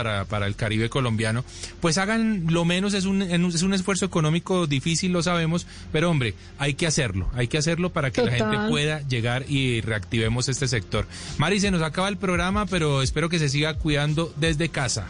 para, para el Caribe colombiano, pues hagan lo menos, es un, es un esfuerzo económico difícil, lo sabemos, pero hombre, hay que hacerlo, hay que hacerlo para que la gente pueda llegar y reactivemos este sector. Mari, se nos acaba el programa, pero espero que se siga cuidando desde casa.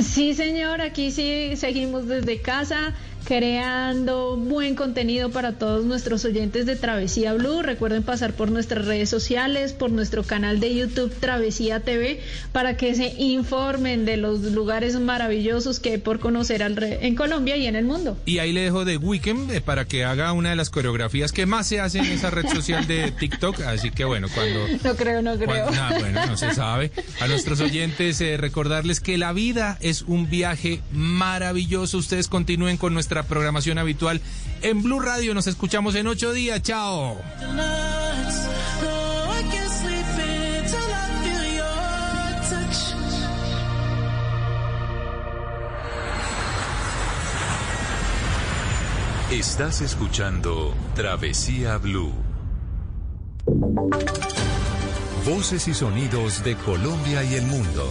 Sí, señor, aquí sí seguimos desde casa creando buen contenido para todos nuestros oyentes de Travesía Blue. Recuerden pasar por nuestras redes sociales, por nuestro canal de YouTube Travesía TV, para que se informen de los lugares maravillosos que hay por conocer en Colombia y en el mundo. Y ahí le dejo de Weekend eh, para que haga una de las coreografías que más se hace en esa red social de TikTok. Así que bueno, cuando... No creo, no creo. Ah, bueno, no se sabe. A nuestros oyentes eh, recordarles que la vida es un viaje maravilloso. Ustedes continúen con nuestra programación habitual en Blue Radio. Nos escuchamos en ocho días. Chao. Estás escuchando Travesía Blue. Voces y sonidos de Colombia y el mundo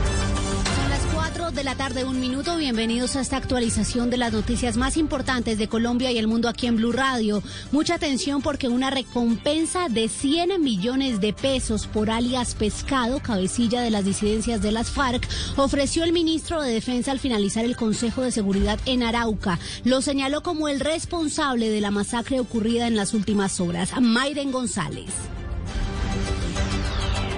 de la tarde, un minuto. Bienvenidos a esta actualización de las noticias más importantes de Colombia y el mundo aquí en Blue Radio. Mucha atención porque una recompensa de 100 millones de pesos por alias Pescado, cabecilla de las disidencias de las FARC, ofreció el ministro de Defensa al finalizar el Consejo de Seguridad en Arauca. Lo señaló como el responsable de la masacre ocurrida en las últimas horas, Mayren González.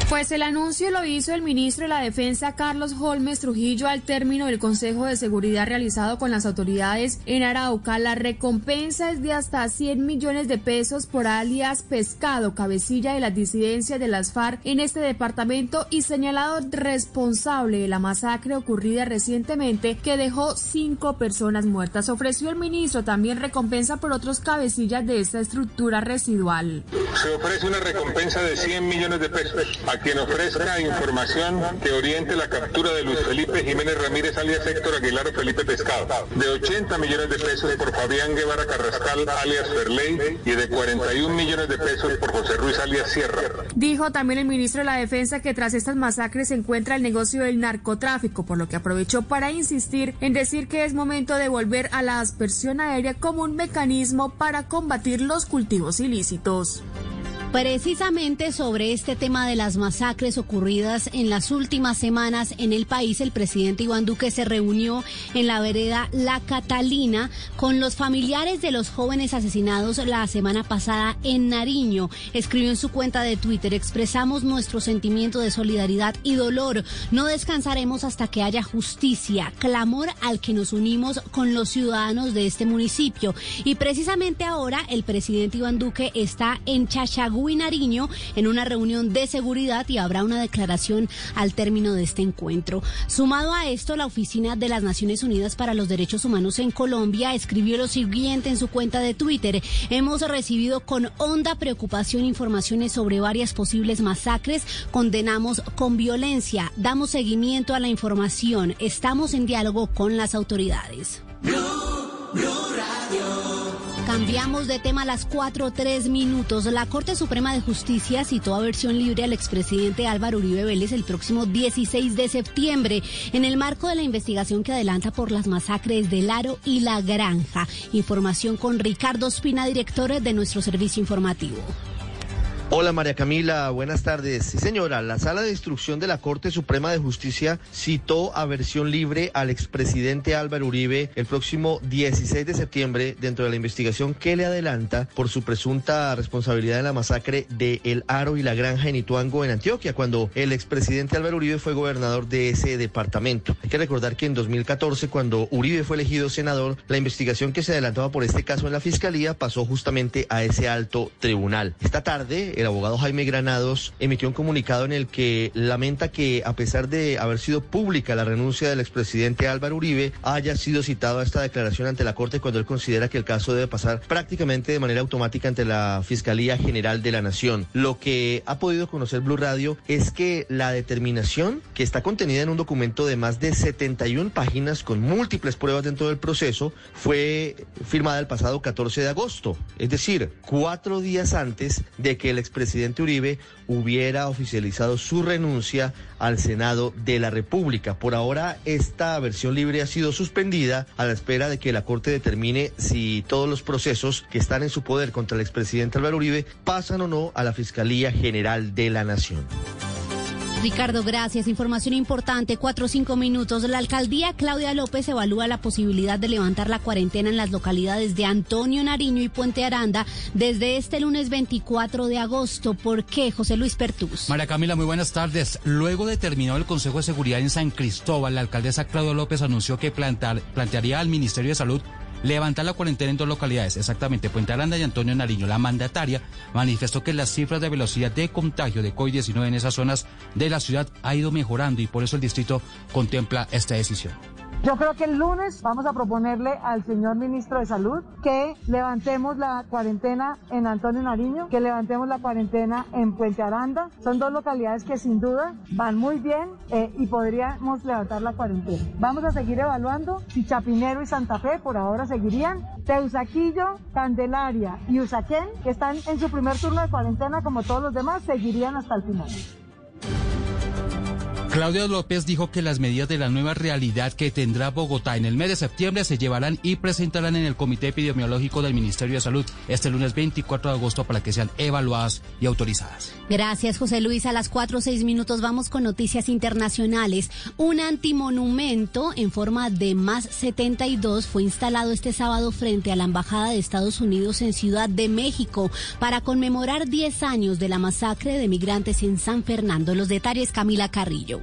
Pues el anuncio lo hizo el ministro de la Defensa Carlos Holmes Trujillo al término del Consejo de Seguridad realizado con las autoridades en Arauca. La recompensa es de hasta 100 millones de pesos por alias Pescado, cabecilla de las disidencias de las FARC en este departamento y señalado responsable de la masacre ocurrida recientemente que dejó cinco personas muertas. Ofreció el ministro también recompensa por otros cabecillas de esta estructura residual. Se ofrece una recompensa de 100 millones de pesos quien ofrezca información que oriente la captura de Luis Felipe Jiménez Ramírez alias Héctor Aguilar Felipe Pescado, de 80 millones de pesos por Fabián Guevara Carrascal alias Ferley y de 41 millones de pesos por José Ruiz alias Sierra. Dijo también el ministro de la Defensa que tras estas masacres se encuentra el negocio del narcotráfico, por lo que aprovechó para insistir en decir que es momento de volver a la aspersión aérea como un mecanismo para combatir los cultivos ilícitos. Precisamente sobre este tema de las masacres ocurridas en las últimas semanas en el país, el presidente Iván Duque se reunió en la vereda La Catalina con los familiares de los jóvenes asesinados la semana pasada en Nariño. Escribió en su cuenta de Twitter, expresamos nuestro sentimiento de solidaridad y dolor. No descansaremos hasta que haya justicia, clamor al que nos unimos con los ciudadanos de este municipio. Y precisamente ahora el presidente Iván Duque está en Chachagú Nariño en una reunión de seguridad y habrá una declaración al término de este encuentro. Sumado a esto, la Oficina de las Naciones Unidas para los Derechos Humanos en Colombia escribió lo siguiente en su cuenta de Twitter. Hemos recibido con honda preocupación informaciones sobre varias posibles masacres. Condenamos con violencia. Damos seguimiento a la información. Estamos en diálogo con las autoridades. Cambiamos de tema a las 4 tres minutos. La Corte Suprema de Justicia citó a versión libre al expresidente Álvaro Uribe Vélez el próximo 16 de septiembre en el marco de la investigación que adelanta por las masacres de Laro y La Granja. Información con Ricardo Espina, director de nuestro servicio informativo. Hola María Camila, buenas tardes. Sí señora, la Sala de Instrucción de la Corte Suprema de Justicia citó a versión libre al expresidente Álvaro Uribe el próximo 16 de septiembre dentro de la investigación que le adelanta por su presunta responsabilidad en la masacre de El Aro y la Granja en Ituango, en Antioquia, cuando el expresidente Álvaro Uribe fue gobernador de ese departamento. Hay que recordar que en 2014, cuando Uribe fue elegido senador, la investigación que se adelantaba por este caso en la Fiscalía pasó justamente a ese alto tribunal. Esta tarde, el abogado Jaime Granados emitió un comunicado en el que lamenta que a pesar de haber sido pública la renuncia del expresidente Álvaro Uribe, haya sido citado a esta declaración ante la Corte cuando él considera que el caso debe pasar prácticamente de manera automática ante la Fiscalía General de la Nación. Lo que ha podido conocer Blue Radio es que la determinación que está contenida en un documento de más de 71 páginas con múltiples pruebas dentro del proceso fue firmada el pasado 14 de agosto, es decir, cuatro días antes de que el expresidente Uribe hubiera oficializado su renuncia al Senado de la República. Por ahora, esta versión libre ha sido suspendida a la espera de que la Corte determine si todos los procesos que están en su poder contra el expresidente Álvaro Uribe pasan o no a la Fiscalía General de la Nación. Ricardo, gracias. Información importante, cuatro o cinco minutos. La alcaldía Claudia López evalúa la posibilidad de levantar la cuarentena en las localidades de Antonio Nariño y Puente Aranda desde este lunes 24 de agosto. ¿Por qué, José Luis Pertús? María Camila, muy buenas tardes. Luego de terminado el Consejo de Seguridad en San Cristóbal, la alcaldesa Claudia López anunció que plantearía al Ministerio de Salud levantar la cuarentena en dos localidades, exactamente Puente Aranda y Antonio Nariño. La mandataria manifestó que las cifras de velocidad de contagio de COVID-19 en esas zonas de la ciudad ha ido mejorando y por eso el distrito contempla esta decisión. Yo creo que el lunes vamos a proponerle al señor ministro de Salud que levantemos la cuarentena en Antonio Nariño, que levantemos la cuarentena en Puente Aranda. Son dos localidades que sin duda van muy bien eh, y podríamos levantar la cuarentena. Vamos a seguir evaluando si Chapinero y Santa Fe por ahora seguirían. Teusaquillo, Candelaria y Usaquén, que están en su primer turno de cuarentena como todos los demás, seguirían hasta el final. Claudia López dijo que las medidas de la nueva realidad que tendrá Bogotá en el mes de septiembre se llevarán y presentarán en el Comité Epidemiológico del Ministerio de Salud este lunes 24 de agosto para que sean evaluadas y autorizadas. Gracias, José Luis. A las 4 o 6 minutos vamos con noticias internacionales. Un antimonumento en forma de más 72 fue instalado este sábado frente a la Embajada de Estados Unidos en Ciudad de México para conmemorar 10 años de la masacre de migrantes en San Fernando. Los detalles, Camila Carrillo.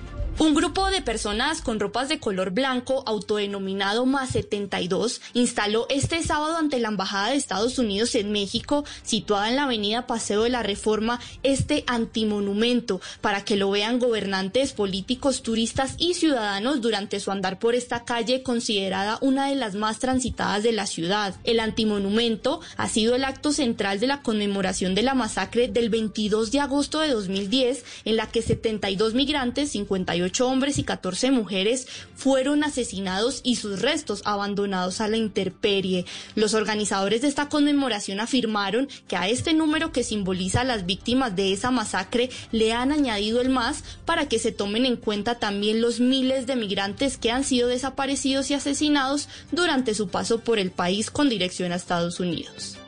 Un grupo de personas con ropas de color blanco, autodenominado Más 72, instaló este sábado ante la Embajada de Estados Unidos en México, situada en la avenida Paseo de la Reforma, este antimonumento para que lo vean gobernantes, políticos, turistas y ciudadanos durante su andar por esta calle considerada una de las más transitadas de la ciudad. El antimonumento ha sido el acto central de la conmemoración de la masacre del 22 de agosto de 2010, en la que 72 migrantes, 58 hombres y 14 mujeres fueron asesinados y sus restos abandonados a la intemperie. Los organizadores de esta conmemoración afirmaron que a este número que simboliza a las víctimas de esa masacre le han añadido el más para que se tomen en cuenta también los miles de migrantes que han sido desaparecidos y asesinados durante su paso por el país con dirección a Estados Unidos.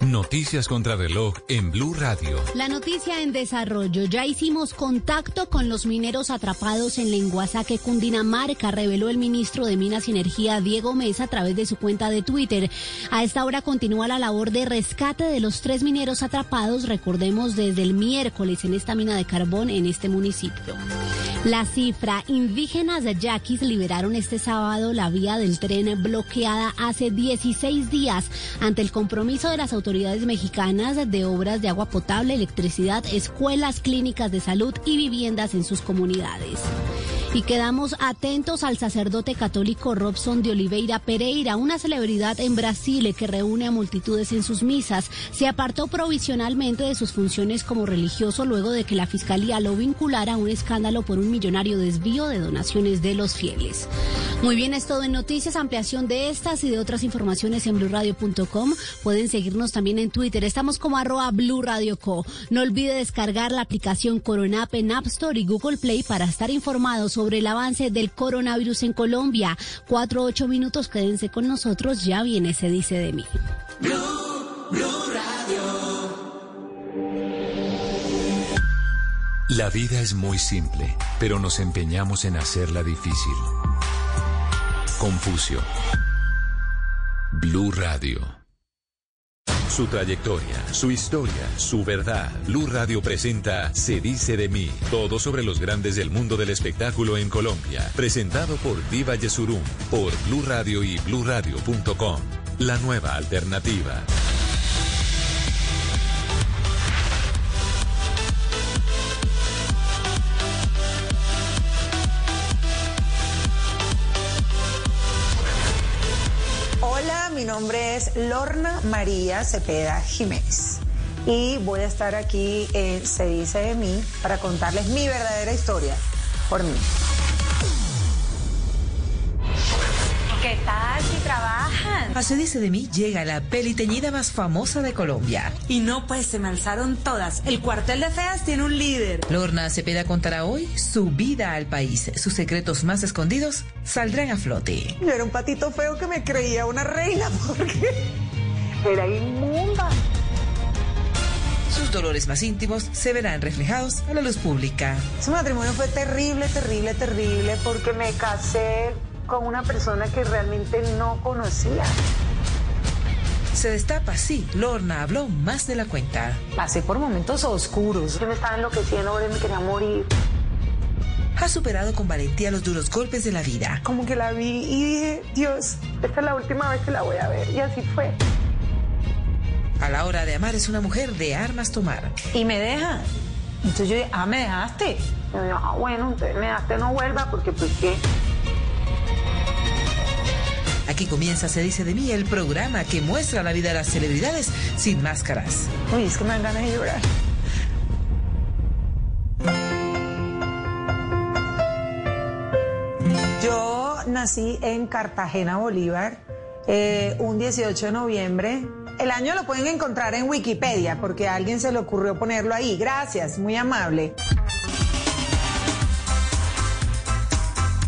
Noticias contra reloj en Blue Radio. La noticia en desarrollo. Ya hicimos contacto con los mineros atrapados en Lenguasaque, Cundinamarca, reveló el ministro de Minas y Energía, Diego Mesa, a través de su cuenta de Twitter. A esta hora continúa la labor de rescate de los tres mineros atrapados, recordemos, desde el miércoles en esta mina de carbón en este municipio. La cifra, indígenas de Yaquis liberaron este sábado la vía del tren bloqueada hace 16 días ante el compromiso de las autoridades mexicanas de obras de agua potable, electricidad, escuelas, clínicas de salud y viviendas en sus comunidades. Y quedamos atentos al sacerdote católico Robson de Oliveira Pereira, una celebridad en Brasil que reúne a multitudes en sus misas. Se apartó provisionalmente de sus funciones como religioso luego de que la fiscalía lo vinculara a un escándalo por un millonario desvío de donaciones de los fieles. Muy bien, es todo en noticias. Ampliación de estas y de otras informaciones en blurradio.com. Pueden seguirnos también en Twitter. Estamos como arroba Blue Radio Co. No olvide descargar la aplicación Coronap en App Store y Google Play para estar informados sobre el avance del coronavirus en Colombia. Cuatro, ocho minutos, quédense con nosotros. Ya viene, se dice de mí. La vida es muy simple, pero nos empeñamos en hacerla difícil. Confucio. Blue Radio. Su trayectoria, su historia, su verdad. Blue Radio presenta Se dice de mí. Todo sobre los grandes del mundo del espectáculo en Colombia. Presentado por Diva Yesurum, por Blue Radio y BlueRadio.com. La nueva alternativa. Es Lorna María Cepeda Jiménez. Y voy a estar aquí en Se dice de mí para contarles mi verdadera historia por mí. ¿Qué tal si trabajan? A Se dice de mí llega la peliteñida más famosa de Colombia. Y no, pues se me alzaron todas. El cuartel de feas tiene un líder. Lorna Cepeda contará hoy su vida al país. Sus secretos más escondidos saldrán a flote. Yo era un patito feo que me creía una reina porque era inmunda. Sus dolores más íntimos se verán reflejados a la luz pública. Ese matrimonio fue terrible, terrible, terrible porque me casé con una persona que realmente no conocía. Se destapa, sí, Lorna habló más de la cuenta. Pasé por momentos oscuros. Yo me estaba enloqueciendo, ahora me quería morir. Ha superado con valentía los duros golpes de la vida. Como que la vi y dije, Dios, esta es la última vez que la voy a ver. Y así fue. A la hora de amar es una mujer de armas tomar. Y me deja. Entonces yo dije, ah, me dejaste. Y yo dije, ah, bueno, entonces me dejaste, no vuelva, porque pues qué. Aquí comienza Se dice de mí, el programa que muestra la vida de las celebridades sin máscaras. Uy, es que me dan ganas de llorar. Yo nací en Cartagena, Bolívar, eh, un 18 de noviembre. El año lo pueden encontrar en Wikipedia porque a alguien se le ocurrió ponerlo ahí. Gracias, muy amable.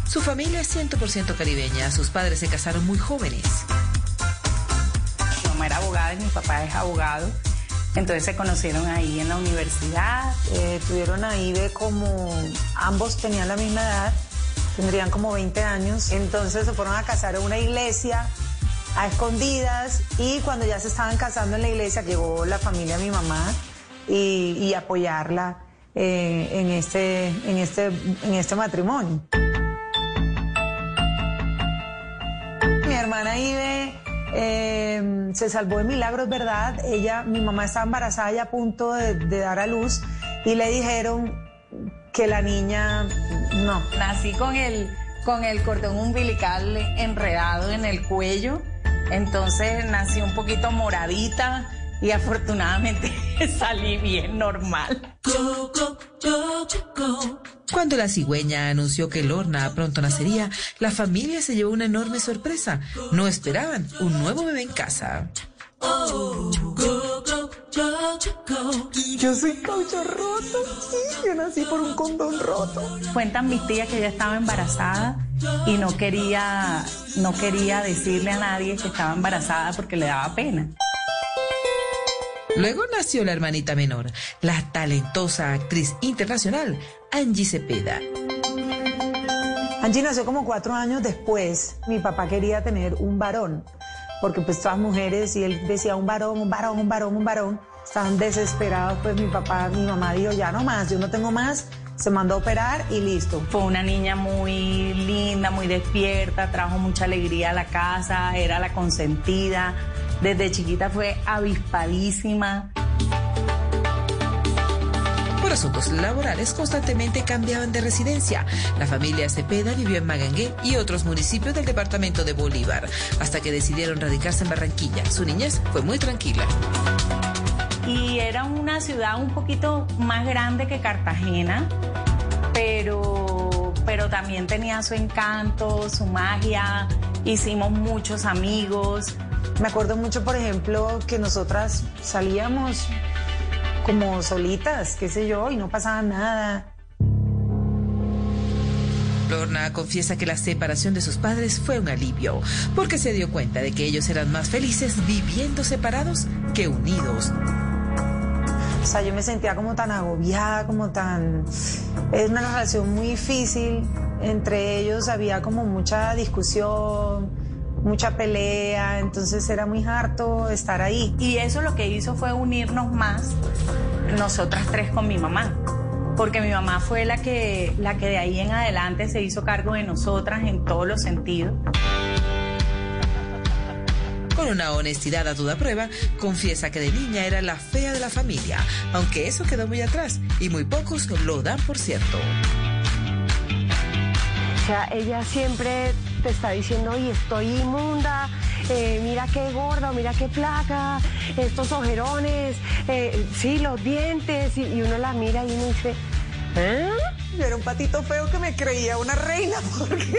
Su familia es 100% caribeña. Sus padres se casaron muy jóvenes. Mi mamá era abogada y mi papá es abogado. Entonces se conocieron ahí en la universidad. Eh, tuvieron ahí de como ambos tenían la misma edad, tendrían como 20 años. Entonces se fueron a casar en una iglesia a escondidas y cuando ya se estaban casando en la iglesia llegó la familia de mi mamá y, y apoyarla eh, en, este, en, este, en este matrimonio. Eh, se salvó de milagro, es verdad. Ella, mi mamá estaba embarazada y a punto de, de dar a luz y le dijeron que la niña no. Nací con el, con el cordón umbilical enredado en el cuello. Entonces nací un poquito moradita y afortunadamente salí bien normal. Cuando la cigüeña anunció que Lorna pronto nacería, la familia se llevó una enorme sorpresa. No esperaban un nuevo bebé en casa. Yo soy caucho roto, sí, yo nací por un condón roto. Cuentan mis tías que ella estaba embarazada y no quería, no quería decirle a nadie que estaba embarazada porque le daba pena. Luego nació la hermanita menor, la talentosa actriz internacional Angie Cepeda. Angie nació como cuatro años después. Mi papá quería tener un varón, porque pues todas mujeres, y él decía un varón, un varón, un varón, un varón. Estaban desesperados, pues mi papá, mi mamá dijo, ya no más, yo no tengo más, se mandó a operar y listo. Fue una niña muy linda, muy despierta, trajo mucha alegría a la casa, era la consentida. Desde chiquita fue avispadísima. Por asuntos laborales constantemente cambiaban de residencia. La familia Cepeda vivió en Magangué y otros municipios del departamento de Bolívar, hasta que decidieron radicarse en Barranquilla. Su niñez fue muy tranquila. Y era una ciudad un poquito más grande que Cartagena, pero, pero también tenía su encanto, su magia. Hicimos muchos amigos. Me acuerdo mucho, por ejemplo, que nosotras salíamos como solitas, qué sé yo, y no pasaba nada. Lorna confiesa que la separación de sus padres fue un alivio, porque se dio cuenta de que ellos eran más felices viviendo separados que unidos. O sea, yo me sentía como tan agobiada, como tan... Es una relación muy difícil. Entre ellos había como mucha discusión, mucha pelea, entonces era muy harto estar ahí. Y eso lo que hizo fue unirnos más, nosotras tres con mi mamá. Porque mi mamá fue la que, la que de ahí en adelante se hizo cargo de nosotras en todos los sentidos. Con una honestidad a toda prueba, confiesa que de niña era la fea de la familia, aunque eso quedó muy atrás y muy pocos lo dan por cierto. O sea, ella siempre te está diciendo, y estoy inmunda, eh, mira qué gorda, mira qué placa, estos ojerones, eh, sí, los dientes, y, uno la mira y uno dice, ¿eh? Era un patito feo que me creía una reina porque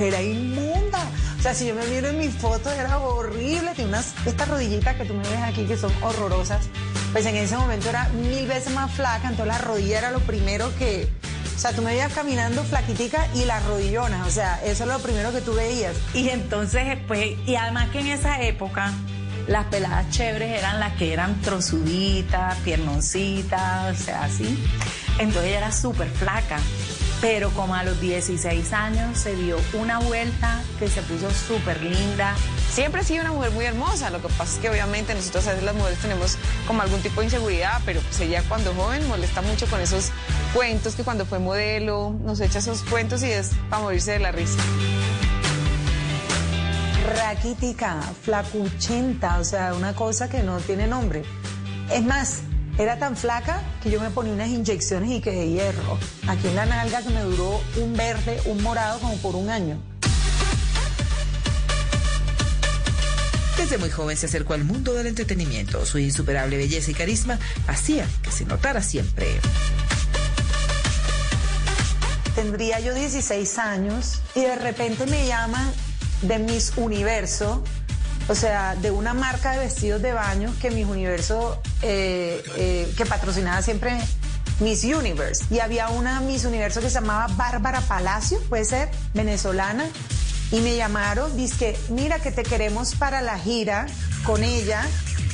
era inmunda. O sea, si yo me miro en mis fotos era horrible, tiene unas, estas rodillitas que tú me ves aquí que son horrorosas. Pues en ese momento era mil veces más flaca, entonces la rodilla era lo primero que, o sea, tú me veías caminando flaquitica y las rodillonas, o sea, eso es lo primero que tú veías. Y entonces, pues, y además que en esa época las peladas chéveres eran las que eran trozuditas, piernoncitas, o sea, así. Entonces ella era súper flaca. Pero como a los 16 años se dio una vuelta que se puso súper linda. Siempre ha sido una mujer muy hermosa, lo que pasa es que obviamente nosotros a veces las mujeres tenemos como algún tipo de inseguridad, pero pues ella cuando joven molesta mucho con esos cuentos que cuando fue modelo nos echa esos cuentos y es para morirse de la risa. Raquítica, flacuchenta, o sea, una cosa que no tiene nombre. Es más, era tan flaca que yo me ponía unas inyecciones y que de hierro. Aquí en la nalga que me duró un verde, un morado como por un año. Desde muy joven se acercó al mundo del entretenimiento. Su insuperable belleza y carisma hacía que se notara siempre. Tendría yo 16 años y de repente me llaman de Miss Universo o sea, de una marca de vestidos de baño que Miss Universo, eh, eh, que patrocinaba siempre Miss Universe. Y había una Miss Universo que se llamaba Bárbara Palacio, puede ser, venezolana. Y me llamaron, dice mira que te queremos para la gira con ella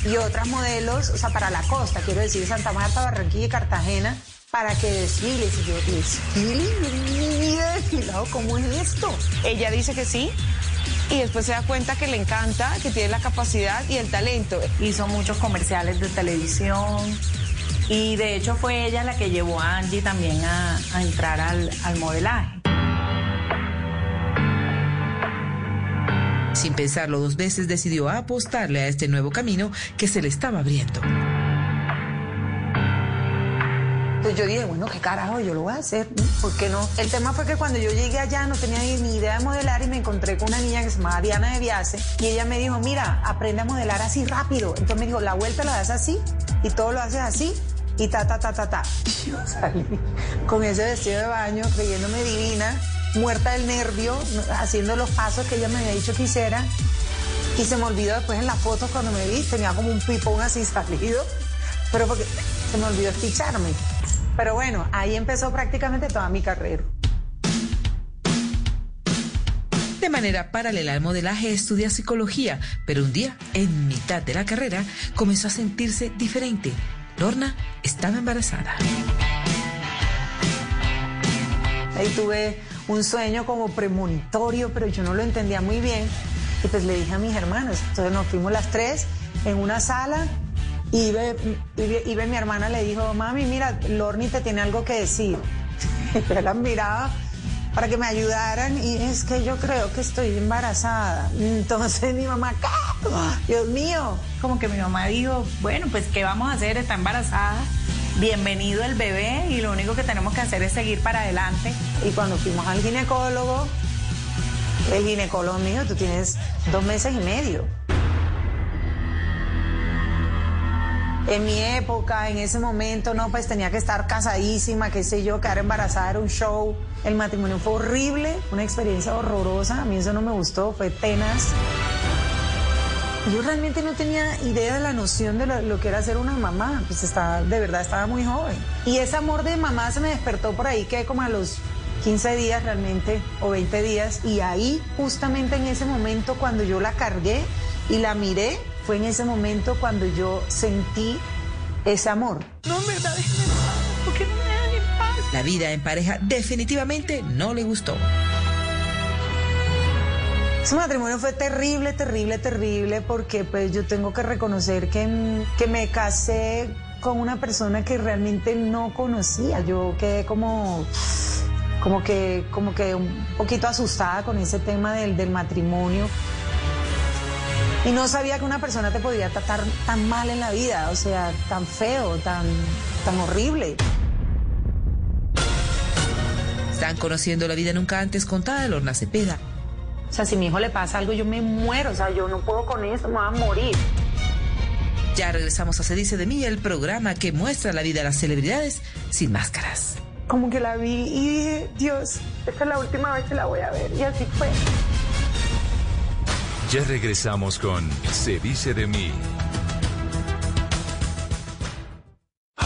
y otras modelos, o sea, para la costa, quiero decir, Santa Marta, Barranquilla y Cartagena, para que desfiles. Y yo, ¿desfile? desfilado? ¿Cómo es esto? Ella dice que sí, y después se da cuenta que le encanta, que tiene la capacidad y el talento. Hizo muchos comerciales de televisión y de hecho fue ella la que llevó a Angie también a, entrar al, modelaje. Sin pensarlo dos veces decidió apostarle a este nuevo camino que se le estaba abriendo. Entonces yo dije, bueno, qué carajo, yo lo voy a hacer, ¿por qué no? El tema fue que cuando yo llegué allá no tenía ni idea de modelar y me encontré con una niña que se llamaba Diana de Viase y ella me dijo, mira, aprende a modelar así rápido. Entonces me dijo, la vuelta la das así y todo lo haces así y ta, ta, ta, ta, ta. yo salí con ese vestido de baño creyéndome divina, muerta del nervio, haciendo los pasos que ella me había dicho que hiciera. Y se me olvidó después en las fotos cuando me vi, tenía como un pipón así salido, pero porque se me olvidó esticharme. Pero bueno, ahí empezó prácticamente toda mi carrera. De manera paralela al modelaje estudia psicología, pero un día, en mitad de la carrera, comenzó a sentirse diferente. Lorna estaba embarazada. Ahí tuve un sueño como premonitorio, pero yo no lo entendía muy bien. Y pues le dije a mis hermanos. Entonces nos fuimos las tres en una sala y Ibe, mi hermana le dijo, mami, mira, Lorni te tiene algo que decir. Y yo la miraba para que me ayudaran y es que yo creo que estoy embarazada. Entonces mi mamá, ¿qué? Dios mío. Como que mi mamá dijo, bueno, pues ¿qué vamos a hacer? Está embarazada. Bienvenido el bebé y lo único que tenemos que hacer es seguir para adelante. Y cuando fuimos al ginecólogo, el ginecólogo mío, tú tienes dos meses y medio. En mi época, en ese momento, no, pues tenía que estar casadísima, qué sé yo, quedar embarazada era un show. El matrimonio fue horrible, una experiencia horrorosa. A mí eso no me gustó, fue tenaz. Yo realmente no tenía idea de la noción de lo, que era ser una mamá, pues estaba, de verdad estaba muy joven. Y ese amor de mamá se me despertó por ahí que como a los 15 días realmente, o 20 días, y ahí justamente en ese momento cuando yo la cargué y la miré, fue en ese momento cuando yo sentí ese amor. No, en verdad, déjame en paz, porque no me dejan en paz. La vida en pareja definitivamente no le gustó. Ese matrimonio fue terrible, terrible, terrible, porque pues yo tengo que reconocer que, que me casé con una persona que realmente no conocía. Yo quedé como como que, como que un poquito asustada con ese tema del, del matrimonio. Y no sabía que una persona te podía tratar tan mal en la vida, o sea, tan feo, tan, tan horrible. Están conociendo la vida nunca antes contada de Lorna Cepeda. O sea, si a mi hijo le pasa algo, yo me muero. O sea, yo no puedo con esto, me voy a morir. Ya regresamos a Se dice de mí, el programa que muestra la vida de las celebridades sin máscaras. Como que la vi y dije, Dios, esta es la última vez que la voy a ver. Y así fue. Ya regresamos con Se dice de mí.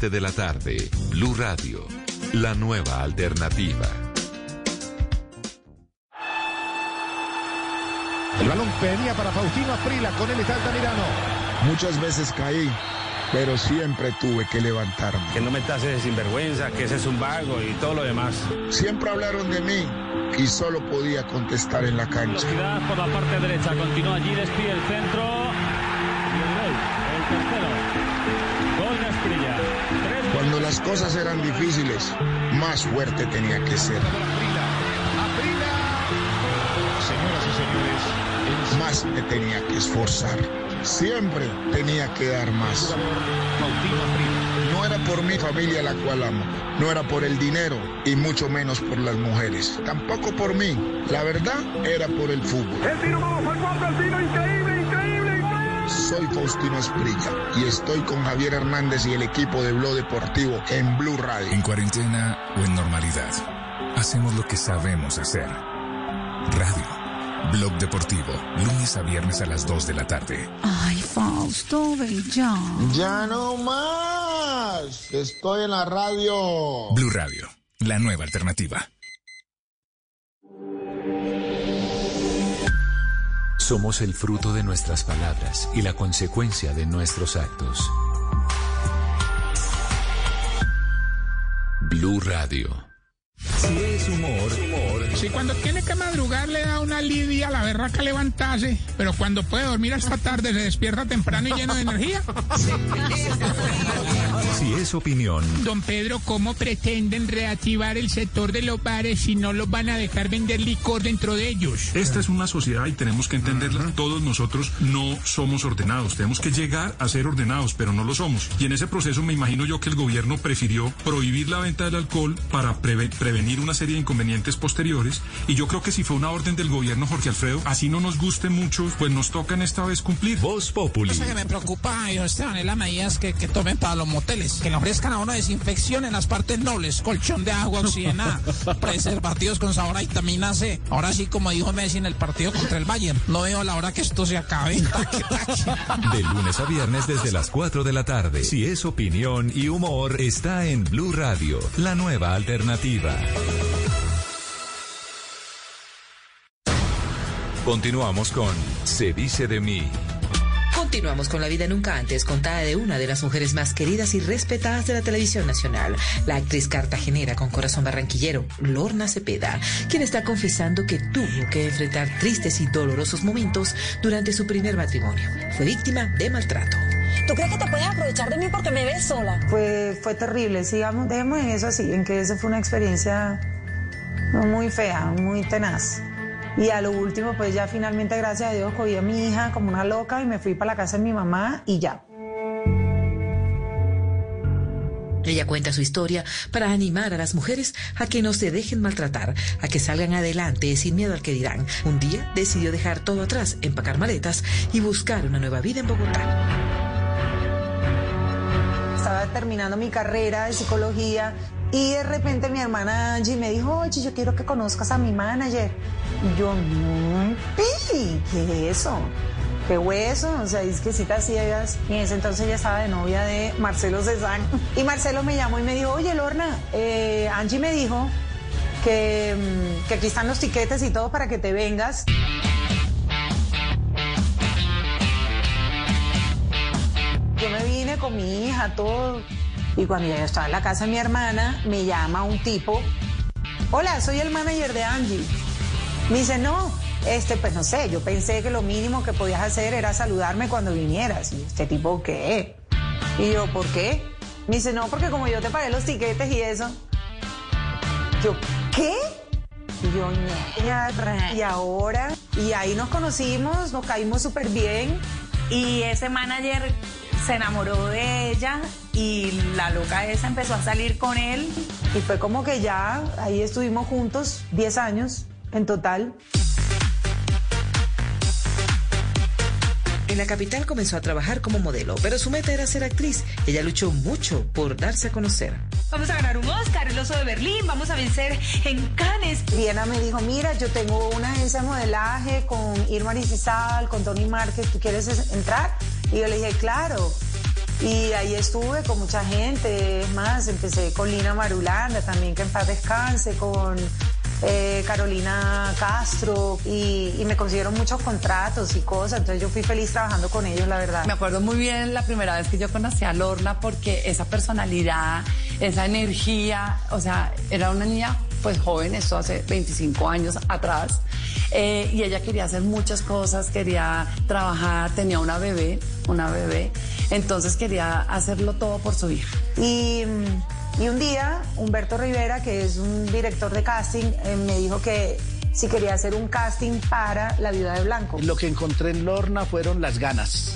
de la tarde, Blue Radio, la nueva alternativa. El balón venía para Faustino Aprila, con él está Altamirano. Muchas veces caí, pero siempre tuve que levantarme. Que no me tases de sinvergüenza, que ese es un vago y todo lo demás. Siempre hablaron de mí y solo podía contestar en la cancha. Velocidad por la parte derecha, continúa allí, despide el centro. Las cosas eran difíciles, más fuerte tenía que ser. Señoras y señores, Más me tenía que esforzar. Siempre tenía que dar más. No era por mi familia la cual amo, no era por el dinero y mucho menos por las mujeres. Tampoco por mí. La verdad era por el fútbol. el tiro vamos al gol del tiro, increíble. Soy Faustino Esprilla y estoy con Javier Hernández y el equipo de Blog Deportivo en Blue Radio. En cuarentena o en normalidad, hacemos lo que sabemos hacer. Radio. Blog Deportivo, lunes a viernes a las 2 de la tarde. Ay, Fausto, ven ya. Ya no más. Estoy en la radio. Blue Radio, la nueva alternativa. Somos el fruto de nuestras palabras y la consecuencia de nuestros actos. Blue Radio. Si es humor, Si cuando tiene que madrugar le da una lidia a la berraca levantarse, pero cuando puede dormir hasta tarde se despierta temprano y lleno de energía. Si es opinión, Don Pedro, ¿cómo pretenden reactivar el sector de los bares si no los van a dejar vender licor dentro de ellos? Esta es una sociedad y tenemos que entenderla. Todos nosotros no somos ordenados. Tenemos que llegar a ser ordenados, pero no lo somos. Y en ese proceso me imagino yo que el gobierno prefirió prohibir la venta del alcohol para preve- prevenir una serie de inconvenientes posteriores. Y yo creo que si fue una orden del gobierno, Jorge Alfredo, así no nos guste mucho, pues nos toca en esta vez cumplir. Voz Populi. Cosa que me preocupa, hijo Esteban, es las medidas que, que tomen para los moteles. Que le ofrezcan a uno desinfección en las partes nobles, colchón de agua oxigenada, preservativos con sabor a vitamina C. Ahora sí, como dijo Messi en el partido contra el Bayern, no veo la hora que esto se acabe. Taque, taque. De lunes a viernes desde las 4 de la tarde. Si es opinión y humor, está en Blue Radio, la nueva alternativa. Continuamos con Se dice de mí. Continuamos con la vida nunca antes contada de una de las mujeres más queridas y respetadas de la televisión nacional, la actriz cartagenera con corazón barranquillero, Lorna Cepeda, quien está confesando que tuvo que enfrentar tristes y dolorosos momentos durante su primer matrimonio. Fue víctima de maltrato. ¿Tú crees que te puedes aprovechar de mí porque me ves sola? Fue, fue terrible, sigamos, dejemos en eso así, en que esa fue una experiencia muy fea, muy tenaz. Y a lo último, pues ya finalmente, gracias a Dios, cogí a mi hija como una loca y me fui para la casa de mi mamá y ya. Ella cuenta su historia para animar a las mujeres a que no se dejen maltratar, a que salgan adelante sin miedo al que dirán. Un día decidió dejar todo atrás, empacar maletas y buscar una nueva vida en Bogotá. Estaba terminando mi carrera de psicología y de repente mi hermana Angie me dijo, oye, yo quiero que conozcas a mi manager. Y yo, no, pi, ¿qué es eso? qué hueso, o sea, citas ciegas. Y en ese entonces ella estaba de novia de Marcelo Cezanne. Y Marcelo me llamó y me dijo, oye, Lorna, eh, Angie me dijo que, mm, que aquí están los tiquetes y todo para que te vengas. Yo me vine con mi hija, todo. Y cuando ya estaba en la casa de mi hermana, me llama un tipo. Hola, soy el manager de Angie. Me dice, no, este, pues no sé, yo pensé que lo mínimo que podías hacer era saludarme cuando vinieras. Y este tipo, ¿qué? Y yo, ¿por qué? Me dice, no, porque como yo te pagué los tiquetes y eso. Yo, ¿qué? Y yo, y ahora, y ahí nos conocimos, nos caímos súper bien. Y ese manager se enamoró de ella y la loca esa empezó a salir con él. Y fue como que ya, ahí estuvimos juntos 10 años en total. En la capital comenzó a trabajar como modelo, pero su meta era ser actriz. Ella luchó mucho por darse a conocer. Vamos a ganar un Oscar, el oso de Berlín, vamos a vencer en Cannes. Diana me dijo, mira, yo tengo una agencia de modelaje con Irma Rizal, con Tony Márquez, ¿tú quieres es- entrar? Y yo le dije, claro. Y ahí estuve con mucha gente, es más, empecé con Lina Marulanda también, que en paz descanse, con eh, Carolina Castro, y, me consiguieron muchos contratos y cosas, entonces yo fui feliz trabajando con ellos, la verdad. Me acuerdo muy bien la primera vez que yo conocí a Lorna porque esa personalidad, esa energía, o sea, era una niña pues joven, esto hace 25 años atrás, eh, y ella quería hacer muchas cosas, quería trabajar, tenía una bebé, una bebé, entonces quería hacerlo todo por su hija. Y, y un día, Humberto Rivera, que es un director de casting, eh, me dijo que si quería hacer un casting para La Viuda de Blanco. Lo que encontré en Lorna fueron las ganas.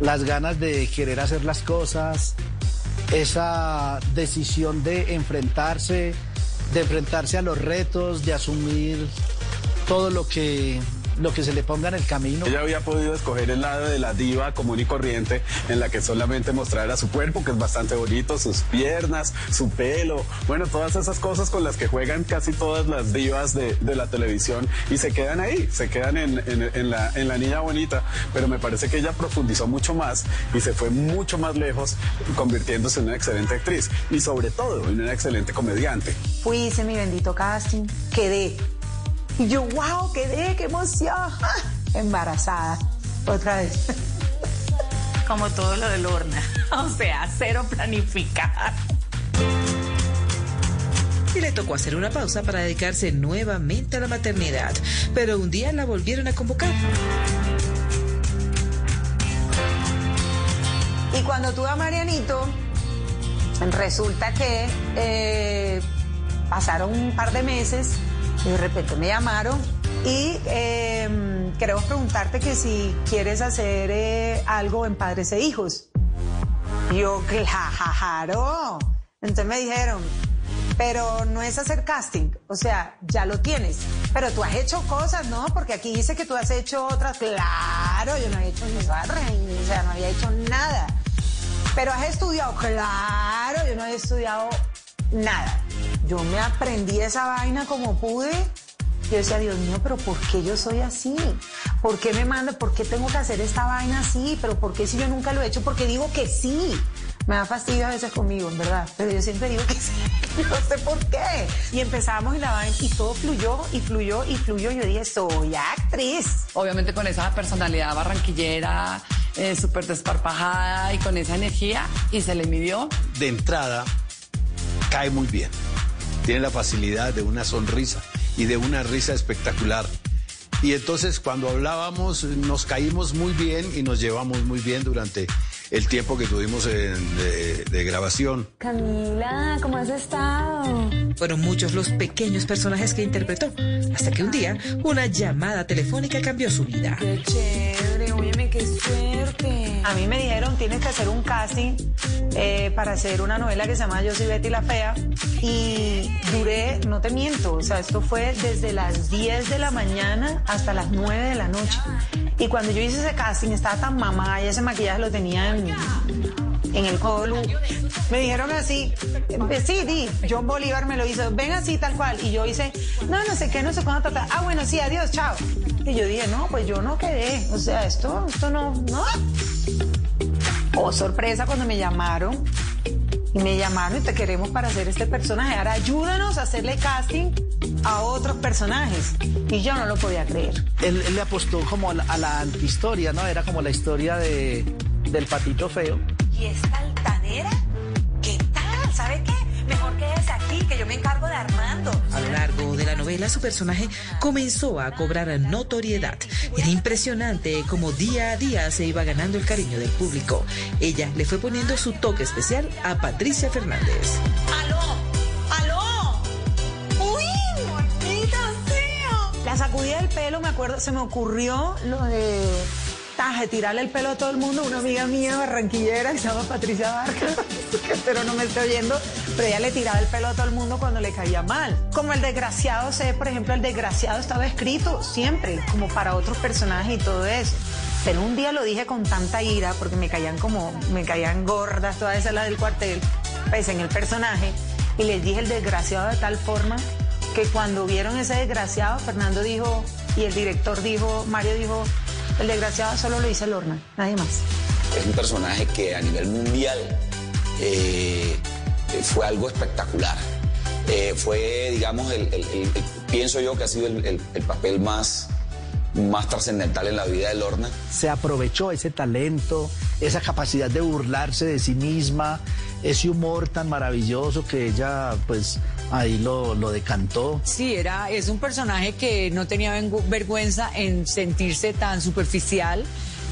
Las ganas de querer hacer las cosas, esa decisión de enfrentarse, de enfrentarse a los retos, de asumir todo lo que, lo que se le ponga en el camino. Ella había podido escoger el lado de la diva común y corriente en la que solamente mostrara su cuerpo, que es bastante bonito, sus piernas, su pelo, bueno, todas esas cosas con las que juegan casi todas las divas de, de la televisión y se quedan ahí, se quedan en, en- en la, en la niña bonita, pero me parece que ella profundizó mucho más y se fue mucho más lejos, convirtiéndose en una excelente actriz y sobre todo en una excelente comediante. Fui, hice mi bendito casting, quedé. Y yo, wow, quedé, qué emoción. Embarazada, otra vez. Como todo lo de Lorna. O sea, cero planificar. Y le tocó hacer una pausa para dedicarse nuevamente a la maternidad. Pero un día la volvieron a convocar. Y cuando tuve a Marianito, resulta que eh, pasaron un par de meses y de repente me llamaron y eh, queremos preguntarte que si quieres hacer eh, algo en Padres e Hijos. Yo, claro. Entonces me dijeron, pero no es hacer casting, o sea, ya lo tienes. Pero tú has hecho cosas, ¿no? Porque aquí dice que tú has hecho otras. Claro, yo no he hecho ni barra, o sea, no había hecho nada. Pero has estudiado, claro, yo no he estudiado nada. Yo me aprendí esa vaina como pude. Yo decía, Dios mío, pero ¿por qué yo soy así? ¿Por qué me manda? ¿Por qué tengo que hacer esta vaina así? ¿Pero por qué si yo nunca lo he hecho? Porque digo que sí. Me da fastidio a veces conmigo, en verdad. Pero yo siempre digo que sí. No sé por qué. Y empezamos y la vaina y todo fluyó y fluyó y fluyó. Yo dije, soy actriz. Obviamente con esa personalidad barranquillera, eh, súper desparpajada y con esa energía, y se le midió. de entrada cae muy bien. Tiene la facilidad de una sonrisa y de una risa espectacular. Y entonces cuando hablábamos nos caímos muy bien y nos llevamos muy bien durante el tiempo que tuvimos en- de, de grabación. Camila, ¿cómo has estado? Fueron muchos los pequeños personajes que interpretó, hasta que un día una llamada telefónica cambió su vida. Qué chévere, óyeme, qué suerte. A mí me dijeron, tienes que hacer un casting eh, para hacer una novela que se llama Yo soy Betty la Fea. Y duré, no te miento, o sea, esto fue desde las 10 de la mañana hasta las 9 de la noche. Y cuando yo hice ese casting estaba tan mamá y ese maquillaje lo tenía en, en el colo. Me dijeron así, eh, sí, di, John Bolívar me lo hizo, ven así tal cual. Y yo hice, no, no sé qué, no sé cuándo, ta, ta. ah, bueno, sí, adiós, chao. Y yo dije, no, pues yo no quedé, o sea, esto, esto no, no. Oh, sorpresa cuando me llamaron. Y me llamaron y te queremos para hacer este personaje. Ahora ayúdanos a hacerle casting a otros personajes. Y yo no lo podía creer. Él, le apostó como a la antihistoria, ¿no? Era como la historia de, del patito feo. ¿Y esta altanera? ¿Qué tal? ¿Sabe qué? Mejor quédese aquí, que yo me encargo de Armando. A lo largo de la novela, su personaje comenzó a cobrar notoriedad. Era impresionante cómo día a día se iba ganando el cariño del público. Ella le fue poniendo su toque especial a Patricia Fernández. ¡Aló! ¡Aló! ¡Uy, maldita sea! La sacudida del pelo, me acuerdo, se me ocurrió lo de taje, tirarle el pelo a todo el mundo. Una amiga mía barranquillera que se llama Patricia Vargas, que espero no me esté oyendo, pero ella le tiraba el pelo a todo el mundo cuando le caía mal. Como el desgraciado, sé, por ejemplo, el desgraciado estaba escrito siempre, como para otros personajes y todo eso. Pero un día lo dije con tanta ira, porque me caían como, me caían gordas todas esas las del cuartel, pues en el personaje, y les dije el desgraciado de tal forma que cuando vieron ese desgraciado, Fernando dijo, y el director dijo, Mario dijo, el desgraciado solo lo dice Lorna, nadie más. Es un personaje que a nivel mundial eh, fue algo espectacular. Eh, fue, digamos, el, el- el- el- pienso yo que ha sido el, el- el papel más, más trascendental en la vida de Lorna. Se aprovechó ese talento, esa capacidad de burlarse de sí misma, ese humor tan maravilloso que ella, pues, ahí lo, lo decantó. Sí, era, es un personaje que no tenía vergüenza en sentirse tan superficial,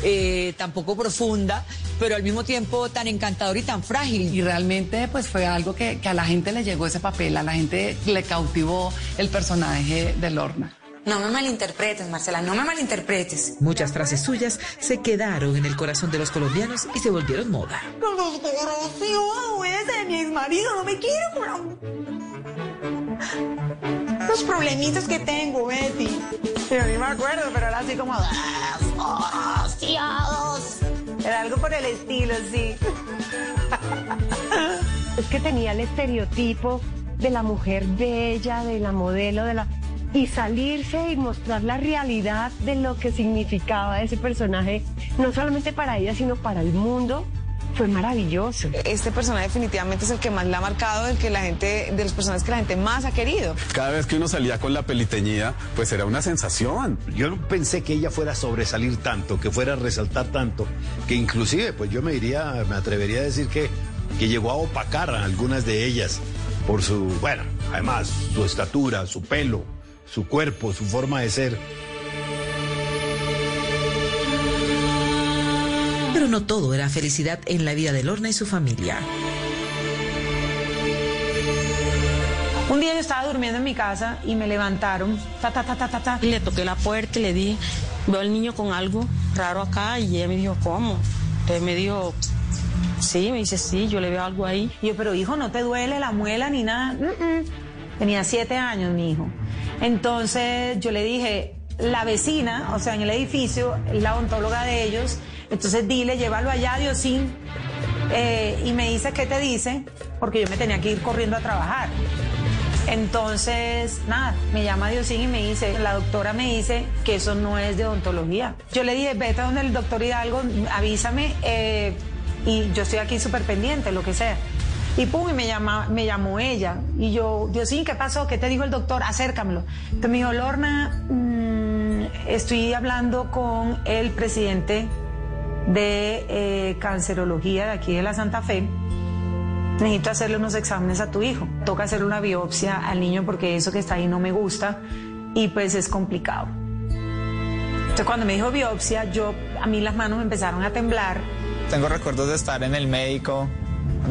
eh, tan poco profunda, pero al mismo tiempo tan encantador y tan frágil. Y realmente pues fue algo que, que a la gente le llegó ese papel, a la gente le cautivó el personaje de Lorna. No me malinterpretes, Marcela, no me malinterpretes. Muchas frases suyas se quedaron en el corazón de los colombianos y se volvieron moda. Los ese de mi ex marido, no me quiere por Los problemitas que tengo, Betty. Pero ni me acuerdo, pero era así como... ¡Desgraciados! Era algo por el estilo, sí. Es que tenía el estereotipo de la mujer bella, de la modelo, de la... Y salirse y mostrar la realidad de lo que significaba ese personaje, no solamente para ella, sino para el mundo, fue maravilloso. Este personaje definitivamente es el que más la ha marcado, el que la gente, de los personajes que la gente más ha querido. Cada vez que uno salía con la peliteñida, pues era una sensación. Yo no pensé que ella fuera a sobresalir tanto, que fuera a resaltar tanto, que inclusive, pues yo me diría, me atrevería a decir que, que llegó a opacar a algunas de ellas por su, bueno, además, su estatura, su pelo, su cuerpo, su forma de ser. Pero no todo era felicidad en la vida de Lorna y su familia. Un día yo estaba durmiendo en mi casa y me levantaron, ta, ta, ta, ta, ta, ta. Y le toqué la puerta y le dije, veo al niño con algo raro acá y ella me dijo, ¿cómo? Entonces me dijo, sí, me dice, sí, yo le veo algo ahí. Y yo, pero hijo, ¿no te duele la muela ni nada? Mm, mm. Tenía siete años mi hijo. Entonces yo le dije, la vecina, o sea, en el edificio, la odontóloga de ellos, entonces dile, llévalo allá, Diosín. Eh, y me dice, ¿qué te dice? Porque yo me tenía que ir corriendo a trabajar. Entonces, nada, me llama Diosín y me dice, la doctora me dice que eso no es de odontología. Yo le dije, vete donde el doctor Hidalgo, avísame eh, y yo estoy aquí súper pendiente, lo que sea. Y pum, y me, llama, me llamó ella. Y yo, Diosín, ¿qué pasó? ¿Qué te dijo el doctor? Acércamelo. Entonces me dijo, Lorna, mm, estoy hablando con el presidente de eh, cancerología de aquí de la Santa Fe necesito hacerle unos exámenes a tu hijo. Toca hacer una biopsia al niño porque eso que está ahí no me gusta y pues es complicado. Entonces cuando me dijo biopsia, yo a mí las manos me empezaron a temblar. Tengo recuerdos de estar en el médico,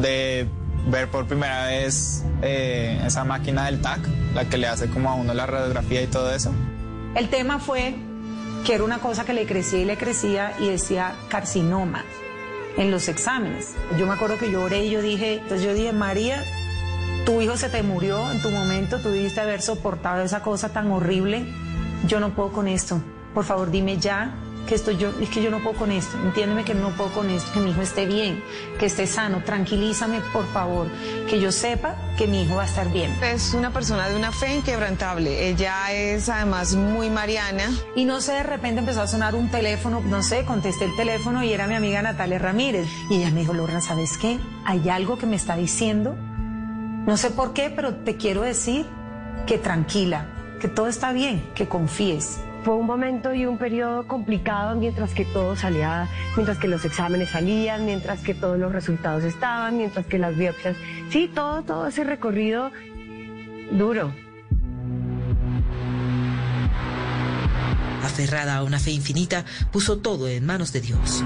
de ver por primera vez eh, esa máquina del TAC, la que le hace como a uno la radiografía y todo eso. El tema fue que era una cosa que le crecía y le crecía y decía carcinoma en los exámenes. Yo me acuerdo que yo oré y yo dije, entonces yo dije, María, tu hijo se te murió en tu momento, tú debiste haber soportado esa cosa tan horrible, yo no puedo con esto, por favor dime ya que esto yo, es que yo no puedo con esto, entiéndeme que no puedo con esto, que mi hijo esté bien, que esté sano, tranquilízame por favor, que yo sepa que mi hijo va a estar bien. Es una persona de una fe inquebrantable. Ella es además muy mariana. Y no sé, de repente empezó a sonar un teléfono, no sé, contesté el teléfono y era mi amiga Natalia Ramírez. Y ella me dijo, Lorna, ¿sabes qué? Hay algo que me está diciendo. No sé por qué, pero te quiero decir que tranquila, que todo está bien, que confíes. Fue un momento y un periodo complicado mientras que todo salía, mientras que los exámenes salían, mientras que todos los resultados estaban, mientras que las biopsias. Sí, todo, todo ese recorrido duro. Aferrada a una fe infinita, puso todo en manos de Dios.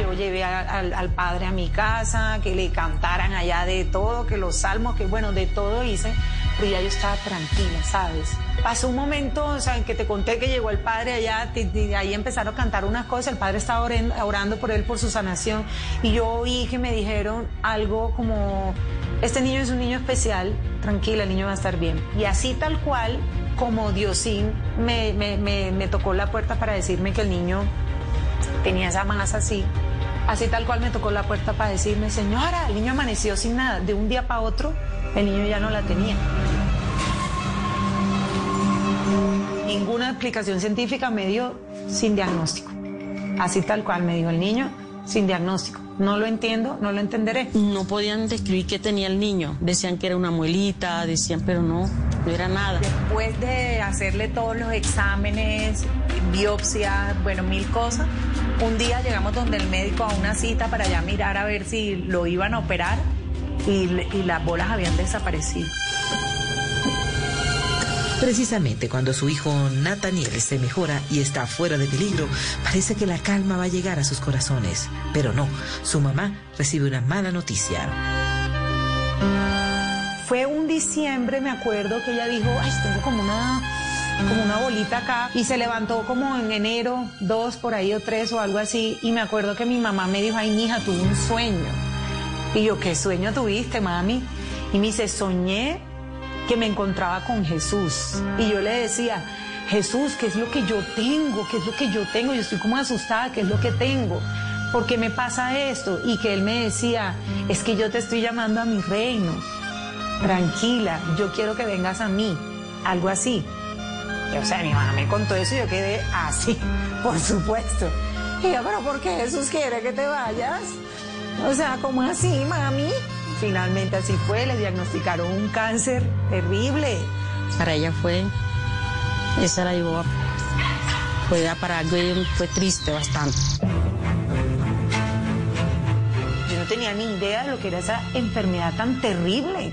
Yo llevé al padre a mi casa, que le cantaran allá de todo, que los salmos, que bueno, de todo hice, pero ya yo estaba tranquila, ¿sabes? Pasó un momento, o sea, en que te conté que llegó el padre allá, ahí empezaron a cantar unas cosas, el padre estaba orando por él, por su sanación, y yo oí que me dijeron algo como, este niño es un niño especial, tranquila, el niño va a estar bien. Y así tal cual, como Diosín me, me, me, me tocó la puerta para decirme que el niño tenía esa masa así. Así tal cual me tocó la puerta para decirme, señora, el niño amaneció sin nada. De un día para otro, el niño ya no la tenía. Ninguna explicación científica me dio sin diagnóstico. Así tal cual me dijo el niño, sin diagnóstico. No lo entiendo, no lo entenderé. No podían describir qué tenía el niño. Decían que era una muelita, decían, pero no, no era nada. Después de hacerle todos los exámenes, biopsia, bueno, mil cosas, un día llegamos donde el médico a una cita para ya mirar a ver si lo iban a operar y, y las bolas habían desaparecido. Precisamente cuando su hijo Nathaniel se mejora y está fuera de peligro, parece que la calma va a llegar a sus corazones. Pero no, su mamá recibe una mala noticia. Fue un diciembre, me acuerdo, que ella dijo, ay, tengo como una, como una bolita acá. Y se levantó como en enero, dos por ahí o tres o algo así. Y me acuerdo que mi mamá me dijo, ay, mija, tuve un sueño. Y yo, ¿qué sueño tuviste, mami? Y me dice, soñé que me encontraba con Jesús. Y yo le decía, Jesús, ¿qué es lo que yo tengo? ¿Qué es lo que yo tengo? Yo estoy como asustada, ¿qué es lo que tengo? ¿Por qué me pasa esto? Y que él me decía, es que yo te estoy llamando a mi reino. Tranquila, yo quiero que vengas a mí. Algo así. O sea, mi mamá me contó eso y yo quedé así, por supuesto. Y yo, pero ¿por qué Jesús quiere que te vayas? O sea, ¿cómo así, mami? Finalmente así fue, le diagnosticaron un cáncer terrible. Para ella fue, esa la llevó, a- fue para algo y fue triste bastante. Yo no tenía ni idea de lo que era esa enfermedad tan terrible.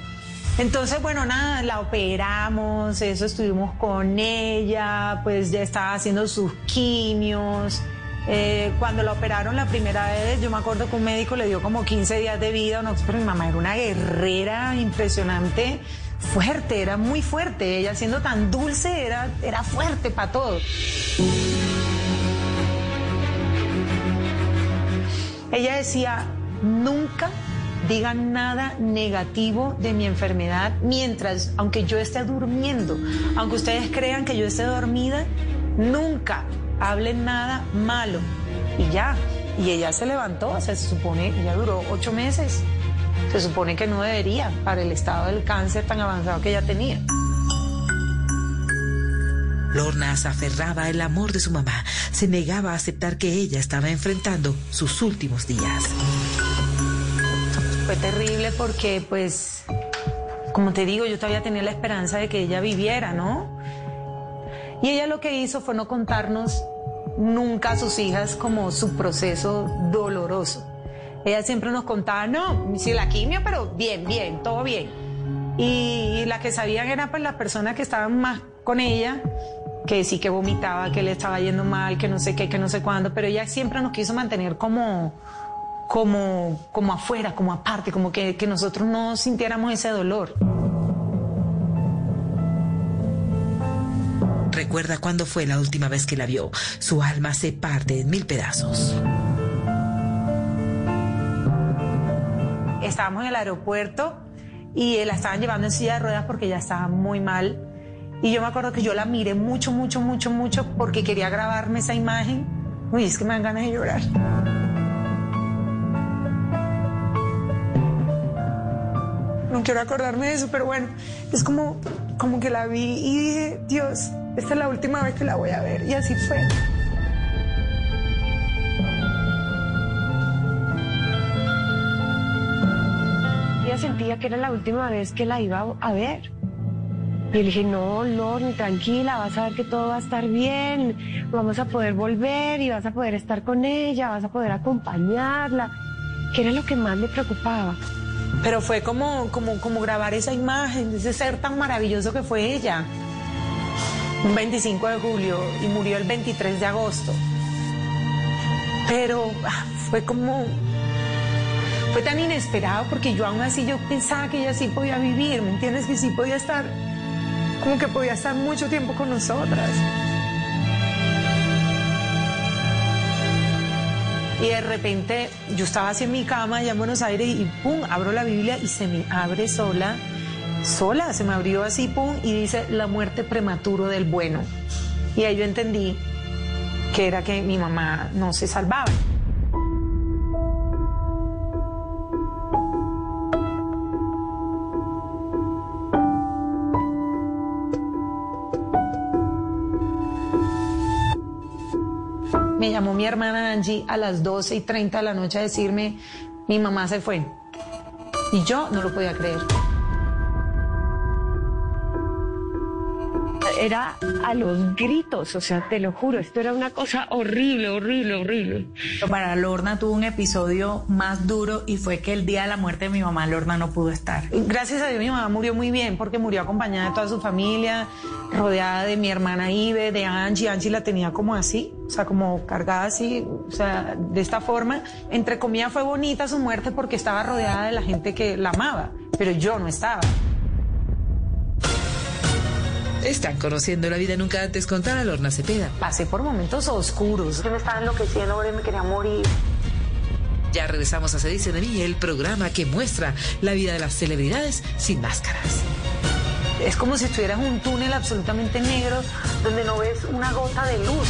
Entonces, bueno, nada, la operamos, eso estuvimos con ella, pues ya estaba haciendo sus quimios. Eh, cuando la operaron la primera vez, yo me acuerdo que un médico le dio como 15 días de vida, no, pero mi mamá era una guerrera impresionante, fuerte, era muy fuerte. Ella siendo tan dulce era, era fuerte para todo. Ella decía, nunca digan nada negativo de mi enfermedad mientras, aunque yo esté durmiendo, aunque ustedes crean que yo esté dormida, nunca hablen nada malo. Y ya, y ella se levantó, o sea, se supone, ella duró ocho meses. Se supone que no debería para el estado del cáncer tan avanzado que ella tenía. Lorna se aferraba al amor de su mamá, se negaba a aceptar que ella estaba enfrentando sus últimos días. Fue terrible porque, pues, como te digo, yo todavía tenía la esperanza de que ella viviera, ¿no? Y ella lo que hizo fue no contarnos nunca a sus hijas como su proceso doloroso. Ella siempre nos contaba, no, sí, la quimio, pero bien, bien, todo bien. Y la que sabían era pues las personas que estaban más con ella, que sí que vomitaba, que le estaba yendo mal, que no sé qué, que no sé cuándo, pero ella siempre nos quiso mantener como, como, como afuera, como aparte, como que, que nosotros no sintiéramos ese dolor. Recuerda cuándo fue la última vez que la vio. Su alma se parte en mil pedazos. Estábamos en el aeropuerto y la estaban llevando en silla de ruedas porque ella estaba muy mal. Y yo me acuerdo que yo la miré mucho, mucho, mucho, mucho porque quería grabarme esa imagen. Uy, es que me dan ganas de llorar. No quiero acordarme de eso, pero bueno, es como, como que la vi y dije, Dios, esta es la última vez que la voy a ver. Y así fue. Ella sentía que era la última vez que la iba a ver. Y le dije, no, Lorne, tranquila, vas a ver que todo va a estar bien, vamos a poder volver y vas a poder estar con ella, vas a poder acompañarla, que era lo que más le preocupaba. Pero fue como, como, como grabar esa imagen, ese ser tan maravilloso que fue ella. Un 25 de julio y murió el 23 de agosto. Pero ah, fue como, fue tan inesperado porque yo aún así yo pensaba que ella sí podía vivir, ¿me entiendes? Que sí podía estar, como que podía estar mucho tiempo con nosotras. Y de repente yo estaba así en mi cama allá en Buenos Aires y pum, abro la Biblia y se me abre sola, sola, se me abrió así, pum, y dice la muerte prematuro del bueno. Y ahí yo entendí que era que mi mamá no se salvaba. Me llamó mi hermana Angie a las 12 y 30 de la noche a decirme, mi mamá se fue. Y yo no lo podía creer. Era a los gritos, o sea, te lo juro, esto era una cosa horrible, horrible, horrible. Para Lorna tuvo un episodio más duro y fue que el día de la muerte de mi mamá, Lorna no pudo estar. Gracias a Dios mi mamá murió muy bien porque murió acompañada de toda su familia, rodeada de mi hermana Ibe, de Angie. Angie la tenía como así, o sea, como cargada así, o sea, de esta forma. Entre comillas fue bonita su muerte porque estaba rodeada de la gente que la amaba, pero yo no estaba. Están conociendo la vida nunca antes contada Lorna Cepeda. Pasé por momentos oscuros. Yo me estaba enloqueciendo, me quería morir. Ya regresamos a Se dice de mí, el programa que muestra la vida de las celebridades sin máscaras. Es como si estuvieras en un túnel absolutamente negro donde no ves una gota de luz.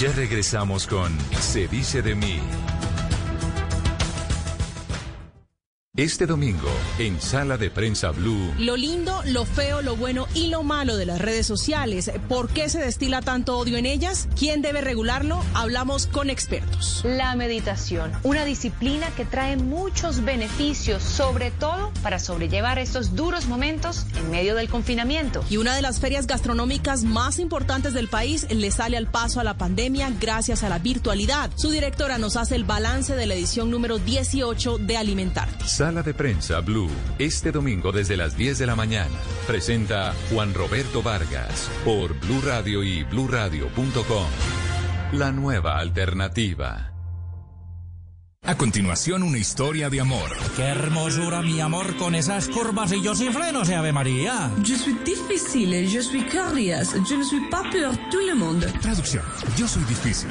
Ya regresamos con Se dice de mí. Este domingo, en Sala de Prensa Blue, Lo lindo, lo feo, lo bueno y lo malo de las redes sociales. ¿Por qué se destila tanto odio en ellas? ¿Quién debe regularlo? Hablamos con expertos. La meditación, una disciplina que trae muchos beneficios, sobre todo para sobrellevar estos duros momentos en medio del confinamiento. Y una de las ferias gastronómicas más importantes del país le sale al paso a la pandemia gracias a la virtualidad. Su directora nos hace el balance de la edición número 18 de Alimentarte. Sala de Prensa Blue, este domingo desde las 10 de la mañana. Presenta Juan Roberto Vargas por Blue Radio y bluradio.com. La nueva alternativa. A continuación, una historia de amor. Qué hermosura, mi amor, con esas curvas y yo sin frenos, Ave María. Je suis difficile, je suis curious, je ne suis pas pour tout le monde. Traducción. Yo soy difícil,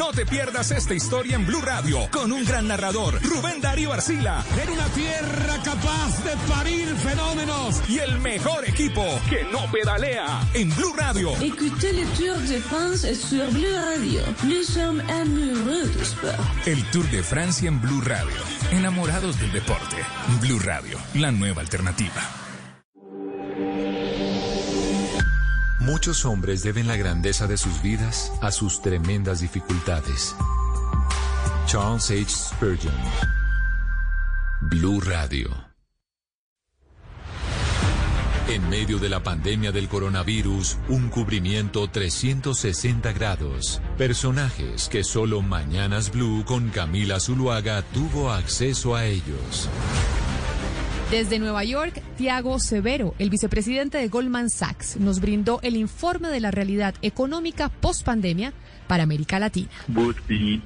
No te pierdas esta historia en Blue Radio con un gran narrador, Rubén Darío Arcila. En una tierra capaz de parir fenómenos. Y el mejor equipo que no pedalea en Blue Radio. Écoutez le Tour de France sur Bleu Radio. Nous sommes amoureux du sport. El Tour de Francia en Blue Radio. Enamorados del deporte. Blue Radio, la nueva alternativa. Muchos hombres deben la grandeza de sus vidas a sus tremendas dificultades. Charles H. Spurgeon. Blue Radio. En medio de la pandemia del coronavirus, un cubrimiento 360 grados. Personajes que solo Mañanas Blue con Camila Zuluaga tuvo acceso a ellos. Desde Nueva York, Tiago Severo, el vicepresidente de Goldman Sachs, nos brindó el informe de la realidad económica post-pandemia para América Latina. would be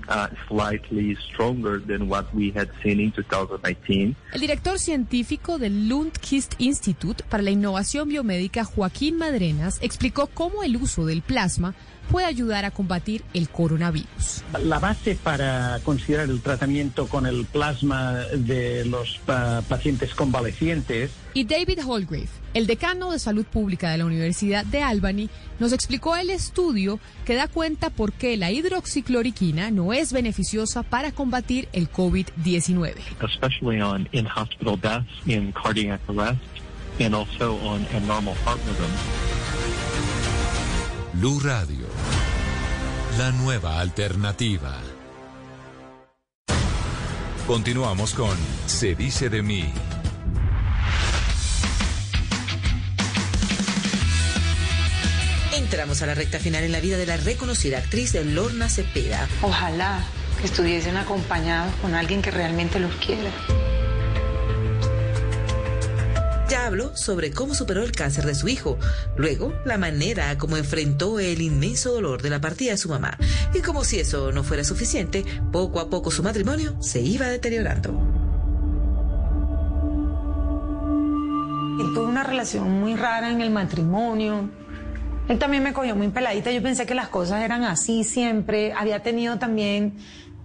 slightly stronger than what we had seen in 2019. El director científico del Lundquist Institute para la Innovación Biomédica, Joaquín Madrenas, explicó cómo el uso del plasma puede ayudar a combatir el coronavirus. La base para considerar el tratamiento con el plasma de los pa- pacientes convalecientes Y David Holgrave, el decano de salud pública de la Universidad de Albany, nos explicó el estudio que da cuenta por qué la hidroxicloroquina no es beneficiosa para combatir el COVID-19. especially on in-hospital deaths, in cardiac arrest, and also on abnormal heart rhythm. Blue Radio, la nueva alternativa. Continuamos con Se dice de mí. Entramos a la recta final en la vida de la reconocida actriz de Lorna Cepeda. Ojalá que estuviesen acompañados con alguien que realmente los quiera. Ya habló sobre cómo superó el cáncer de su hijo, luego la manera como enfrentó el inmenso dolor de la partida de su mamá y como si eso no fuera suficiente, poco a poco su matrimonio se iba deteriorando. Tuve una relación muy rara en el matrimonio. Él también me cogió muy peladita. Yo pensé que las cosas eran así siempre. Había tenido también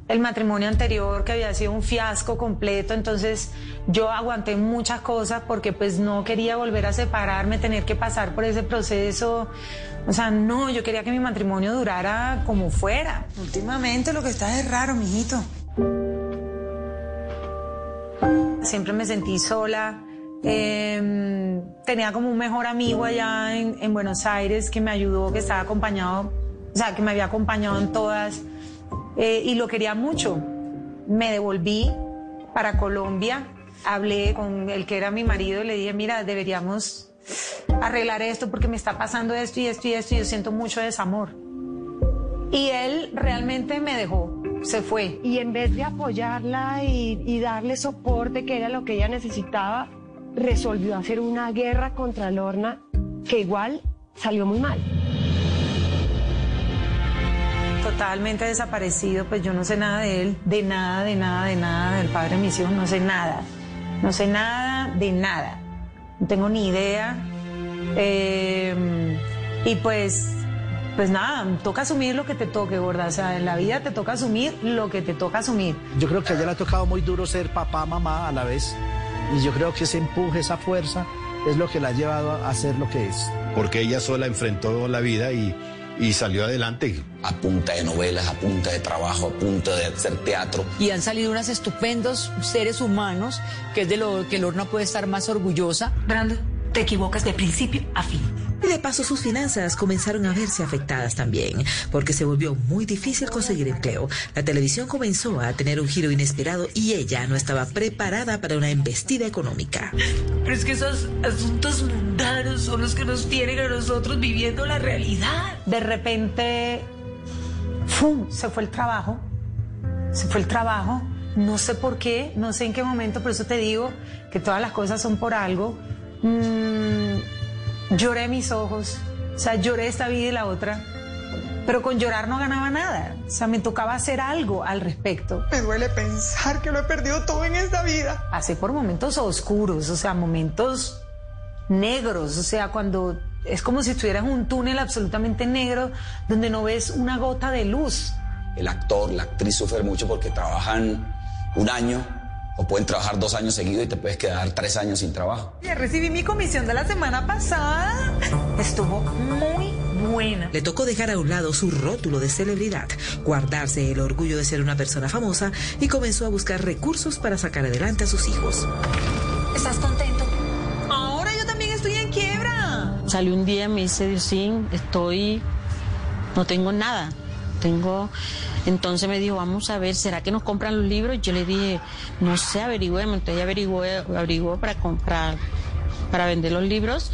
el matrimonio anterior que había sido un fiasco completo. Entonces yo aguanté muchas cosas porque pues no quería volver a separarme, tener que pasar por ese proceso. O sea, no, yo quería que mi matrimonio durara como fuera. Últimamente lo que está es raro, mijito. Siempre me sentí sola. Eh, tenía como un mejor amigo allá en, en, Buenos Aires que me ayudó, que estaba acompañado, o sea, que me había acompañado en todas eh, y lo quería mucho. Me devolví para Colombia, hablé con el que era mi marido y le dije, mira, deberíamos arreglar esto porque me está pasando esto y esto y esto y yo siento mucho desamor. Y él realmente me dejó, se fue. Y en vez de apoyarla y, y darle soporte, que era lo que ella necesitaba, resolvió hacer una guerra contra Lorna que igual salió muy mal. Totalmente desaparecido, pues yo no sé nada de él, de nada, de nada, de nada, del padre de mis hijos, no sé nada. No sé nada de nada. No tengo ni idea. Eh, y pues, pues nada, toca asumir lo que te toque, gorda. O sea, en la vida te toca asumir lo que te toca asumir. Yo creo que a ella le ha tocado muy duro ser papá, mamá a la vez. Y yo creo que ese empuje, esa fuerza, es lo que la ha llevado a ser lo que es. Porque ella sola enfrentó la vida y, y salió adelante. A punta de novelas, a punta de trabajo, a punta de hacer teatro. Y han salido unos estupendos seres humanos, que es de lo que Lorna puede estar más orgullosa. Brando, te equivocas de principio a fin. Y de paso sus finanzas comenzaron a verse afectadas también, porque se volvió muy difícil conseguir empleo. La televisión comenzó a tener un giro inesperado y ella no estaba preparada para una embestida económica. Pero es que esos asuntos mundanos son los que nos tienen a nosotros viviendo la realidad. De repente, ¡fum! se fue el trabajo. Se fue el trabajo. No sé por qué, no sé en qué momento, por eso te digo que todas las cosas son por algo. Mm, lloré mis ojos, o sea, lloré esta vida y la otra, pero con llorar no ganaba nada, o sea, me tocaba hacer algo al respecto. Me duele pensar que lo he perdido todo en esta vida. Pasé por momentos oscuros, o sea, momentos negros, o sea, cuando es como si estuvieras en un túnel absolutamente negro donde no ves una gota de luz. El actor, la actriz sufre mucho porque trabajan un año o pueden trabajar dos años seguidos y te puedes quedar tres años sin trabajo. Ya recibí mi comisión de la semana pasada. Estuvo muy buena. Le tocó dejar a un lado su rótulo de celebridad, guardarse el orgullo de ser una persona famosa y comenzó a buscar recursos para sacar adelante a sus hijos. ¿Estás contento? Ahora yo también estoy en quiebra. Salió un día y me dice, Diosín, estoy, no tengo nada. Tengo, entonces me dijo, vamos a ver, ¿será que nos compran los libros? Yo le dije, no sé, averigüemos. Entonces ella averiguó, para comprar, para vender los libros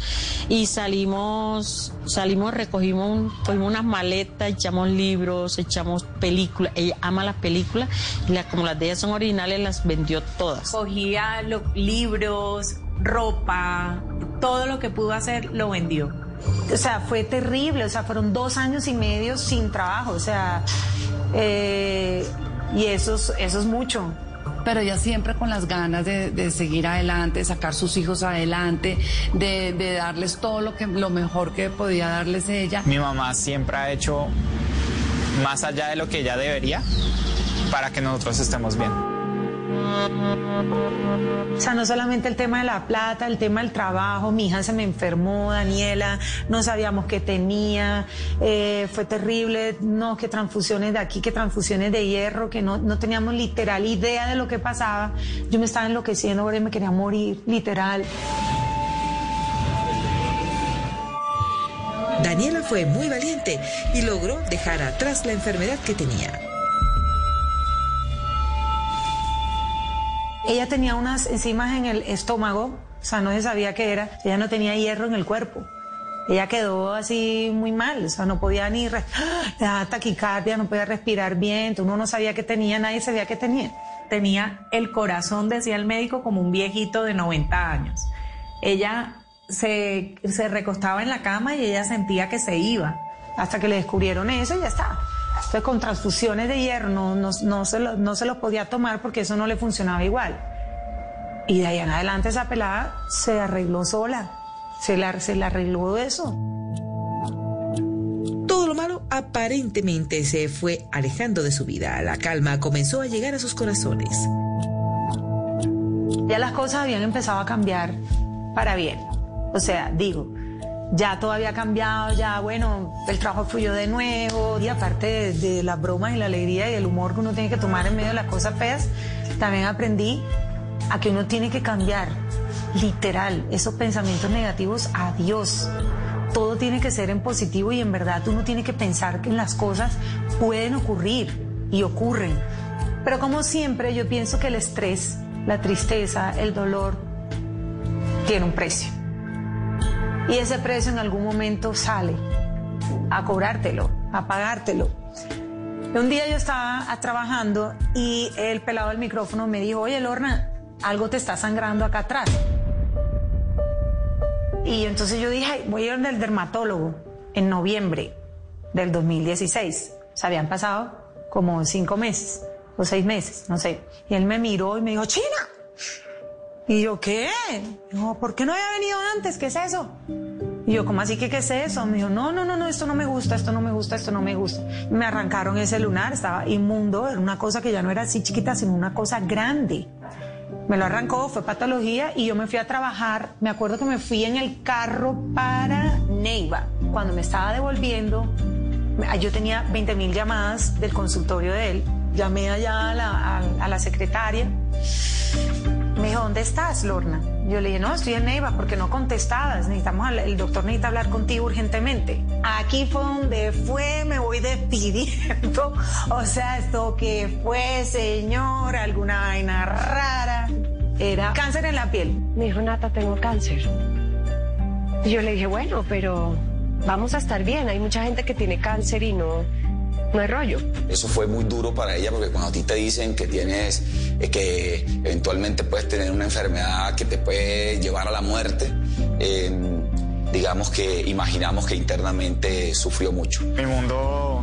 y salimos, salimos, recogimos, cogimos unas maletas, echamos libros, echamos películas. Ella ama las películas y las, como las de ella son originales, las vendió todas. Cogía los libros, ropa, todo lo que pudo hacer lo vendió. O sea, fue terrible, o sea, fueron dos años y medio sin trabajo, o sea, eh, y eso es, eso es mucho. Pero ella siempre con las ganas de, de seguir adelante, de sacar sus hijos adelante, de, de, darles todo lo, que, lo mejor que podía darles ella. Mi mamá siempre ha hecho más allá de lo que ella debería para que nosotros estemos bien. O sea, no solamente el tema de la plata, el tema del trabajo, mi hija se me enfermó, Daniela, no sabíamos qué tenía, eh, fue terrible, no, que transfusiones de aquí, que transfusiones de hierro, que no, no teníamos literal idea de lo que pasaba. Yo me estaba enloqueciendo, ahora me quería morir, literal. Daniela fue muy valiente y logró dejar atrás la enfermedad que tenía. Ella tenía unas enzimas en el estómago, o sea, no se sabía qué era. Ella no tenía hierro en el cuerpo. Ella quedó así muy mal, o sea, no podía ni taquicardia, no podía respirar bien, uno no sabía qué tenía, nadie sabía qué tenía. Tenía el corazón, decía el médico, como un viejito de 90 años. Ella se, se recostaba en la cama y ella sentía que se iba. Hasta que le descubrieron eso y ya está. Entonces, con transfusiones de hierro no, no, no se lo- no se los podía tomar porque eso no le funcionaba igual. Y de ahí en adelante esa pelada se arregló sola. Se la, se la arregló eso. Todo lo malo aparentemente se fue alejando de su vida. La calma comenzó a llegar a sus corazones. Ya las cosas habían empezado a cambiar para bien. O sea, digo, ya todo había cambiado, ya bueno, el trabajo fluyó de nuevo. Y aparte de, las bromas y la alegría y el humor que uno tiene que tomar en medio de las cosas feas, también aprendí a que uno tiene que cambiar, literal, esos pensamientos negativos, adiós. Todo tiene que ser en positivo y en verdad uno tiene que pensar que las cosas pueden ocurrir y ocurren. Pero como siempre, yo pienso que el estrés, la tristeza, el dolor, tiene un precio. Y ese precio en algún momento sale a cobrártelo, a pagártelo. Un día yo estaba trabajando y el pelado del micrófono me dijo, oye Lorna, algo te está sangrando acá atrás. Y entonces yo dije, "Ay, voy a ir del dermatólogo en noviembre del 2016. O sea, habían pasado como cinco meses o seis meses, no sé. Y él me miró y me dijo, China. Y yo, ¿qué? Dijo, ¿por qué no había venido antes? ¿Qué es eso? Y yo, ¿cómo así que qué es eso? Me dijo, no, no, no, no, esto no me gusta, esto no me gusta, esto no me gusta. Me arrancaron ese lunar, estaba inmundo, era una cosa que ya no era así chiquita, sino una cosa grande. Me lo arrancó, fue patología y yo me fui a trabajar. Me acuerdo que me fui en el carro para Neiva. Cuando me estaba devolviendo, yo tenía 20 mil llamadas del consultorio de él. Llamé allá a la, a- a la secretaria. Me dijo, ¿dónde estás, Lorna? Yo le dije, no, estoy en Neiva porque no contestabas. Necesitamos, el doctor necesita hablar contigo urgentemente. Aquí fue donde fue, me voy despidiendo. O sea, esto que fue, señor, alguna vaina rara. Era cáncer en la piel. Me dijo, Nata, tengo cáncer. Yo le dije, bueno, pero vamos a estar bien. Hay mucha gente que tiene cáncer y no, no hay rollo. Eso fue muy duro para ella porque cuando a ti te dicen que tienes, eh, que eventualmente puedes tener una enfermedad que te puede llevar a la muerte, eh, digamos que imaginamos que internamente sufrió mucho. Mi mundo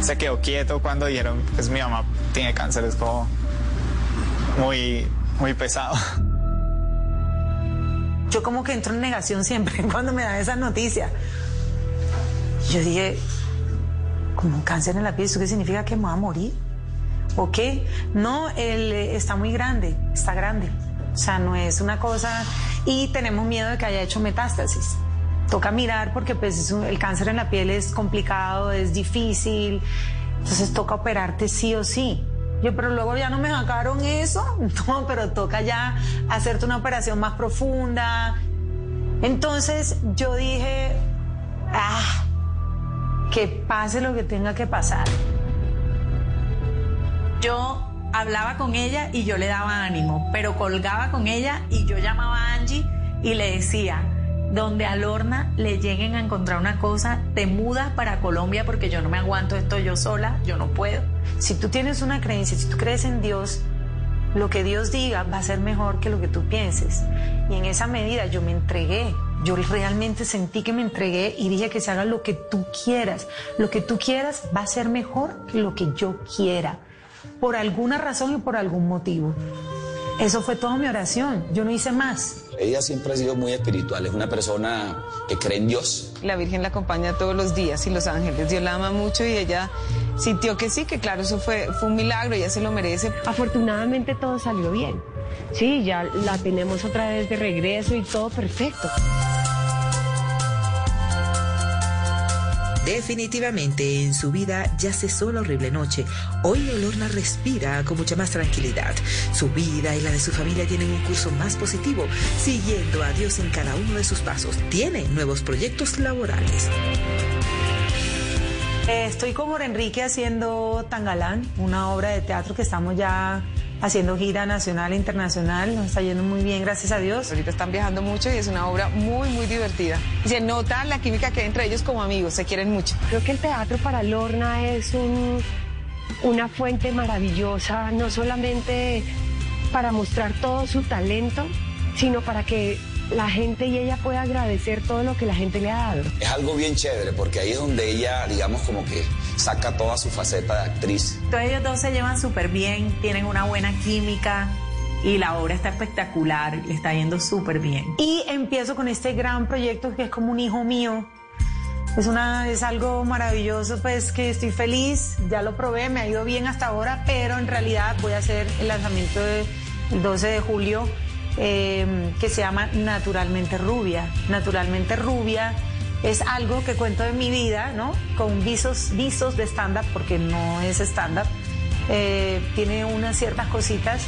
se quedó quieto cuando dijeron, pues mi mamá tiene cáncer, es como muy, muy pesado. Yo como que entro en negación siempre cuando me dan esas noticias. Yo dije, como un cáncer en la piel, ¿eso qué significa que me voy a morir? ¿O qué? No, él eh, está muy grande, está grande. O sea, no es una cosa... Y tenemos miedo de que haya hecho metástasis. Toca mirar porque pues el cáncer en la piel es complicado, es difícil. Entonces toca operarte sí o sí. Yo, pero luego ya no me sacaron eso. No, pero toca ya hacerte una operación más profunda. Entonces yo dije, ah, que pase lo que tenga que pasar. Yo hablaba con ella y yo le daba ánimo, pero colgaba con ella y yo llamaba a Angie y le decía, donde a Lorna le lleguen a encontrar una cosa, te mudas para Colombia porque yo no me aguanto esto yo sola, yo no puedo. Si tú tienes una creencia, si tú crees en Dios, lo que Dios diga va a ser mejor que lo que tú pienses. Y en esa medida yo me entregué. Yo realmente sentí que me entregué y dije que se haga lo que tú quieras. Lo que tú quieras va a ser mejor que lo que yo quiera. Por alguna razón y por algún motivo. Eso fue toda mi oración. Yo no hice más. Ella siempre ha sido muy espiritual, es una persona que cree en Dios. La Virgen la acompaña todos los días y los ángeles. Dios la ama mucho y ella sintió que sí, que claro, eso fue, fue un milagro, ella se lo merece. Afortunadamente todo salió bien. Sí, ya la tenemos otra vez de regreso y todo perfecto. Definitivamente en su vida ya cesó la horrible noche. Hoy Lorna respira con mucha más tranquilidad. Su vida y la de su familia tienen un curso más positivo, siguiendo a Dios en cada uno de sus pasos. Tiene nuevos proyectos laborales. Eh, estoy con Enrique haciendo Tangalán, una obra de teatro que estamos ya haciendo gira nacional e internacional. Nos está yendo muy bien, gracias a Dios. Ahorita están viajando mucho y es una obra muy, muy divertida. Y se nota la química que hay entre ellos como amigos, se quieren mucho. Creo que el teatro para Lorna es un, una fuente maravillosa, no solamente para mostrar todo su talento, sino para que la gente y ella pueda agradecer todo lo que la gente le ha dado. Es algo bien chévere porque ahí es donde ella, digamos, como que saca toda su faceta de actriz. Todos ellos dos se llevan súper bien, tienen una buena química y la obra está espectacular, le está yendo súper bien. Y empiezo con este gran proyecto que es como un hijo mío. Es, una, es algo maravilloso, pues que estoy feliz, ya lo probé, me ha ido bien hasta ahora, pero en realidad voy a hacer el lanzamiento de- el 12 de julio eh, que se llama Naturalmente Rubia. Naturalmente Rubia es algo que cuento de mi vida, ¿no? Con visos, visos de stand-up, porque no es stand-up. Eh, tiene unas ciertas cositas,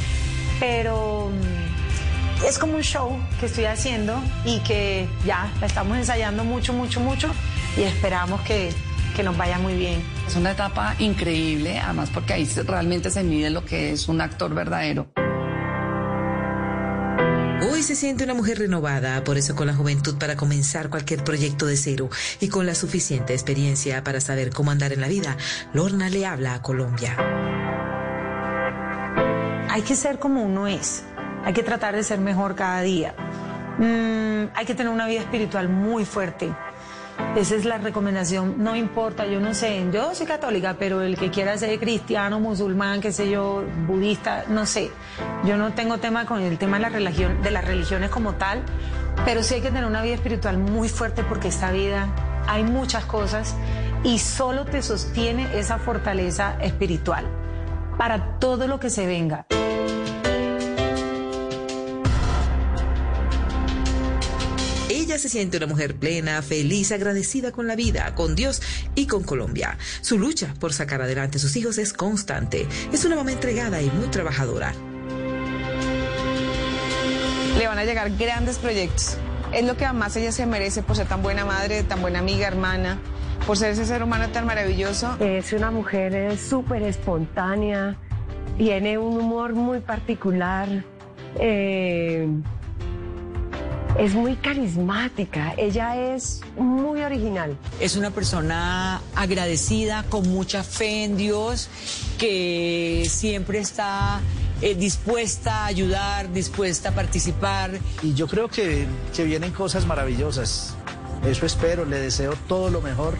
pero mm, es como un show que estoy haciendo y que ya la estamos ensayando mucho, mucho, mucho y esperamos que, que nos vaya muy bien. Es una etapa increíble, además porque ahí realmente se mide lo que es un actor verdadero. Hoy se siente una mujer renovada, por eso con la juventud para comenzar cualquier proyecto de cero y con la suficiente experiencia para saber cómo andar en la vida, Lorna le habla a Colombia. Hay que ser como uno es, hay que tratar de ser mejor cada día. Mm, hay que tener una vida espiritual muy fuerte. Esa es la recomendación. No importa, yo no sé, yo soy católica, pero el que quiera ser cristiano, musulmán, qué sé yo, budista, no sé. Yo no tengo tema con el tema de la religión, de las religiones como tal, pero sí hay que tener una vida espiritual muy fuerte porque esta vida hay muchas cosas y solo te sostiene esa fortaleza espiritual para todo lo que se venga. Ella se siente una mujer plena, feliz, agradecida con la vida, con Dios y con Colombia. Su lucha por sacar adelante a sus hijos es constante. Es una mamá entregada y muy trabajadora. Le van a llegar grandes proyectos. Es lo que además ella se merece por ser tan buena madre, tan buena amiga, hermana, por ser ese ser humano tan maravilloso. Es una mujer eh, súper espontánea, tiene un humor muy particular, eh, es muy carismática, ella es muy original. Es una persona agradecida, con mucha fe en Dios, que siempre está eh, dispuesta a ayudar, dispuesta a participar. Y yo creo que, que vienen cosas maravillosas. Eso espero, le deseo todo lo mejor,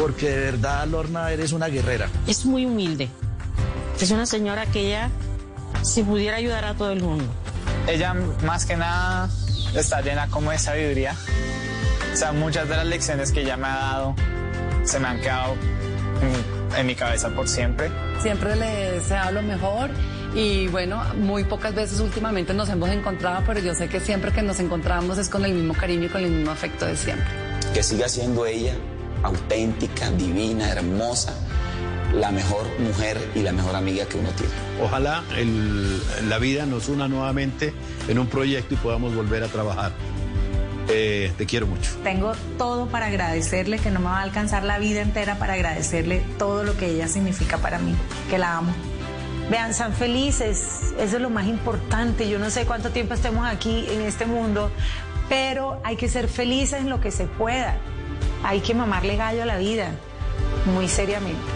porque de verdad, Lorna, eres una guerrera. Es muy humilde. Es una señora que ella, si pudiera ayudar a todo el mundo. Ella más que nada está llena como de sabiduría. O sea, muchas de las lecciones que ella me ha dado se me han quedado en, en mi cabeza por siempre. Siempre le deseo lo mejor y bueno, muy pocas veces últimamente nos hemos encontrado, pero yo sé que siempre que nos encontramos es con el mismo cariño y con el mismo afecto de siempre. Que siga siendo ella auténtica, divina, hermosa, la mejor mujer y la mejor amiga que uno tiene. Ojalá el- la vida nos una nuevamente en un proyecto y podamos volver a trabajar. Eh, te quiero mucho. Tengo todo para agradecerle, que no me va a alcanzar la vida entera para agradecerle todo lo que ella significa para mí, que la amo. Vean, sean felices, eso es lo más importante. Yo no sé cuánto tiempo estemos aquí en este mundo, pero hay que ser felices en lo que se pueda. Hay que mamarle gallo a la vida, muy seriamente.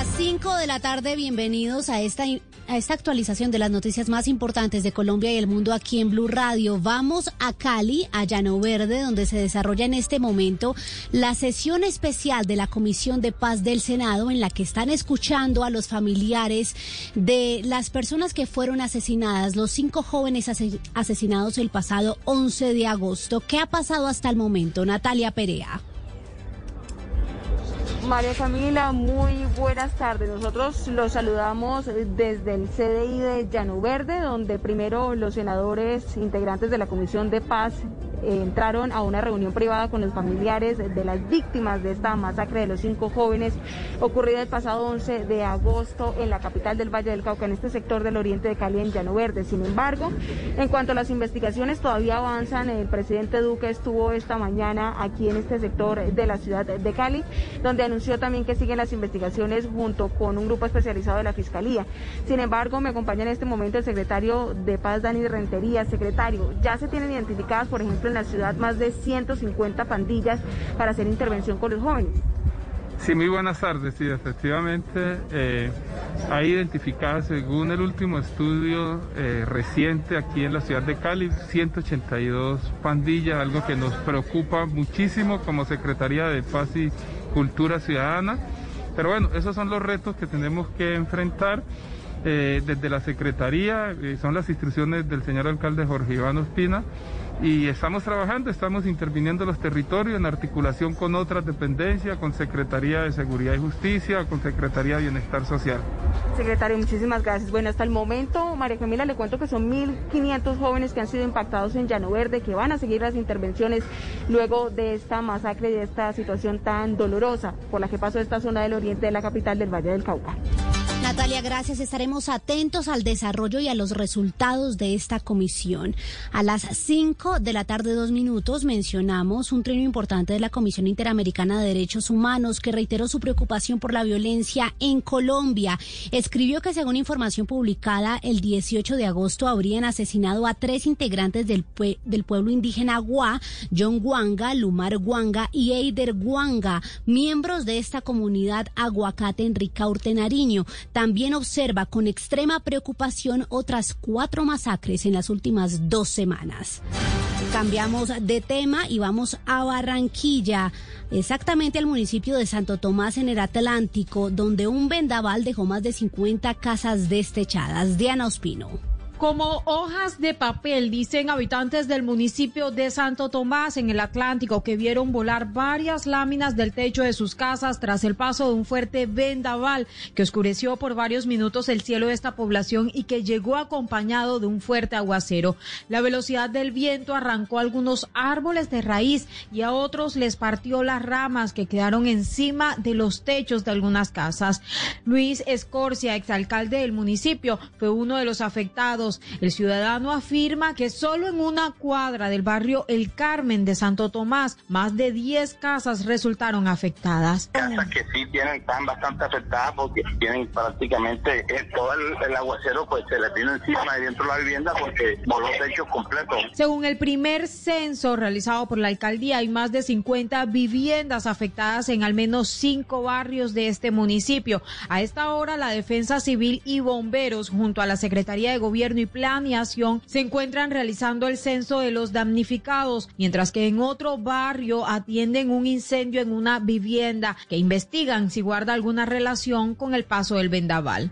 Las 5 de la tarde, bienvenidos a esta, a esta actualización de las noticias más importantes de Colombia y el mundo aquí en Blue Radio. Vamos a Cali, a Llano Verde, donde se desarrolla en este momento la sesión especial de la Comisión de Paz del Senado, en la que están escuchando a los familiares de las personas que fueron asesinadas, los cinco jóvenes ase- asesinados el pasado 11 de agosto. ¿Qué ha pasado hasta el momento? Natalia Perea. María Camila, muy buenas tardes. Nosotros los saludamos desde el CDI de Llano Verde, donde primero los senadores integrantes de la Comisión de Paz entraron a una reunión privada con los familiares de las víctimas de esta masacre de los cinco jóvenes ocurrida el pasado 11 de agosto en la capital del Valle del Cauca, en este sector del oriente de Cali, en Llano Verde. Sin embargo, en cuanto a las investigaciones todavía avanzan, el presidente Duque estuvo esta mañana aquí en este sector de la ciudad de Cali, donde anunció también que siguen las investigaciones junto con un grupo especializado de la Fiscalía. Sin embargo, me acompaña en este momento el secretario de Paz, Dani Rentería. Secretario, ya se tienen identificadas, por ejemplo, en la ciudad más de 150 pandillas para hacer intervención con los jóvenes. Sí, muy buenas tardes. Sí, efectivamente, eh, hay identificadas, según el último estudio eh, reciente aquí en la ciudad de Cali, 182 pandillas, algo que nos preocupa muchísimo como Secretaría de Paz y Cultura Ciudadana. Pero bueno, esos son los retos que tenemos que enfrentar. eh, desde la Secretaría, eh, son las instrucciones del señor alcalde Jorge Iván Ospina, y estamos trabajando, estamos interviniendo en los territorios en articulación con otras dependencias, con Secretaría de Seguridad y Justicia, con Secretaría de Bienestar Social. Secretario, muchísimas gracias. Bueno, hasta el momento, María Camila, le cuento que son 1.500 jóvenes que han sido impactados en Llano Verde, que van a seguir las intervenciones luego de esta masacre y de esta situación tan dolorosa por la que pasó esta zona del oriente de la capital del Valle del Cauca. Natalia, gracias. Estaremos atentos al desarrollo y a los resultados de esta comisión. A las 5 de la tarde, dos minutos, mencionamos un trino importante de la Comisión Interamericana de Derechos Humanos que reiteró su preocupación por la violencia en Colombia. Escribió que, según información publicada el 18 de agosto, habrían asesinado a tres integrantes del, pue- del pueblo indígena Gua, John Guanga, Lumar Guanga y Eider Guanga, miembros de esta comunidad aguacate en Ricaurte, Nariño. También observa con extrema preocupación otras cuatro masacres en las últimas dos semanas. Cambiamos de tema y vamos a Barranquilla, exactamente al municipio de Santo Tomás en el Atlántico, donde un vendaval dejó más de 50 casas destechadas. Diana Ospino. Como hojas de papel, dicen habitantes del municipio de Santo Tomás en el Atlántico que vieron volar varias láminas del techo de sus casas tras el paso de un fuerte vendaval que oscureció por varios minutos el cielo de esta población y que llegó acompañado de un fuerte aguacero. La velocidad del viento arrancó algunos árboles de raíz y a otros les partió las ramas que quedaron encima de los techos de algunas casas. Luis Escorcia, exalcalde del municipio, fue uno de los afectados afectados. El ciudadano afirma que solo en una cuadra del barrio El Carmen de Santo Tomás, más de 10 casas resultaron afectadas. Casas que sí tienen, están bastante afectadas porque tienen prácticamente eh, todo el, aguacero pues se les vino encima de dentro de la vivienda porque voló techos completos. Según el primer censo realizado por la alcaldía, hay más de 50 viviendas afectadas en al menos cinco barrios de este municipio. A esta hora, la Defensa Civil y bomberos, junto a la Secretaría de Gobierno y Planeación, se encuentran realizando el censo de los damnificados, mientras que en otro barrio atienden un incendio en una vivienda que investigan si guarda alguna relación con el paso del vendaval.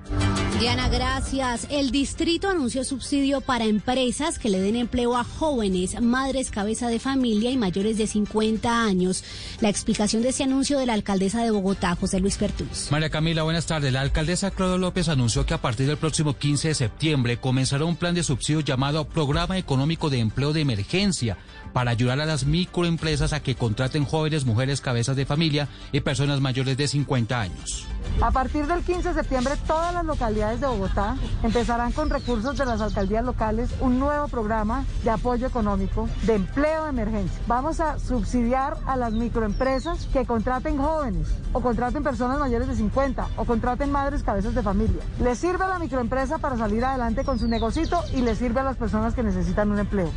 Diana, gracias. El distrito anunció subsidio para empresas que le den empleo a jóvenes, madres, cabeza de familia y mayores de 50 años. La explicación de ese anuncio de la alcaldesa de Bogotá, José Luis Pertús. María Camila, buenas tardes. La alcaldesa Claudia López anunció que a partir del próximo 15 de septiembre comenzará un plan de subsidio llamado Programa Económico de Empleo de Emergencia para ayudar a las microempresas a que contraten jóvenes, mujeres, cabezas de familia y personas mayores de 50 años. A partir del 15 de septiembre, todas las localidades de Bogotá empezarán con recursos de las alcaldías locales un nuevo programa de apoyo económico de empleo de emergencia. Vamos a subsidiar a las microempresas que contraten jóvenes o contraten personas mayores de 50 o contraten madres cabezas de familia. Les sirve a la microempresa para salir adelante con su negocito y les sirve a las personas que necesitan un empleo.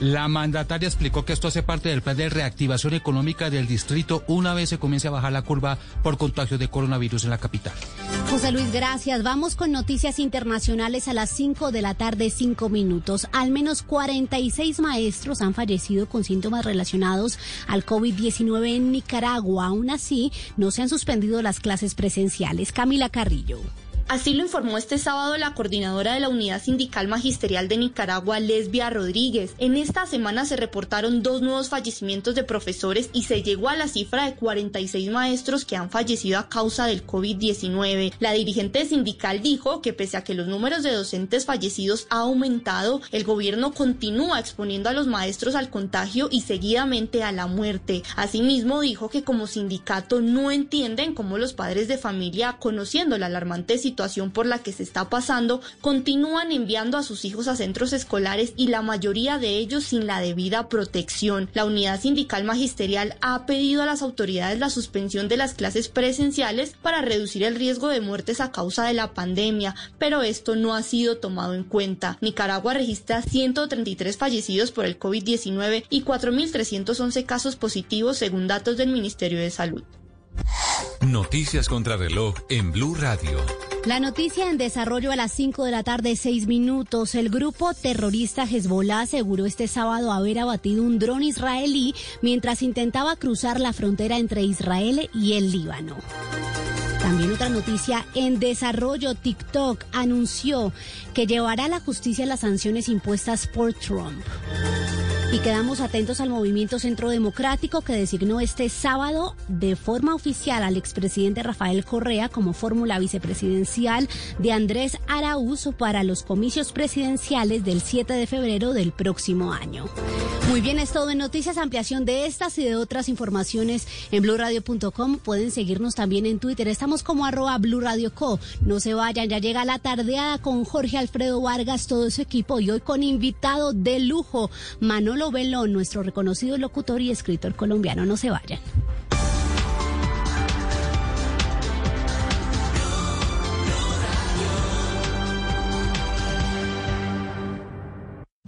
La mandataria explicó que esto hace parte del plan de reactivación económica del distrito una vez se comience a bajar la curva por contagio de coronavirus en la capital. José Luis, gracias. Vamos con noticias internacionales a las 5 de la tarde, 5 minutos. Al menos 46 maestros han fallecido con síntomas relacionados al COVID-19 en Nicaragua. Aún así, no se han suspendido las clases presenciales. Camila Carrillo. Así lo informó este sábado la coordinadora de la Unidad Sindical Magisterial de Nicaragua, Lesbia Rodríguez. En esta semana se reportaron dos nuevos fallecimientos de profesores y se llegó a la cifra de 46 maestros que han fallecido a causa del COVID-19. La dirigente sindical dijo que pese a que los números de docentes fallecidos ha aumentado, el gobierno continúa exponiendo a los maestros al contagio y seguidamente a la muerte. Asimismo, dijo que como sindicato no entienden cómo los padres de familia, conociendo la alarmante situación, por la que se está pasando, continúan enviando a sus hijos a centros escolares y la mayoría de ellos sin la debida protección. La unidad sindical magisterial ha pedido a las autoridades la suspensión de las clases presenciales para reducir el riesgo de muertes a causa de la pandemia, pero esto no ha sido tomado en cuenta. Nicaragua registra 133 fallecidos por el COVID-19 y 4.311 casos positivos según datos del Ministerio de Salud. Noticias contra reloj en Blue Radio. La noticia en desarrollo a las 5 de la tarde, 6 minutos. El grupo terrorista Hezbollah aseguró este sábado haber abatido un dron israelí mientras intentaba cruzar la frontera entre Israel y el Líbano. También otra noticia en desarrollo, TikTok anunció que llevará a la justicia las sanciones impuestas por Trump. Y quedamos atentos al movimiento Centro Democrático que designó este sábado de forma oficial al expresidente Rafael Correa como fórmula vicepresidencial de Andrés Araúz para los comicios presidenciales del 7 de febrero del próximo año. Muy bien, es todo en noticias, ampliación de estas y de otras informaciones en blurradio.com. Pueden seguirnos también en Twitter. Estamos como arroba Co. No se vayan, ya llega la tardeada con Jorge Alfredo Vargas, todo su equipo y hoy con invitado de lujo, Manolo Belón, nuestro reconocido locutor y escritor colombiano. No se vayan.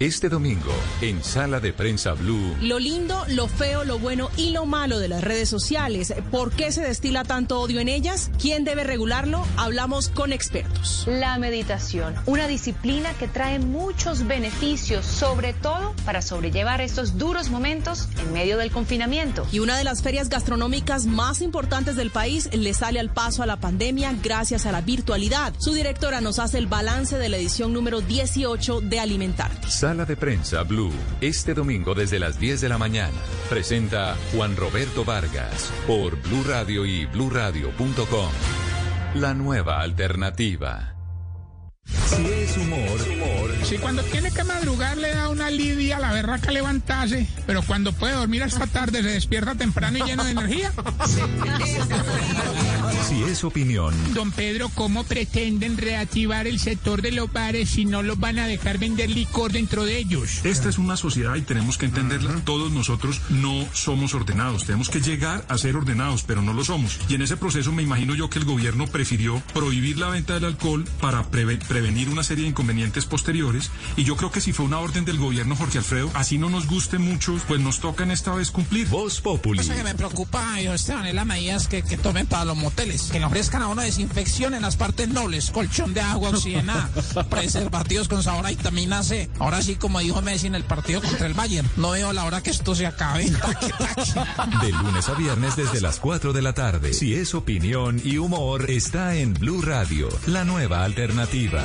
Este domingo, en Sala de Prensa Blue. Lo lindo, lo feo, lo bueno y lo malo de las redes sociales. ¿Por qué se destila tanto odio en ellas? ¿Quién debe regularlo? Hablamos con expertos. La meditación, una disciplina que trae muchos beneficios, sobre todo para sobrellevar estos duros momentos en medio del confinamiento. Y una de las ferias gastronómicas más importantes del país le sale al paso a la pandemia gracias a la virtualidad. Su directora nos hace el balance de la edición número 18 de Alimentarte. Sala de Prensa Blue, este domingo desde las 10 de la mañana. Presenta Juan Roberto Vargas por Blue Radio y bluradio.com. La nueva alternativa. Si es humor, humor. Si cuando tiene que madrugar le da una lidia la berraca levantarse, pero cuando puede dormir hasta tarde se despierta temprano y lleno de energía. Si es opinión, Don Pedro, ¿cómo pretenden reactivar el sector de los bares si no los van a dejar vender licor dentro de ellos? Esta es una sociedad y tenemos que entenderla. Todos nosotros no somos ordenados. Tenemos que llegar a ser ordenados, pero no lo somos. Y en ese proceso me imagino yo que el gobierno prefirió prohibir la venta del alcohol para preve- prevenir una serie de inconvenientes posteriores. Y yo creo que si fue una orden del gobierno, Jorge Alfredo, así no nos guste mucho, pues nos toca en esta vez cumplir. Voz Populi. Cosa que me preocupa, yo, Esteban, es las medidas que, que tomen para los Que le ofrezcan a uno desinfección en las partes nobles, colchón de agua oxigenada, preservativos con sabor a vitamina C. Ahora sí, como dijo Messi en el partido contra el Bayern, no veo la hora que esto se acabe. De lunes a viernes desde las 4 de la tarde. Si es opinión y humor, está en Blue Radio, la nueva alternativa.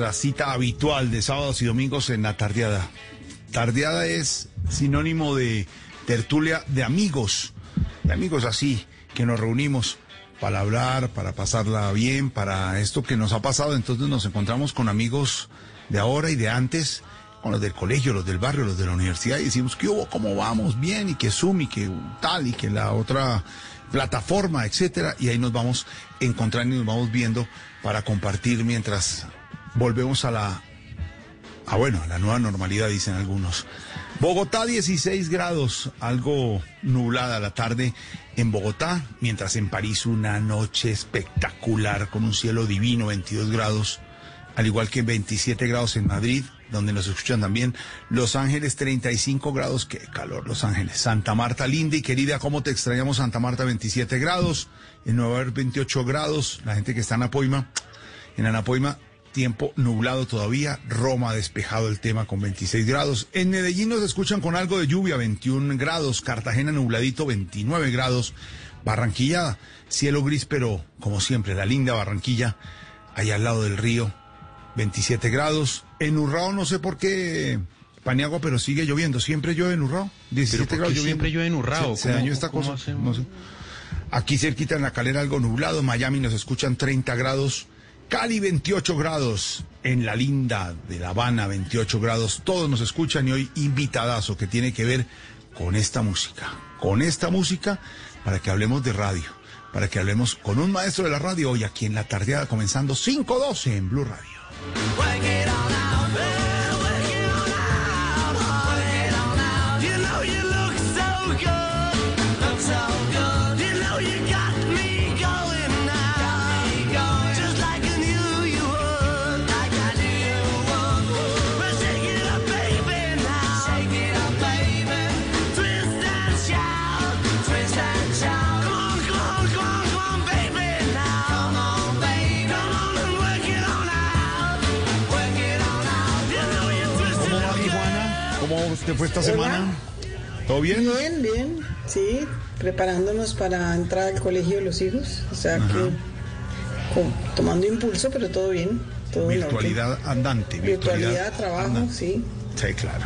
Nuestra cita habitual de sábados y domingos en la tardeada. Tardeada es sinónimo de tertulia de amigos. De amigos así, que nos reunimos para hablar, para pasarla bien, para esto que nos ha pasado. Entonces nos encontramos con amigos de ahora y de antes, con los del colegio, los del barrio, los de la universidad, y decimos, ¿qué hubo? ¿Cómo vamos? Bien, y que Zoom, y que tal, y que la otra plataforma, etcétera, y ahí nos vamos encontrando y nos vamos viendo para compartir mientras volvemos a la Ah, bueno, la nueva normalidad, dicen algunos. Bogotá, 16 grados, algo nublada la tarde en Bogotá, mientras en París una noche espectacular con un cielo divino, 22 grados, al igual que 27 grados en Madrid, donde nos escuchan también. Los Ángeles, 35 grados, qué calor, Los Ángeles. Santa Marta, linda y querida, ¿cómo te extrañamos, Santa Marta, 27 grados. En Nueva York, 28 grados. La gente que está en Apoima, en Anapoima, tiempo nublado todavía, Roma despejado el tema con 26 grados, en Medellín nos escuchan con algo de lluvia, 21 grados, Cartagena nubladito, 29 grados, Barranquilla, cielo gris, pero como siempre, la linda Barranquilla, allá al lado del río, 27 grados, en Urrao no sé por qué, Paniagua, pero sigue lloviendo, siempre llueve en Urrao, 17 ¿Pero por qué grados siempre lloviendo. llueve en Urrao? Se, se ¿Cómo- dañó esta cosa, hacemos? no sé. Aquí cerquita en la calera algo nublado, Miami nos escuchan 30 grados, Cali 28 grados, en la linda de La Habana 28 grados, todos nos escuchan y hoy invitadazo que tiene que ver con esta música, con esta música para que hablemos de radio, para que hablemos con un maestro de la radio hoy aquí en la tardeada comenzando 5.12 en Blue Radio. Te fue esta semana? ¿Todo bien? Bien, bien, sí, preparándonos para entrar al colegio de los hijos, o sea que con- tomando impulso, pero todo bien. Todo. Virtualidad andante. Virtualidad, trabajo, andante. sí. Sí, claro.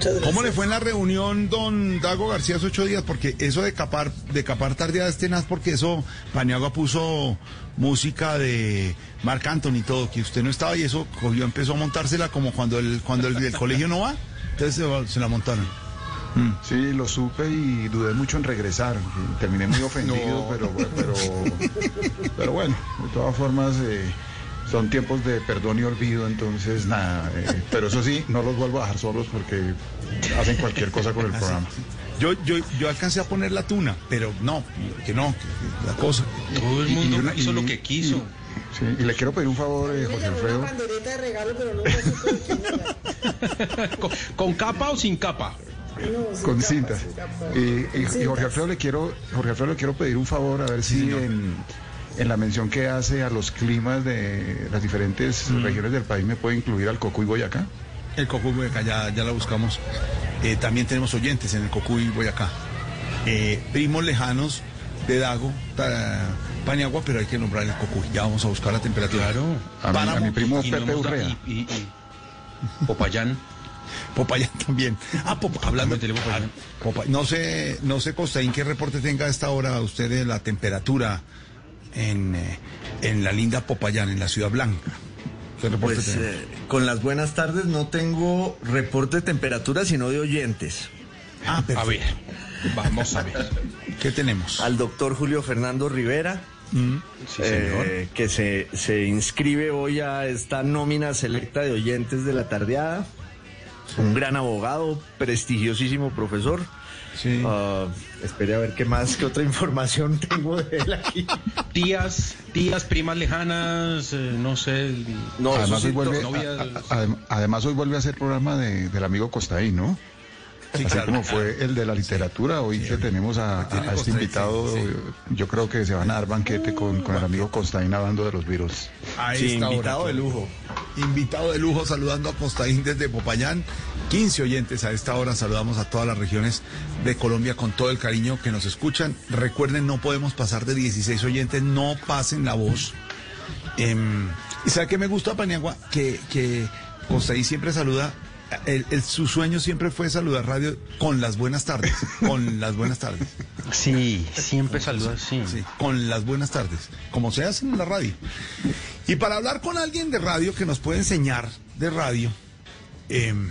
gracias. ¿Cómo le fue en la reunión, don Dago García, hace ocho días? Porque eso de capar, de capar tardía es tenaz, porque eso, Paniagua puso música de Marc Anthony y todo, que usted no estaba y eso cogió, empezó a montársela como cuando el, cuando el, del colegio no va, entonces se, va- se la montaron. Sí, lo supe y dudé mucho en regresar. Terminé muy ofendido, No. pero, pero, pero bueno, de todas formas eh, son tiempos de perdón y olvido, entonces nada. eh, pero eso sí, no los vuelvo a dejar solos porque hacen cualquier cosa con el Así. programa. Yo, yo, yo alcancé a poner la tuna, pero no, que no, que la cosa. Todo el mundo hizo lo que quiso. Sí, y le quiero pedir un favor, eh, José Alfredo. Bandereta de regalo, pero no ¿Con, con capa o sin capa? Con cintas. Y, y- y Jorge Alfredo le quiero, Jorge Alfredo le quiero pedir un favor a ver si en, en la mención que hace a los climas de las diferentes regiones del país me puede incluir al Cocuy Boyacá. El Cocuy Boyacá ya, ya la buscamos. Eh, también tenemos oyentes en el Cocuy Boyacá. Eh, primos lejanos de Dago, ta- Paniagua, pero hay que nombrar el Cocuy. Ya vamos a buscar la temperatura. Claro. A mi- a mi primo Pepe Urrea. Popayán. Popayán también. Ah, Pop- hablando de Popayán. no sé, no sé, Costaín, qué reporte tenga a esta hora usted de la temperatura en, eh, en la linda Popayán, en la Ciudad Blanca. ¿Qué reporte Pues eh, con las buenas tardes no tengo reporte de temperatura, sino de oyentes. Ah, a ver, vamos a ver. ¿Qué tenemos? Al doctor Julio Fernando Rivera, Sí, eh, que se, se inscribe hoy a esta nómina selecta de oyentes de la tardeada. Un gran abogado, prestigiosísimo profesor. Ah, espere a ver qué más, qué otra información tengo de él aquí. Tías, tías, primas lejanas, eh, no sé. No, además, hoy vuelve, novias. a- a- adem- además hoy vuelve a ser programa de- del amigo Costaín, ¿no? Claro. como fue el de la literatura, hoy que tenemos a, a- a este invitado, yo creo que se van a dar banquete con, con el amigo Costaín hablando de los virus. A esta hora, claro. Invitado de lujo, saludando a Costaín desde Popayán. 15 oyentes a esta hora. Saludamos a todas las regiones de Colombia con todo el cariño que nos escuchan. Recuerden, no podemos pasar de 16 oyentes. No pasen la voz. Em, ¿Y sabe qué me gusta, Paniagua? Que, que Costaín siempre saluda. El- el- su sueño siempre fue saludar radio con las buenas tardes. Con las buenas tardes. Sí, siempre saluda sí. Con las buenas tardes. Como se hace en la radio. Y para hablar con alguien de radio que nos puede enseñar de radio, em,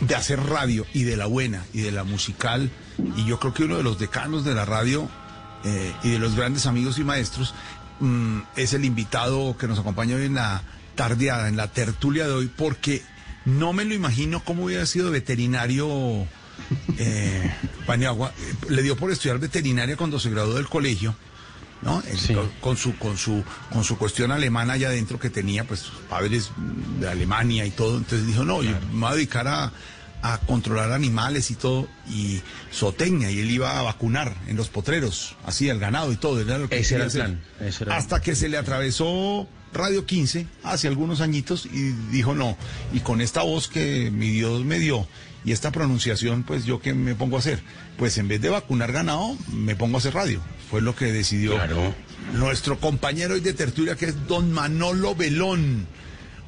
de hacer radio y de la buena y de la musical, y yo creo que uno de los decanos de la radio eh, y de los grandes amigos y maestros mm, es el invitado que nos acompaña hoy en la tardeada, en la tertulia de hoy, porque no me lo imagino cómo hubiera sido veterinario eh, Paniagua. Le dio por estudiar veterinaria cuando se graduó del colegio. ¿no? El- Con su con su con su cuestión alemana allá adentro que tenía pues sus padres de Alemania y todo, entonces dijo, "No, yo me voy a dedicar a a controlar animales y todo y zootecnia y él iba a vacunar en los potreros, así el ganado y todo, era lo que Ese era el plan, ese era- Hasta que se le atravesó Radio 15 hace algunos añitos y dijo, "No, y con esta voz que mi Dios me dio y esta pronunciación, pues yo qué me pongo a hacer? Pues en vez de vacunar ganado, me pongo a hacer radio." Fue lo que decidió nuestro compañero hoy de tertulia, que es don Manolo Belón.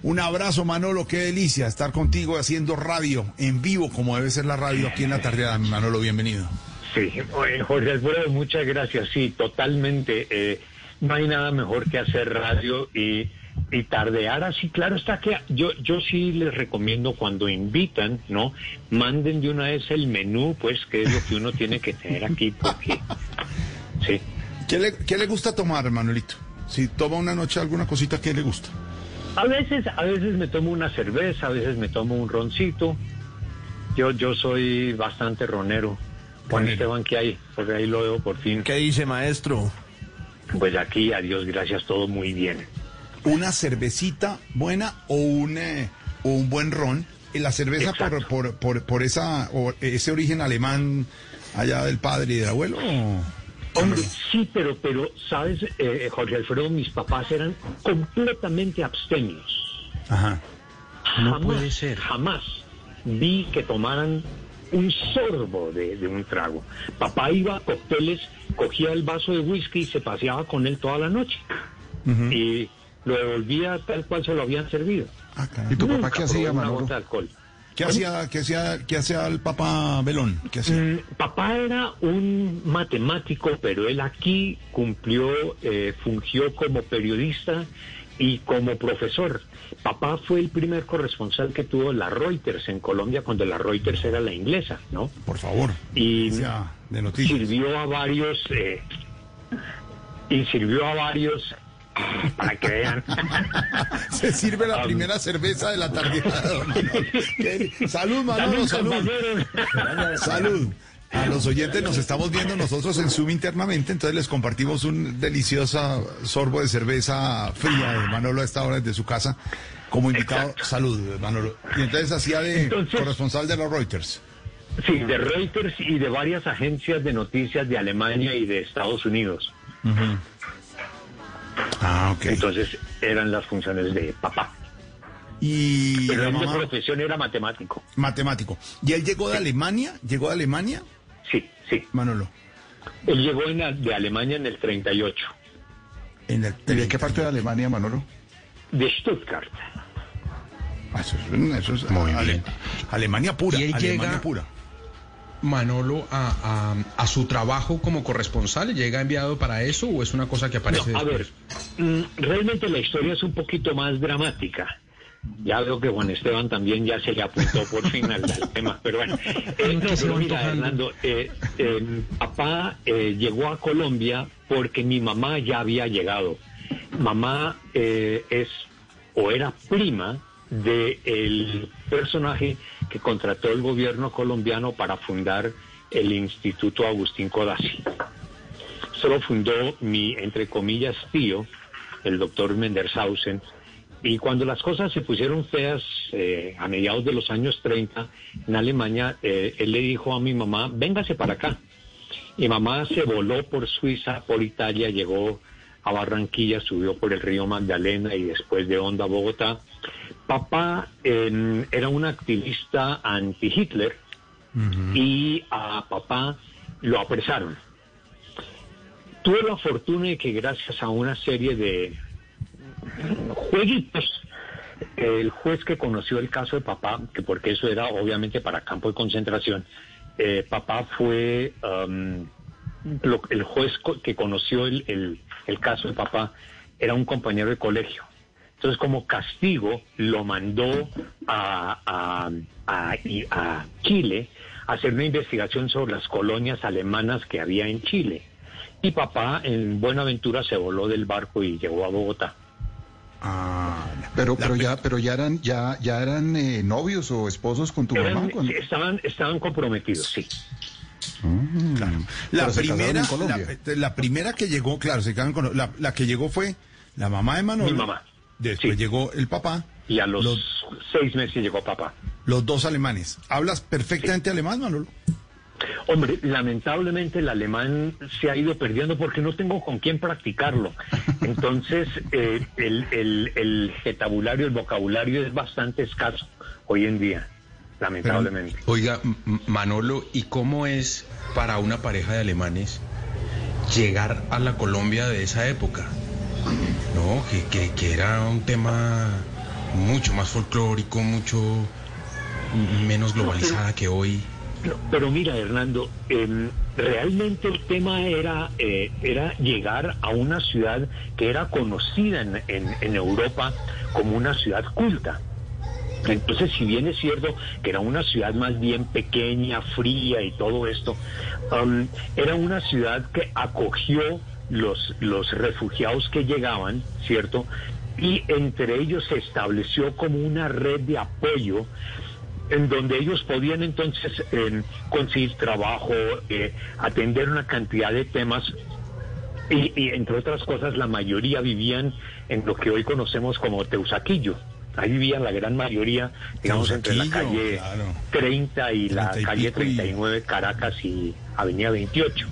Un abrazo, Manolo, qué delicia estar contigo haciendo radio en vivo, como debe ser la radio aquí en la tardeada. Manolo, bienvenido. Sí, oye, Jorge Alfredo, muchas gracias. Sí, totalmente. eh, no hay nada mejor que hacer radio y, y tardear así. Claro está que yo, yo sí les recomiendo cuando invitan, ¿no? Manden de una vez el menú, pues, que es lo que uno tiene que tener aquí, porque... Sí. ¿Qué le, qué le gusta tomar, Manolito? Si toma una noche alguna cosita, ¿qué le gusta? A veces, a veces me tomo una cerveza, a veces me tomo un roncito. Yo, yo soy bastante ronero. Juan Esteban, ¿qué hay? Porque ahí lo veo por fin. ¿Qué dice, maestro? Pues aquí, adiós, gracias, todo muy bien. ¿Una cervecita buena o un, eh, o un buen ron? La cerveza por, por, por, por esa, o ese origen alemán allá del padre y del abuelo. Hombre, sí, pero, pero, ¿sabes, eh, Jorge Alfredo? Mis papás eran completamente abstemios. Ajá. jamás, puede ser. Jamás vi que tomaran un sorbo de, de un trago. Papá iba a cócteles, cogía el vaso de whisky y se paseaba con él toda la noche. y lo devolvía tal cual se lo habían servido. ¿Y tu papá Nunca qué hacía, Manolo? gota de alcohol. ¿Qué hacía, qué hacía, qué hacía el papá Belón? ¿Qué hacía? Mm, papá era un matemático, pero él aquí cumplió, eh, fungió como periodista y como profesor. Papá fue el primer corresponsal que tuvo la Reuters en Colombia cuando la Reuters era la inglesa, ¿no? Por favor. Y de noticias. sirvió a varios, eh, y sirvió a varios, para que vean. Se sirve la primera cerveza de la tarde. Salud, Manolo, salud. Salud. A los oyentes nos estamos viendo nosotros en Zoom internamente, entonces les compartimos un deliciosa sorbo de cerveza fría de Manolo a esta hora desde su casa. Como invitado, salud, Manolo. Y entonces hacía de Entonces- corresponsal de los Reuters. Sí, de Reuters y de varias agencias de noticias de Alemania y de Estados Unidos. Ah, ok. Entonces eran las funciones de papá. Y Pero de mamá, profesión era matemático. matemático. ¿Y él llegó de Alemania? ¿Llegó de Alemania? Sí, sí. Manolo. Él llegó en la- de Alemania en el 38, En el, ¿Y de qué parte de Alemania, Manolo? de Stuttgart. Ah, Eso es, eso es Muy Ale- bien. Alemania pura. Y él Alemania llega- pura. Manolo, a, a- a su trabajo como corresponsal, ¿llega enviado para eso o es una cosa que aparece No, a ver, después? mm, realmente la historia es un poquito más dramática. Ya veo que Juan Esteban también ya se le apuntó por fin al, al tema, pero bueno. Eh, no, pero mira. Hernando, eh, eh, papá eh, llegó a Colombia porque mi mamá ya había llegado. Mamá eh, es o era prima del personaje que contrató el gobierno colombiano para fundar el Instituto Agustín Codazzi. Solo fundó mi, entre comillas, tío, el doctor Mendershausen, y cuando las cosas se pusieron feas eh, a mediados de los años 30 en Alemania, eh, él le dijo a mi mamá, véngase para acá. Y mamá se voló por Suiza, por Italia, llegó a Barranquilla, subió por el río Magdalena y después de Onda Bogotá. Papá eh, era un activista anti-Hitler y a papá lo apresaron. Tuve la fortuna de que gracias a una serie de jueguitos, el juez que conoció el caso de papá, que porque eso era obviamente para campo de concentración, eh, papá fue um, lo- el juez que conoció el, el- el caso de papá, era un compañero de colegio. Entonces, como castigo, lo mandó a, a- a- Chile a hacer una investigación sobre las colonias alemanas que había en Chile. Y papá, en Buenaventura, se voló del barco y llegó a Bogotá. Pero, pero ya, pero ya eran, ya, ya eran eh, novios o esposos con tu Eran- mamá. cuando- estaban, estaban comprometidos, sí. Primera, en Colombia. la, la primera que llegó, claro, se quedaron con la, la que llegó fue la mamá de Manolo. Mi mamá. Después llegó el papá. Y a los, seis meses llegó papá. Los dos alemanes. ¿Hablas perfectamente alemán, Manolo? Hombre, lamentablemente el alemán se ha ido perdiendo porque no tengo con quién practicarlo. Entonces, eh, el, el, el vocabulario, el vocabulario es bastante escaso hoy en día, lamentablemente. Oiga, Manolo, ¿y cómo es para una pareja de alemanes llegar a la Colombia de esa época? No, que, que, que era un tema mucho más folclórico, mucho menos globalizada que hoy. Pero mira, Hernando, em, realmente el tema era, eh, era llegar a una ciudad que era conocida en, en- en Europa como una ciudad culta. Entonces, si bien es cierto que era una ciudad más bien pequeña, fría y todo esto, um, era una ciudad que acogió los, los refugiados que llegaban, ¿cierto? Y entre ellos se estableció como una red de apoyo en donde ellos podían entonces eh, conseguir trabajo, eh, atender una cantidad de temas y, y, entre otras cosas la mayoría vivían en lo que hoy conocemos como Teusaquillo. Ahí vivían la gran mayoría, digamos, entre la calle claro. 30 y la 30 y calle pico y- 39, Caracas y Avenida 28.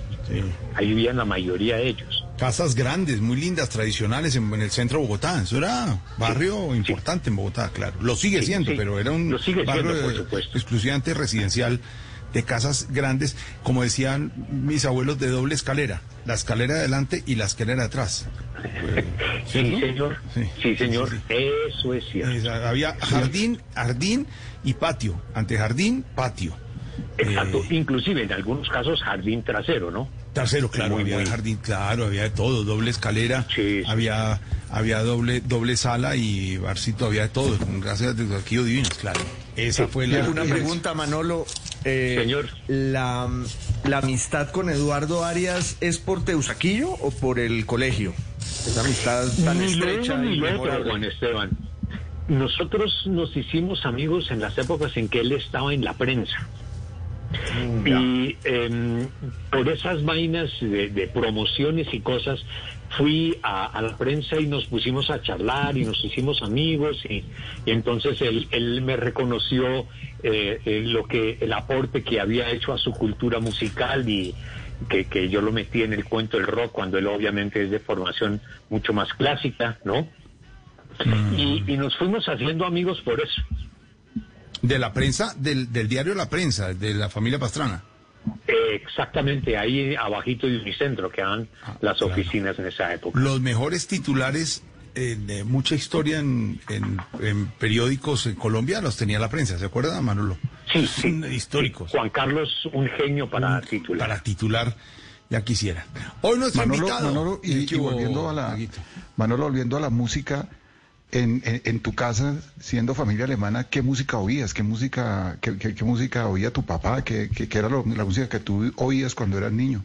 Ahí vivían la mayoría de ellos. Casas grandes, muy lindas, tradicionales en, en el centro de Bogotá. Eso era barrio importante en Bogotá, claro. Lo sigue Sí, siendo, sí. pero era un barrio siendo, exclusivamente residencial de casas grandes, como decían mis abuelos, de doble escalera, la escalera de adelante y la escalera atrás. Sí, señor. Sí, señor. Eso es cierto. Había jardín, jardín y patio, antejardín, patio. Exacto. Eh, Inclusive en algunos casos jardín trasero, ¿no? Trasero, claro, Muy, había muy. jardín, claro, había de todo, doble escalera, había había doble doble sala y barcito, había de todo, gracias a Dios, aquí divinos, claro. Esa fue la Una pregunta, Manolo. Eh, Señor. La, la amistad con Eduardo Arias es por Teusaquillo o por el colegio? Esa amistad tan Ni estrecha ni y memorable. Juan Esteban. Nosotros nos hicimos amigos en las épocas en que él estaba en la prensa. Y em, por esas vainas de, de promociones y cosas, fui a, a la prensa y nos pusimos a charlar y nos hicimos amigos y, y entonces él, él me reconoció eh, eh, lo que el aporte que había hecho a su cultura musical y que, que yo lo metí en el cuento del rock cuando él obviamente es de formación mucho más clásica, ¿no? Y, y nos fuimos haciendo amigos por eso. De la prensa, del, del diario La Prensa, de la familia Pastrana. Eh, exactamente, ahí abajito de Unicentro quedan las oficinas en esa época. Los mejores titulares eh, de mucha historia en, en- en periódicos en Colombia los tenía la prensa, ¿se acuerda, Manolo? Sí, sí. Históricos. Juan Carlos, un genio para titular. Para titular, ya quisiera. Hoy nuestro Manolo, invitado. Manolo, y, y ¿Qué hubo, volviendo a la? Manolo, volviendo a la música, en, en, en tu casa, siendo familia alemana, ¿qué música oías? ¿Qué música, qué, qué- qué música oía tu papá? ¿Qué, qué- era lo- la música que tú oías cuando eras niño?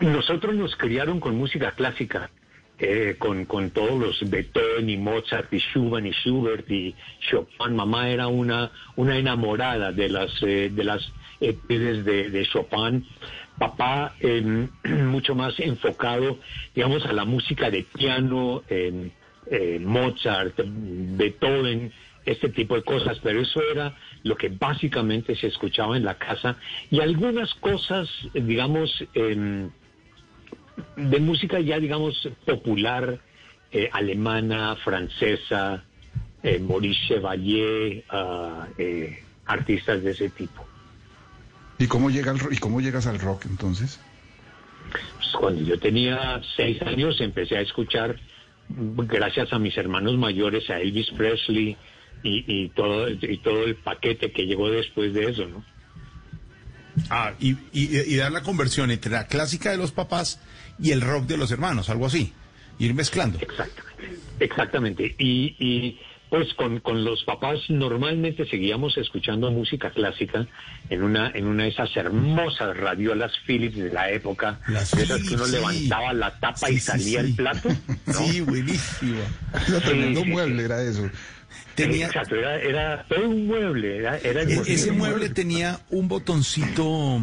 Nosotros nos criaron con música clásica, eh, con, con todos los Beethoven y Mozart y Schumann y Schubert y Chopin. Mamá era una, una enamorada de las, eh, de las etudes de, de Chopin. Papá eh, mucho más enfocado, digamos, a la música de piano, eh, Mozart, Beethoven, este tipo de cosas, pero eso era lo que básicamente se escuchaba en la casa y algunas cosas, digamos, em, de música ya, digamos, popular, eh, alemana, francesa, eh, Maurice Chevalier, ah, eh, artistas de ese tipo. ¿Y cómo, llega el, ¿Y cómo llegas al rock entonces? Pues, Cuando yo tenía seis años empecé a escuchar, gracias a mis hermanos mayores, a Elvis Presley y, y todo, y todo el paquete que llegó después de eso, ¿no? Ah, y, y, y dar la conversión entre la clásica de los papás y el rock de los hermanos, algo así. Ir mezclando. Exactamente. Y, y, pues con, con los papás normalmente seguíamos escuchando música clásica en una, en una de esas hermosas radiolas Philips de la época, Las de esas que uno sí. levantaba la tapa Sí, y salía sí. el plato. ¿no? Sí, buenísimo. Era tremendo mueble, era eso. Tenía- Exacto, era, era todo un mueble, era, era E- ese mueble tenía un botoncito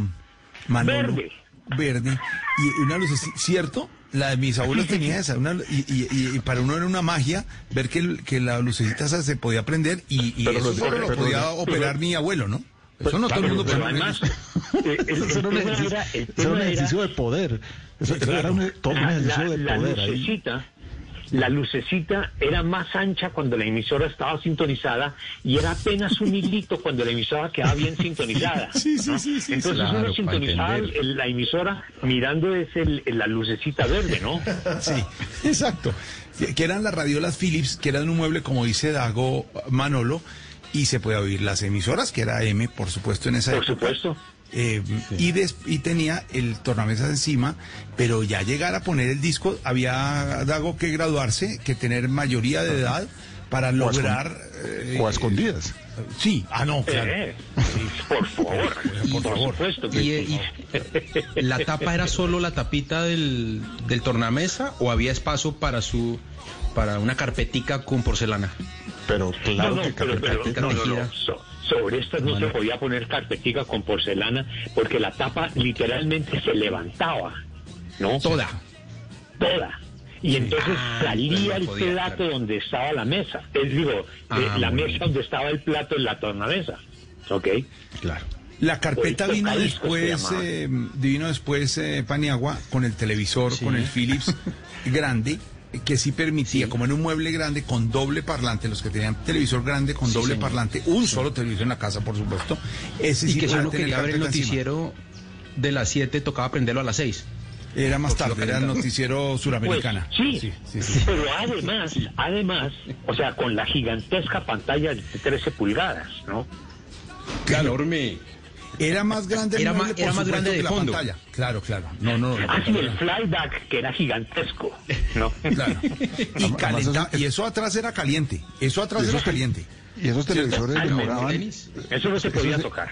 Manolo, Verde. Verde y una luz, ¿cierto? La de mis abuelos tenía esa, una, y, y- y- y para uno era una magia ver que, el- que la lucecita esa se podía prender y, y Pero eso lo- solo lo pero- podía pero- operar mi abuelo, ¿no? Eso no todo el mundo Pero además, eh, Eso era un ejercicio, era- era un tema era- ejercicio de poder. Eso, eso era un, todo un ejercicio la- de la poder ahí. La lucecita era más ancha cuando la emisora estaba sintonizada y era apenas un hilito cuando la emisora quedaba bien sintonizada. Sí, sí, sí, sí, Entonces claro, uno sintonizaba la emisora mirando ese, el- la lucecita verde, ¿no? Sí, exacto. Que eran las radiolas Philips, que eran un mueble, como dice Dago Manolo, y se puede oír las emisoras, que era M, por supuesto, en esa Por época. supuesto. Eh, y, des- y tenía el tornamesas encima, pero ya llegar a poner el disco, había Dago que graduarse, que tener mayoría de edad para lograr... eh, o a escondidas. Sí, ah, no, claro. Eh, por favor, por favor. supuesto que Y, y- ¿La tapa era solo la tapita del, del tornamesa o había espacio para su para una carpetica con porcelana? Pero claro no, no, que pero, pero- carpeta- no, no, no. So- sobre estas no, se podía poner carpetica con porcelana porque la tapa literalmente se levantaba, ¿no? Toda. Toda. Y entonces Ah, salía el no podía, plato claro. donde estaba la mesa. Es digo, eh, Ah, la muy mesa bien. donde estaba el plato en la tornamesa. ¿Ok? Claro. La carpeta vino después, eh, vino después eh, Paniagua con el televisor, Sí. con el Philips grande, que sí permitía, como en un mueble grande con doble parlante, los que tenían televisor grande con Sí, doble señor. parlante, un solo televisor en la casa, por supuesto. Ese y sí que si podía uno tener quería ver el encima. noticiero de las 7 tocaba prenderlo a las 6. Era más tarde, era el noticiero suramericana. Pues, sí, sí, sí, sí. pero además, además, o sea, con la gigantesca pantalla de 13 pulgadas, ¿no? Claro. Enorme. Era más grande el Era mueble, más- era más grande que de la fondo. pantalla. Claro, claro. No, no, no. Así el flyback, que era gigantesco, ¿no? Claro. Y, Además, calenta- eso- y eso atrás era caliente. Eso atrás era caliente. Y esos televisores demoraban. Eso no se podía tocar.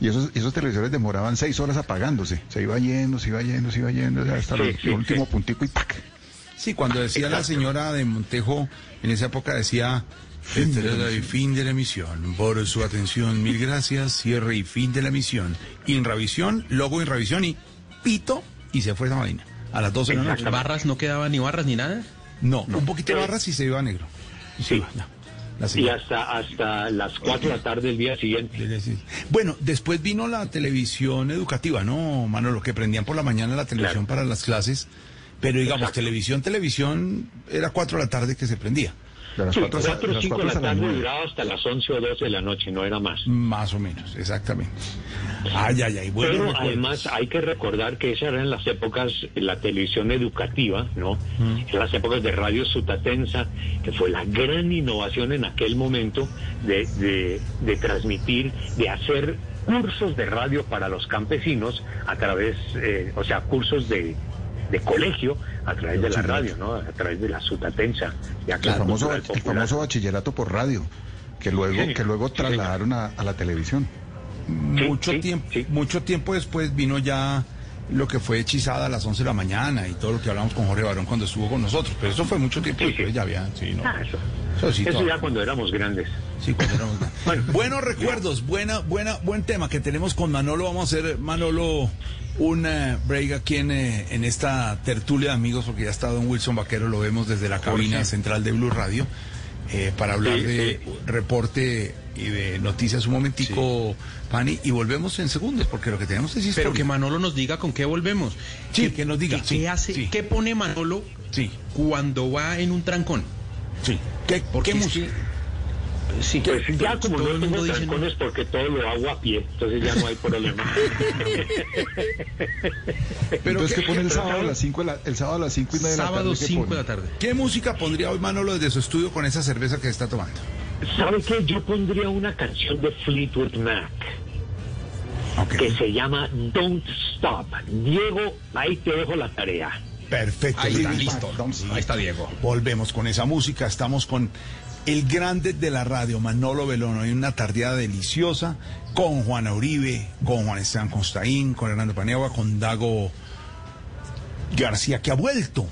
Y esos, y esos televisores demoraban seis horas apagándose. Se iba yendo, se iba yendo, se iba yendo, hasta Sí, el sí, último sí. puntico y ¡pac! Sí, cuando decía la señora de Montejo, en esa época decía, este era el fin de la emisión. Por su atención, mil gracias. Cierre y fin de la emisión. Inravisión, logo Inravisión y pito, y se fue esa vaina. A las 12 de la noche. ¿Barras no quedaban ni barras ni nada? No, un poquito de barras y se iba a negro. Y se Sí. iba, no. La Y hasta, hasta las 4 de la tarde del día siguiente. Bueno, después vino la televisión educativa, ¿no, Manolo? Que prendían por la mañana la televisión para las clases. Pero digamos, Exacto. televisión, televisión, era 4 de la tarde que se prendía. De las Sí, cuatro, 4 de o las 5 de la las tarde duraba hasta las 11 o 12 de la noche, no era más. Más o menos, exactamente. Ay, ay, ay. Bueno, Pero además hay que recordar que esas eran las épocas, la televisión educativa, ¿no? En las épocas de Radio Sutatensa, que fue la gran innovación en aquel momento de, de- de transmitir, de hacer cursos de radio para los campesinos a través, eh, o sea, cursos de, de colegio a través de la radio, ¿no? A través de la Sutatensa. de acá, el, famoso, el bachillerato por radio, que luego, Sí, que luego sí, trasladaron a, a la televisión. mucho sí, tiempo, sí. mucho tiempo después vino ya lo que fue hechizada a las 11 de la mañana y todo lo que hablamos con Jorge Barón cuando estuvo con nosotros. Pero eso fue mucho tiempo Sí, después, sí. ya había, sí, no. Ah, eso. Eso sí, Eso todo. ya cuando éramos grandes. Sí, cuando éramos Bueno. Buenos recuerdos, buena, buena, buen tema que tenemos con Manolo. Vamos a hacer, Manolo, un eh, break aquí en, eh, en esta tertulia de amigos, porque ya está don Wilson Vaquero, lo vemos desde la cabina central de Blue Radio, eh, para hablar Sí, de sí. reporte y de noticias un momentico, Pani, y volvemos en segundos, porque lo que tenemos es historia. Pero que Manolo nos diga con qué volvemos. Sí, ¿Qué- que nos diga, ¿Qué, sí, hace? sí. ¿Qué pone Manolo Sí, cuando va en un trancón? sí. ¿Qué, Porque qué música? Que- Sí, Pues ya como todo no el tengo mundo dice, no. trancones porque todo lo hago a pie, entonces ya no hay problema. Pero Entonces, ¿qué- ¿qué pone el sábado a las 5 la, el sábado a las cinco y media de la tarde? Sábado ¿qué 5 pone? de la tarde. ¿Qué música pondría hoy Manolo desde su estudio con esa cerveza que está tomando? ¿Sabe qué? Yo pondría una canción de Fleetwood Mac que se llama Don't Stop. Diego, ahí te dejo la tarea. Perfecto. Ahí está, listo. Ahí está Diego. Volvemos con esa música. Estamos con el grande de la radio, Manolo Belón. Hoy una tardeada deliciosa con Juana Uribe, con Juan Esteban Constaín, con Hernando Paniagua, con Dago García, que ha vuelto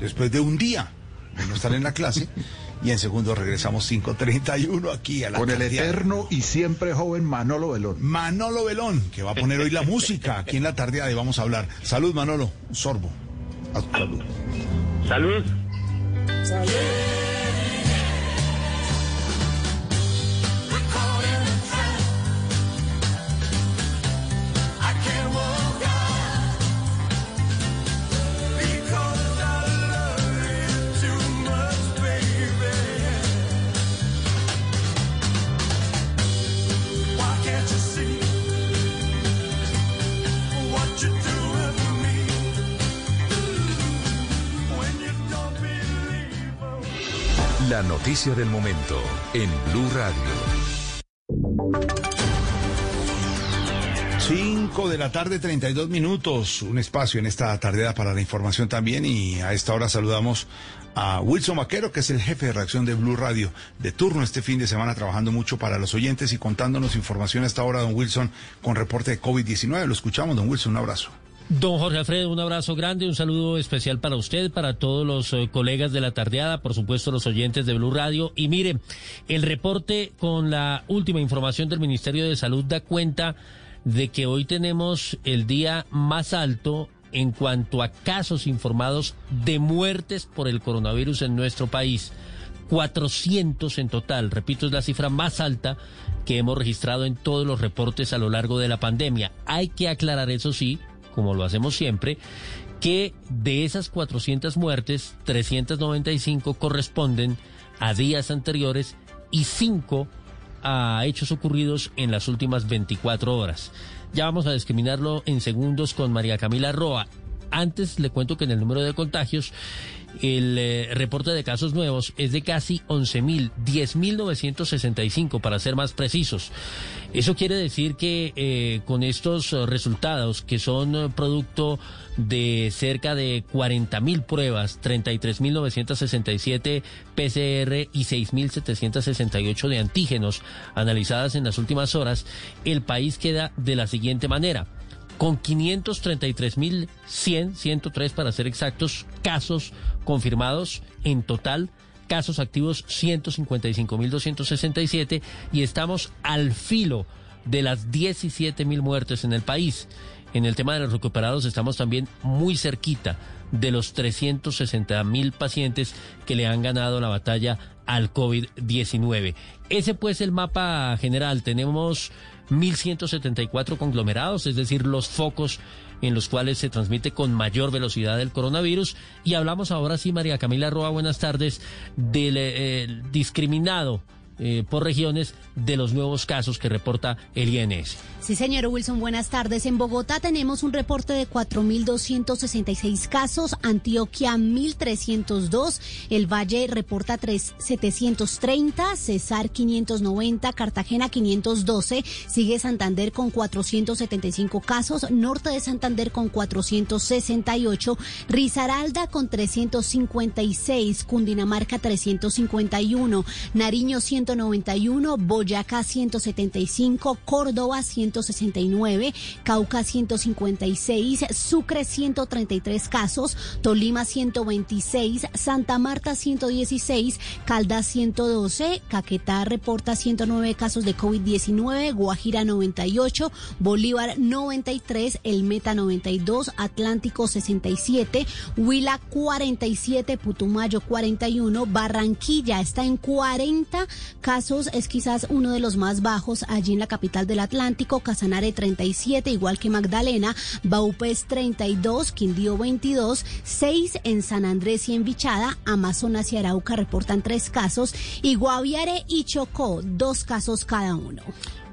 después de un día de no estar en la clase. Y en segundo regresamos 5.31 aquí a la Con el eterno y siempre joven Manolo Belón. Manolo Belón, que va a poner hoy la música aquí en la tardeada y vamos a hablar. Salud, Manolo. Un sorbo. A tu salud. Salud. La noticia del momento en Blue Radio. 5 de la tarde, 32 minutos. Un espacio en esta tardeada para la información también. Y a esta hora saludamos a Wilson Vaquero, que es el jefe de reacción de Blue Radio, de turno este fin de semana, trabajando mucho para los oyentes y contándonos información a esta hora, don Wilson, con reporte de COVID-19. Lo escuchamos, don Wilson. Un abrazo. Don Jorge Alfredo, un abrazo grande, un saludo especial para usted, para todos los eh, colegas de la tardeada, por supuesto los oyentes de Blue Radio. Y mire, el reporte con la última información del Ministerio de Salud da cuenta de que hoy tenemos el día más alto en cuanto a casos informados de muertes por el coronavirus en nuestro país. 400 en total, repito, es la cifra más alta que hemos registrado en todos los reportes a lo largo de la pandemia. Hay que aclarar, eso sí, como lo hacemos siempre, que de esas 400 muertes, 395 corresponden a días anteriores y 5 a hechos ocurridos en las últimas 24 horas. Ya vamos a discriminarlo en segundos con María Camila Roa. Antes le cuento que en el número de contagios el eh, reporte de casos nuevos es de casi 11.000, 10.965 para ser más precisos. Eso quiere decir que eh, con estos eh, resultados, que son eh, producto de cerca de 40.000 pruebas, 33.967 PCR y 6.768 de antígenos analizadas en las últimas horas, el país queda de la siguiente manera. Con 533.100, 103 para ser exactos, casos confirmados en total, casos activos 155.267 y estamos al filo de las 17.000 muertes en el país. En el tema de los recuperados estamos también muy cerquita de los 360.000 pacientes que le han ganado la batalla al COVID-19. Ese pues el mapa general. Tenemos 1.174 conglomerados, es decir, los focos en los cuales se transmite con mayor velocidad el coronavirus. Y hablamos ahora sí, María Camila Roa, buenas tardes, del eh, discriminado eh, por regiones de los nuevos casos que reporta el INS. Sí, señor Wilson, buenas tardes. En Bogotá tenemos un reporte de 4.266 casos, Antioquia 1.302, el Valle reporta 3, 730, Cesar 590, Cartagena 512, sigue Santander con 475 casos, Norte de Santander con 468, Risaralda con 356, Cundinamarca 351, Nariño 191, Boyacá 175, Córdoba 169, Cauca 156, Sucre 133 casos, Tolima 126, Santa Marta 116, Caldas 112, Caquetá reporta 109 casos de COVID-19, Guajira 98, Bolívar 93, El Meta 92, Atlántico 67, Huila 47, Putumayo 41, Barranquilla está en 40 casos, es quizás uno de los más bajos allí en la capital del Atlántico, Casanare 37, igual que Magdalena, Baupés 32, Quindío 22, 6 en San Andrés y en Vichada, Amazonas y Arauca reportan tres casos y Guaviare y Chocó dos casos cada uno.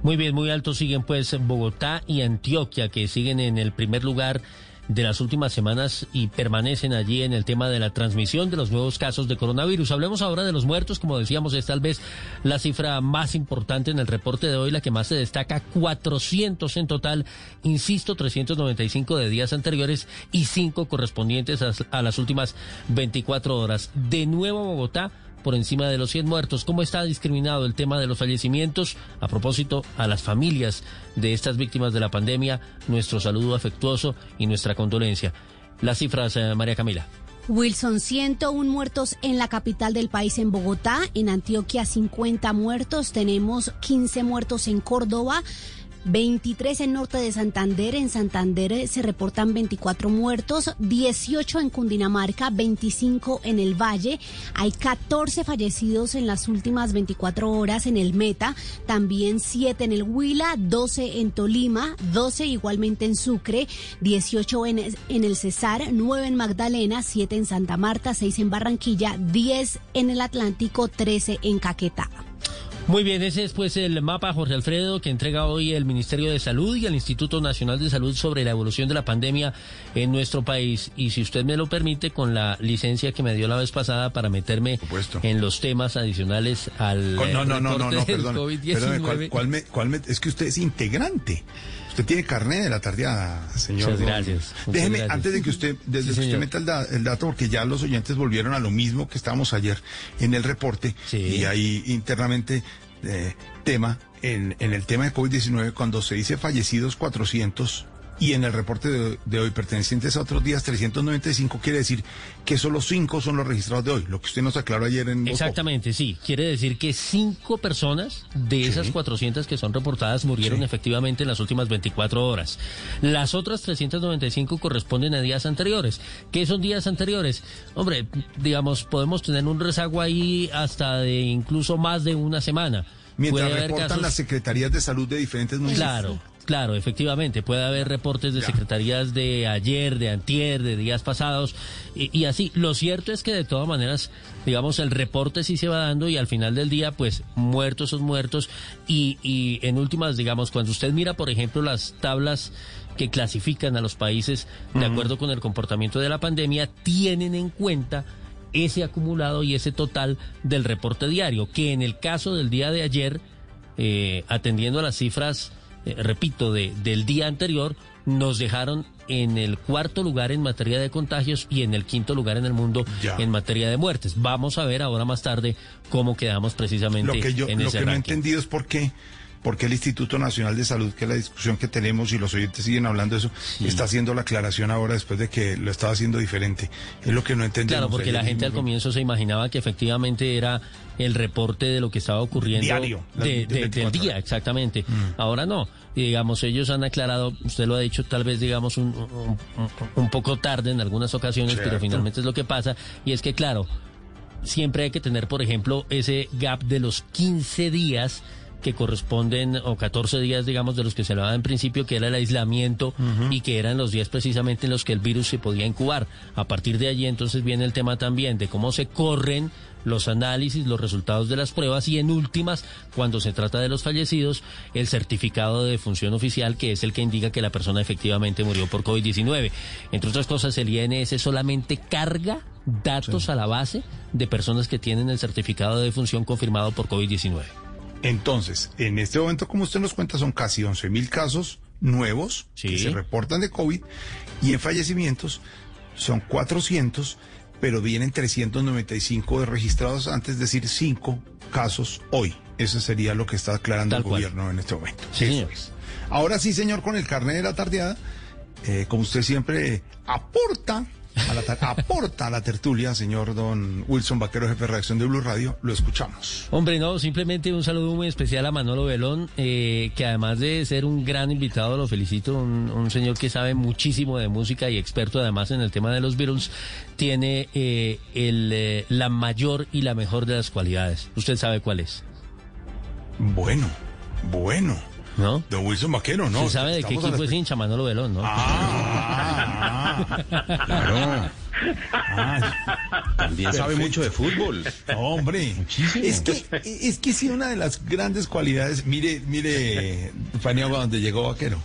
Muy bien, muy altos siguen pues Bogotá y Antioquia, que siguen en el primer lugar de las últimas semanas y permanecen allí en el tema de la transmisión de los nuevos casos de coronavirus. Hablemos ahora de los muertos, como decíamos, es tal vez la cifra más importante en el reporte de hoy, la que más se destaca, 400 en total, insisto, 395 de días anteriores y 5 correspondientes a, a las últimas 24 horas. De nuevo Bogotá por encima de los 100 muertos. ¿Cómo está discriminado el tema de los fallecimientos? A propósito, a las familias de estas víctimas de la pandemia, nuestro saludo afectuoso y nuestra condolencia. Las cifras, eh, María Camila. Wilson, 101 muertos en la capital del país, en Bogotá. En Antioquia, 50 muertos. Tenemos 15 muertos en Córdoba. 23 en norte de Santander. En Santander eh, se reportan 24 muertos, 18 en Cundinamarca, 25 en el Valle. Hay 14 fallecidos en las últimas 24 horas en el Meta, también 7 en el Huila, 12 en Tolima, 12 igualmente en Sucre, 18 en, en el Cesar, 9 en Magdalena, 7 en Santa Marta, 6 en Barranquilla, 10 en el Atlántico, 13 en Caquetá. Muy bien, ese es pues el mapa, Jorge Alfredo, que entrega hoy el Ministerio de Salud y el Instituto Nacional de Salud sobre la evolución de la pandemia en nuestro país. Y si usted me lo permite, con la licencia que me dio la vez pasada para meterme en los temas adicionales al no, no, no, no, no, perdón. COVID-19. ¿cuál, cuál me- cuál me- es que usted es integrante. Usted tiene carnet de la tardeada, señor. Muchas gracias, muchas Déjeme, gracias. antes de que usted, desde Sí, que usted meta el, da- el dato, porque ya los oyentes volvieron a lo mismo que estábamos ayer en el reporte, y ahí internamente eh, tema, en, en el tema de COVID-19, cuando se dice fallecidos 400 y en el reporte de, de hoy pertenecientes a otros días 395, quiere decir que solo cinco son los registrados de hoy, lo que usted nos aclaró ayer en... Exactamente, sí. Quiere decir que cinco personas de esas 400 que son reportadas murieron efectivamente en las últimas 24 horas. Las otras 395 corresponden a días anteriores. ¿Qué son días anteriores? Hombre, digamos, podemos tener un rezago ahí hasta de incluso más de una semana. Mientras reportan casos- las secretarías de salud de diferentes municipios. Claro, Claro, efectivamente, puede haber reportes de secretarías de ayer, de antier, de días pasados, y, y así. Lo cierto es que de todas maneras, digamos, el reporte sí se va dando y al final del día, pues, muertos son muertos. Y, y en últimas, digamos, cuando usted mira, por ejemplo, las tablas que clasifican a los países de acuerdo con el comportamiento de la pandemia, tienen en cuenta ese acumulado y ese total del reporte diario, que en el caso del día de ayer, eh, atendiendo a las cifras eh, repito, de, del día anterior, nos dejaron en el cuarto lugar en materia de contagios y en el quinto lugar en el mundo Ya. en materia de muertes. Vamos a ver ahora más tarde cómo quedamos precisamente Lo que yo, en lo ese que no he ranking. entendido es por qué, por qué el Instituto Nacional de Salud, que es la discusión que tenemos y los oyentes siguen hablando de eso, está haciendo la aclaración ahora después de que lo estaba haciendo diferente. Es lo que no entendemos. Claro, porque la gente al comienzo se imaginaba que efectivamente era el reporte de lo que estaba ocurriendo Diario, de- de- del 24 día, exactamente. Ahora no. Y digamos, ellos han aclarado, usted lo ha dicho tal vez, digamos, un, un- un- un poco tarde en algunas ocasiones, pero finalmente es lo que pasa. Y es que, claro, siempre hay que tener, por ejemplo, ese gap de los 15 días que corresponden, o 14 días, digamos, de los que se hablaba en principio, que era el aislamiento y que eran los días precisamente en los que el virus se podía incubar. A partir de allí, entonces, viene el tema también de cómo se corren los análisis, los resultados de las pruebas y en últimas, cuando se trata de los fallecidos, el certificado de defunción oficial, que es el que indica que la persona efectivamente murió por COVID-19. Entre otras cosas, el INS solamente carga datos a la base de personas que tienen el certificado de defunción confirmado por COVID-19. Entonces, en este momento, como usted nos cuenta, son casi 11 mil casos nuevos que se reportan de COVID y en fallecimientos son 400, pero vienen 395 de registrados antes, es decir, 5 casos hoy. Eso sería lo que está aclarando Tal el cual. gobierno en este momento. Sí, Eso señor. es. Ahora sí, señor, con el carnet de la tardeada, eh, como usted siempre aporta a la, tar- aporta a la tertulia, señor don Wilson Vaquero, jefe de redacción de Blue Radio, lo escuchamos. Hombre, no, simplemente un saludo muy especial a Manolo Belón, eh, que además de ser un gran invitado, lo felicito, un, un señor que sabe muchísimo de música y experto además en el tema de los Beatles, tiene eh, el, eh, la mayor y la mejor de las cualidades. ¿Usted sabe cuál es? Bueno, bueno. ¿No? Don Wilson Vaquero, ¿no? ¿Usted sabe de qué Estamos equipo es hincha Manolo Belón, no? Claro. También sabe mucho de fútbol. Hombre, es que es que sí una de las grandes cualidades, mire, mire, Paniagua donde llegó Vaquero.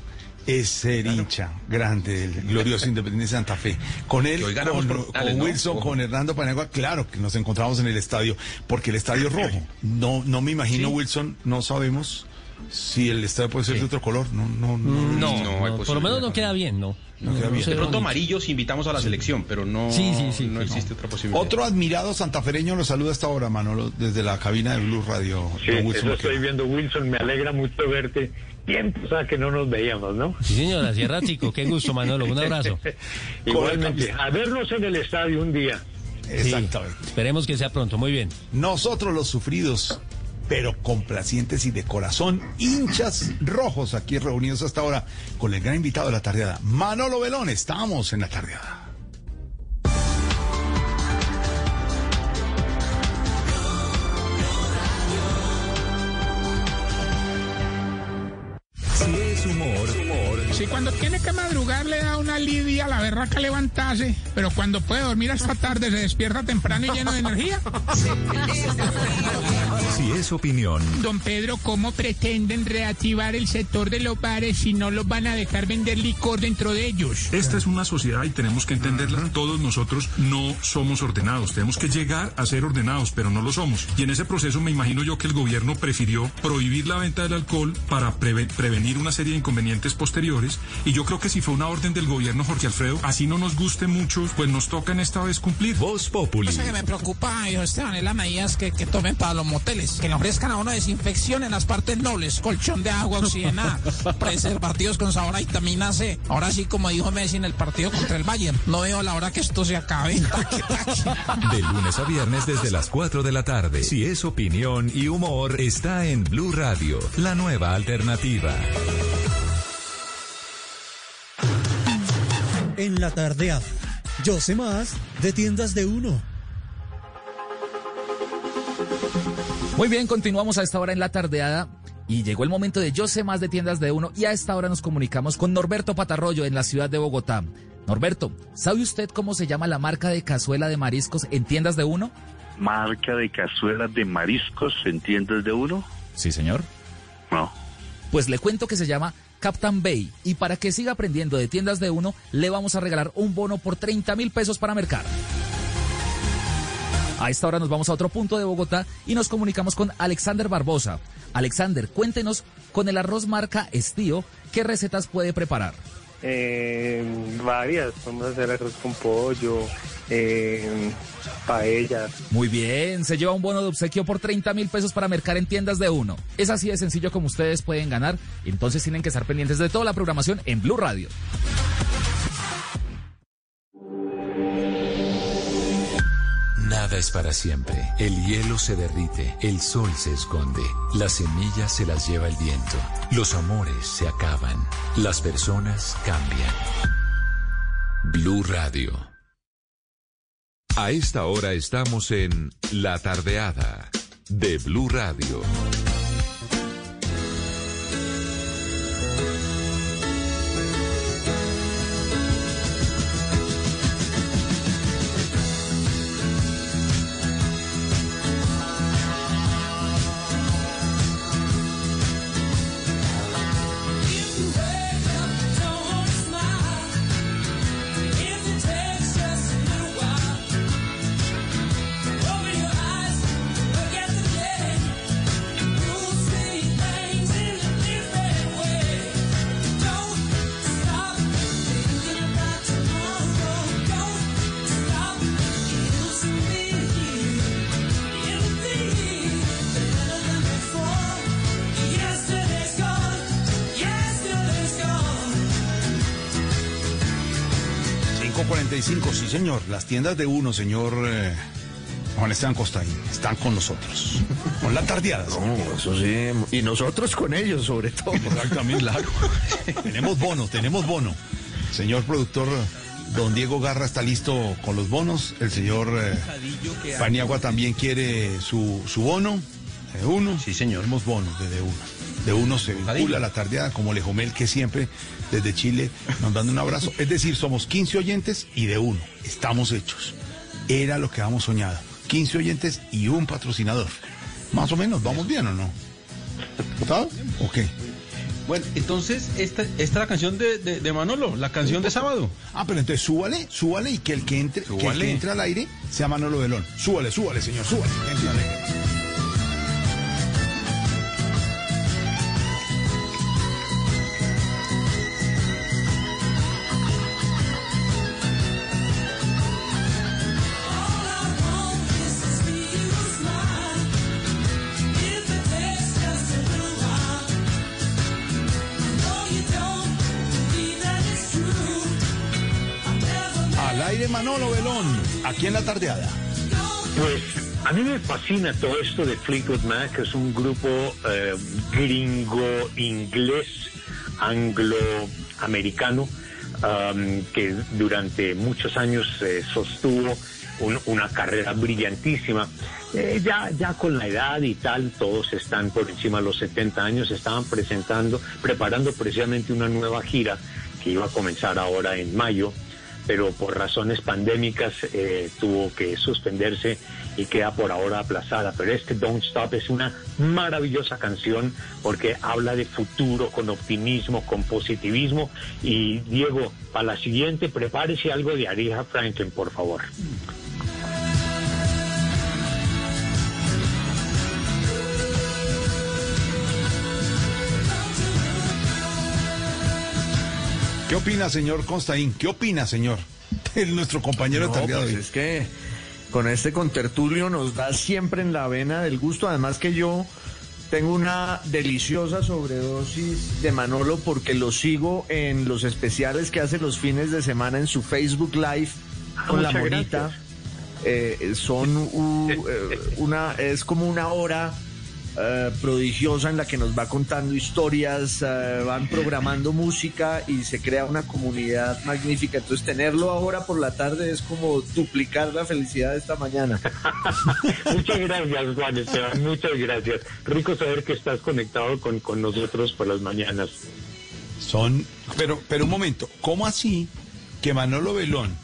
Es ser hincha grande del glorioso Independiente Santa Fe. Con él, Que hoy ganamos con, por con penales, ¿no? Wilson, con Hernando Paniagua, claro que nos encontramos en el estadio, porque el estadio es rojo. No, no me imagino, Sí. Wilson, no sabemos si el estadio puede ser de otro color. No, no, no. No, No, por lo menos no queda bien, ¿no? No queda bien. De pronto bonito. amarillos invitamos a la selección, pero no, Sí, sí, sí, no existe otra posibilidad. Otro admirado santafereño lo saluda hasta ahora, Manolo, desde la cabina de Blue Radio. Sí, eso estoy viendo, Wilson. Me alegra mucho verte. Tiempo, o sea, que no nos veíamos, ¿no? Sí, señora, Sierra Chico, qué gusto, Manolo, un abrazo. Igualmente, a vernos en el estadio un día. Exactamente. Esperemos que sea pronto, muy bien. Nosotros los sufridos, pero complacientes y de corazón, hinchas rojos aquí reunidos hasta ahora con el gran invitado de la tardeada, Manolo Belón. Estamos en la tardeada. Si es humor, humor. Si cuando tiene que madrugar le da una lidia la berraca levantarse, pero cuando puede dormir hasta tarde se despierta temprano y lleno de energía. Si es opinión. Don Pedro, ¿cómo pretenden reactivar el sector de los bares si no los van a dejar vender licor dentro de ellos? Esta es una sociedad y tenemos que entenderla. Todos nosotros no somos ordenados. Tenemos que llegar a ser ordenados, pero no lo somos. Y en ese proceso me imagino yo que el gobierno prefirió prohibir la venta del alcohol para preve- prevenir una serie de inconvenientes posteriores. Y yo creo que si fue una orden del gobierno, Jorge Alfredo, así no nos guste mucho, pues nos toca en esta vez cumplir. Voz Populi. Cosa que me preocupa, hijo Esteban, es las medidas que, que tomen para los moteles. Que le ofrezcan a uno desinfección en las partes nobles, colchón de agua oxigenada, preservativos con sabor a vitamina C. Ahora sí, como dijo Messi en el partido contra el Bayern, no veo la hora que esto se acabe. De lunes a viernes desde las 4 de la tarde. Si es opinión y humor, está en Blue Radio, la nueva alternativa. En la tardeada. Yo sé más de tiendas de uno. Muy bien, continuamos a esta hora en la tardeada. Y llegó el momento de Yo sé más de tiendas de uno y a esta hora nos comunicamos con Norberto Patarroyo en la ciudad de Bogotá. Norberto, ¿sabe usted cómo se llama la marca de cazuela de mariscos en tiendas de uno? Marca de cazuelas de mariscos en tiendas de uno. Sí, señor. No. Pues le cuento que se llama Captain Bay y para que siga aprendiendo de tiendas de uno, le vamos a regalar un bono por 30 mil pesos para mercar. A esta hora nos vamos a otro punto de Bogotá y nos comunicamos con Alexander Barbosa. Alexander, cuéntenos con el arroz marca Estío, ¿qué recetas puede preparar? Eh, varias, vamos a hacer arroz con pollo, eh, paellas. Muy bien, se lleva un bono de obsequio por 30 mil pesos para mercar en tiendas de uno. Es así de sencillo como ustedes pueden ganar, entonces tienen que estar pendientes de toda la programación en Blue Radio. Nada es para siempre. El hielo se derrite, el sol se esconde, las semillas se las lleva el viento, los amores se acaban, las personas cambian. Blue Radio. A esta hora estamos en La Tardeada de Blue Radio. Sí señor. Las tiendas de uno, señor eh, Juan Esteban Costaín, están con nosotros. Con la tardeada. No, eso sí. Y nosotros con ellos, sobre todo. Exactamente, claro. tenemos bono, tenemos bono. Señor productor, don Diego Garra está listo con los bonos. El señor eh, Paniagua también quiere su, su bono. De uno. Sí, señor. Tenemos bonos de, de uno. De uno se vincula la tardeada como Lejomel que siempre desde Chile nos dan un abrazo. Es decir, somos 15 oyentes y de uno. Estamos hechos. Era lo que habíamos soñado. 15 oyentes y un patrocinador. Más o menos, ¿vamos bien o no? ¿Está? ¿O qué? Bueno, entonces, esta, esta es la canción de, de- de Manolo, la canción de sábado. Ah, pero entonces súbale, súbale y que el que entre, que el que entre al aire sea Manolo Velón. Súbale, súbale, señor, súbale. Aquí la tardeada. Pues a mí me fascina todo esto de Fleetwood Mac, es un grupo eh, gringo, inglés, anglo-americano, um, que durante muchos años eh, sostuvo un- una carrera brillantísima. Eh, ya, ya con la edad y tal, todos están por encima de los 70 años, estaban presentando, preparando precisamente una nueva gira que iba a comenzar ahora en mayo pero por razones pandémicas eh, tuvo que suspenderse y queda por ahora aplazada. Pero este Don't Stop es una maravillosa canción porque habla de futuro con optimismo, con positivismo. Y Diego, para la siguiente, prepárese algo de Aretha Franklin, por favor. ¿Qué opina, señor Constaín? ¿Qué opina, señor? Es nuestro compañero No, de pues es que con este contertulio nos da siempre en la vena del gusto. Además que yo tengo una deliciosa sobredosis de Manolo porque lo sigo en los especiales que hace los fines de semana en su Facebook Live con la muchas monita. Eh, son u- eh, una es como una hora eh, prodigiosa en la que nos va contando historias, eh, van programando música y se crea una comunidad magnífica. Entonces tenerlo ahora por la tarde es como duplicar la felicidad de esta mañana. Muchas gracias, Juan Esteban, muchas gracias. Rico saber que estás conectado con, con nosotros por las mañanas. Son, pero, pero un momento, ¿cómo así que Manolo Belón,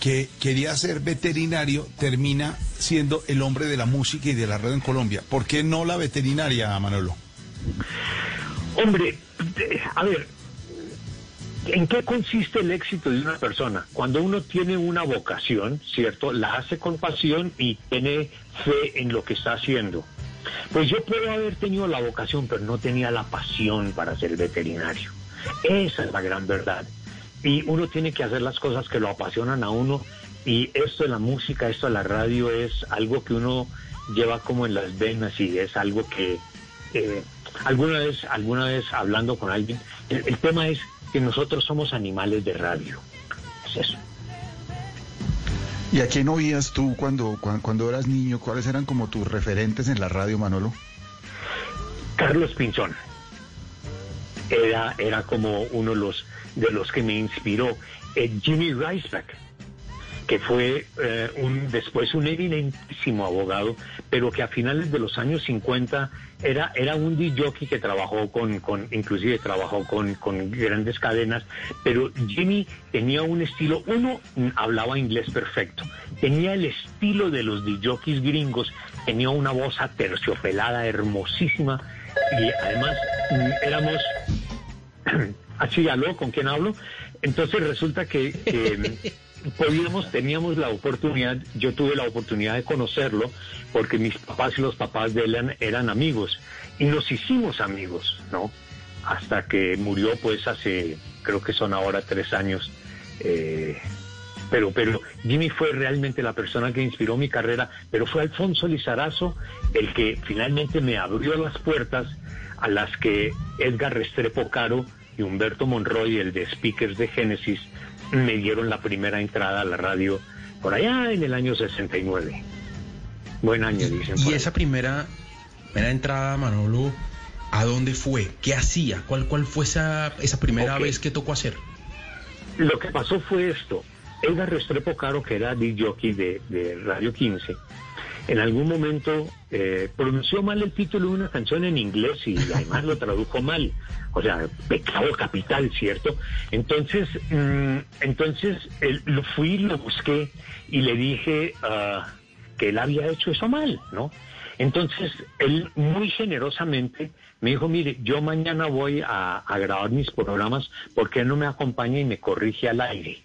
que quería ser veterinario, termina siendo el hombre de la música y de la radio en Colombia? ¿Por qué no la veterinaria, Manolo? Hombre, a ver, ¿en qué consiste el éxito de una persona? Cuando uno tiene una vocación, ¿cierto? La hace con pasión y tiene fe en lo que está haciendo. Pues yo puedo haber tenido la vocación, pero no tenía la pasión para ser veterinario. Esa es la gran verdad. Y uno tiene que hacer las cosas que lo apasionan a uno. Y esto de la música, esto de la radio es algo que uno lleva como en las venas y es algo que eh, alguna vez, alguna vez hablando con alguien, el, el tema es que nosotros somos animales de radio. Es eso. ¿Y a quién oías tú cuando, cuando, cuando eras niño? ¿Cuáles eran como tus referentes en la radio, Manolo? Carlos Pinzón era, era como uno de los, de los que me inspiró. Eh, Jimmy Reisbeck, que fue eh, un, después un eminentísimo abogado, pero que a finales de los años 50 era, era un DJ que trabajó con, con inclusive trabajó con, con grandes cadenas, pero Jimmy tenía un estilo, uno hablaba inglés perfecto, tenía el estilo de los DJs gringos, tenía una voz aterciopelada, hermosísima, y además mm, éramos así aló, ¿con quién hablo? Entonces resulta que, podíamos, teníamos la oportunidad, yo tuve la oportunidad de conocerlo porque mis papás y los papás de él eran, eran amigos y nos hicimos amigos, ¿no? Hasta que murió pues hace, creo que son ahora tres años. eh, pero, pero Jimmy fue realmente la persona que inspiró mi carrera, pero fue Alfonso Lizarazo el que finalmente me abrió las puertas a las que Edgar Restrepo Caro y Humberto Monroy, el de Speakers de Génesis, me dieron la primera entrada a la radio por allá en el año 69. Buen año, dicen. por Y esa primera, primera entrada, Manolo, ¿a dónde fue? ¿Qué hacía? ¿Cuál, cuál fue esa, esa primera vez que tocó hacer? Lo que pasó fue esto. Edgar Restrepo Caro, que era DJ de, de Radio 15, en algún momento eh, pronunció mal el título de una canción en inglés y además lo tradujo mal. O sea, pecado capital, ¿cierto? Entonces, mm, entonces él- lo fui, lo busqué y le dije ah, que él había hecho eso mal, ¿no? Entonces, él muy generosamente me dijo, mire, yo mañana voy a, a grabar mis programas porque él no me acompaña y me corrige al aire.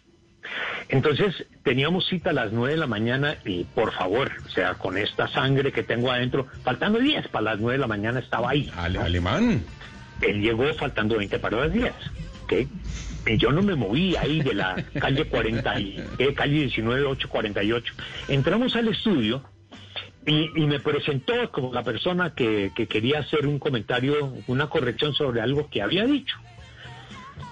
Entonces teníamos cita a las nueve de la mañana y por favor, o sea, con esta sangre que tengo adentro, faltando 10 para las nueve de la mañana estaba ahí. ¿no? Alemán. Él llegó faltando 20 para las 10. ¿ok? Y yo no me moví ahí de la calle 40, y, eh, calle 19, 848. Entramos al estudio y, y me presentó como la persona que, que quería hacer un comentario, una corrección sobre algo que había dicho.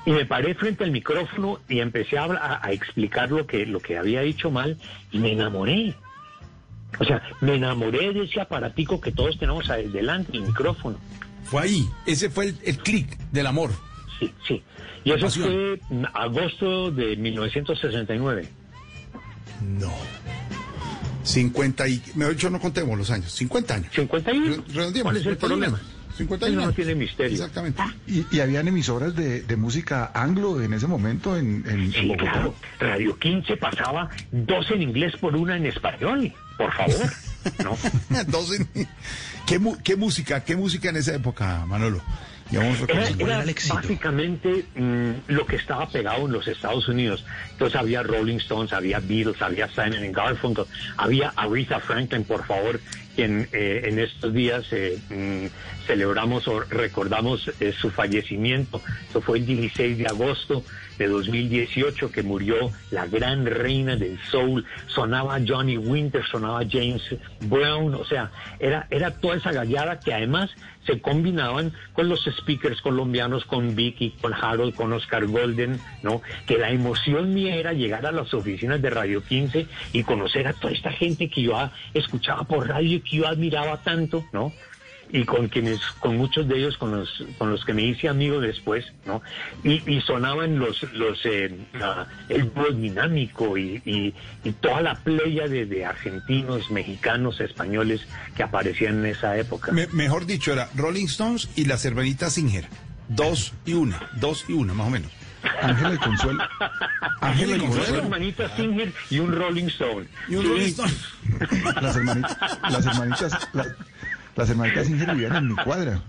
Y me paré frente al micrófono y empecé a, a, a explicar lo que, lo que había dicho mal y me enamoré. O sea, me enamoré de ese aparatico que todos tenemos ahí delante, el micrófono. Fue ahí, ese fue el, el clic del amor. Sí, sí. Y eso fue agosto de 1969. No. 50 y... Mejor dicho, no contemos los años. 50 años. 51. Redondeemos, ¿Cuál es el 51 problema? años. 51 Eso no años. tiene misterio. Exactamente. ¿Y, y habían emisoras de, de música anglo en ese momento en, en, en Sí, Bogotá? claro. Radio 15 pasaba dos en inglés por una en español. Por favor. ¿No? Entonces, ¿qué, mu- qué música, qué música en esa época, Manolo? Ya vamos Era, era básicamente mm, lo que estaba pegado en los Estados Unidos. Entonces había Rolling Stones, había Beatles, había Simon and Garfunkel, había Aretha Franklin, por favor, quien eh, en estos días eh, mm, celebramos o recordamos eh, su fallecimiento. Eso fue el 16 de agosto de 2018 que murió la gran reina del soul. Sonaba Johnny Winter, sonaba James Brown, o sea, era, era toda esa gallada que además se combinaban con los speakers colombianos, con Vicky, con Harold, con Oscar Golden, ¿no? Que la emoción mía era llegar a las oficinas de Radio 15 y conocer a toda esta gente que yo ah, escuchaba por radio y que yo admiraba tanto, ¿no? y con quienes, con muchos de ellos, con los, con los que me hice amigo después, ¿no? Y, sonaban los, los, eh, la- el dúo dinámico y, y, y toda la playa de, de argentinos, mexicanos, españoles que aparecían en esa época. Me- mejor dicho, era Rolling Stones y las hermanitas Singer. Dos y una, dos y una, más o menos. Ángela y Consuelo. Ángela y Dos Consuelo. hermanitas Singer y un Rolling Stone. Y un. Rolling Stone. Las hermanitas, las hermanitas, la- las hermanitas Singer vivían en mi cuadra.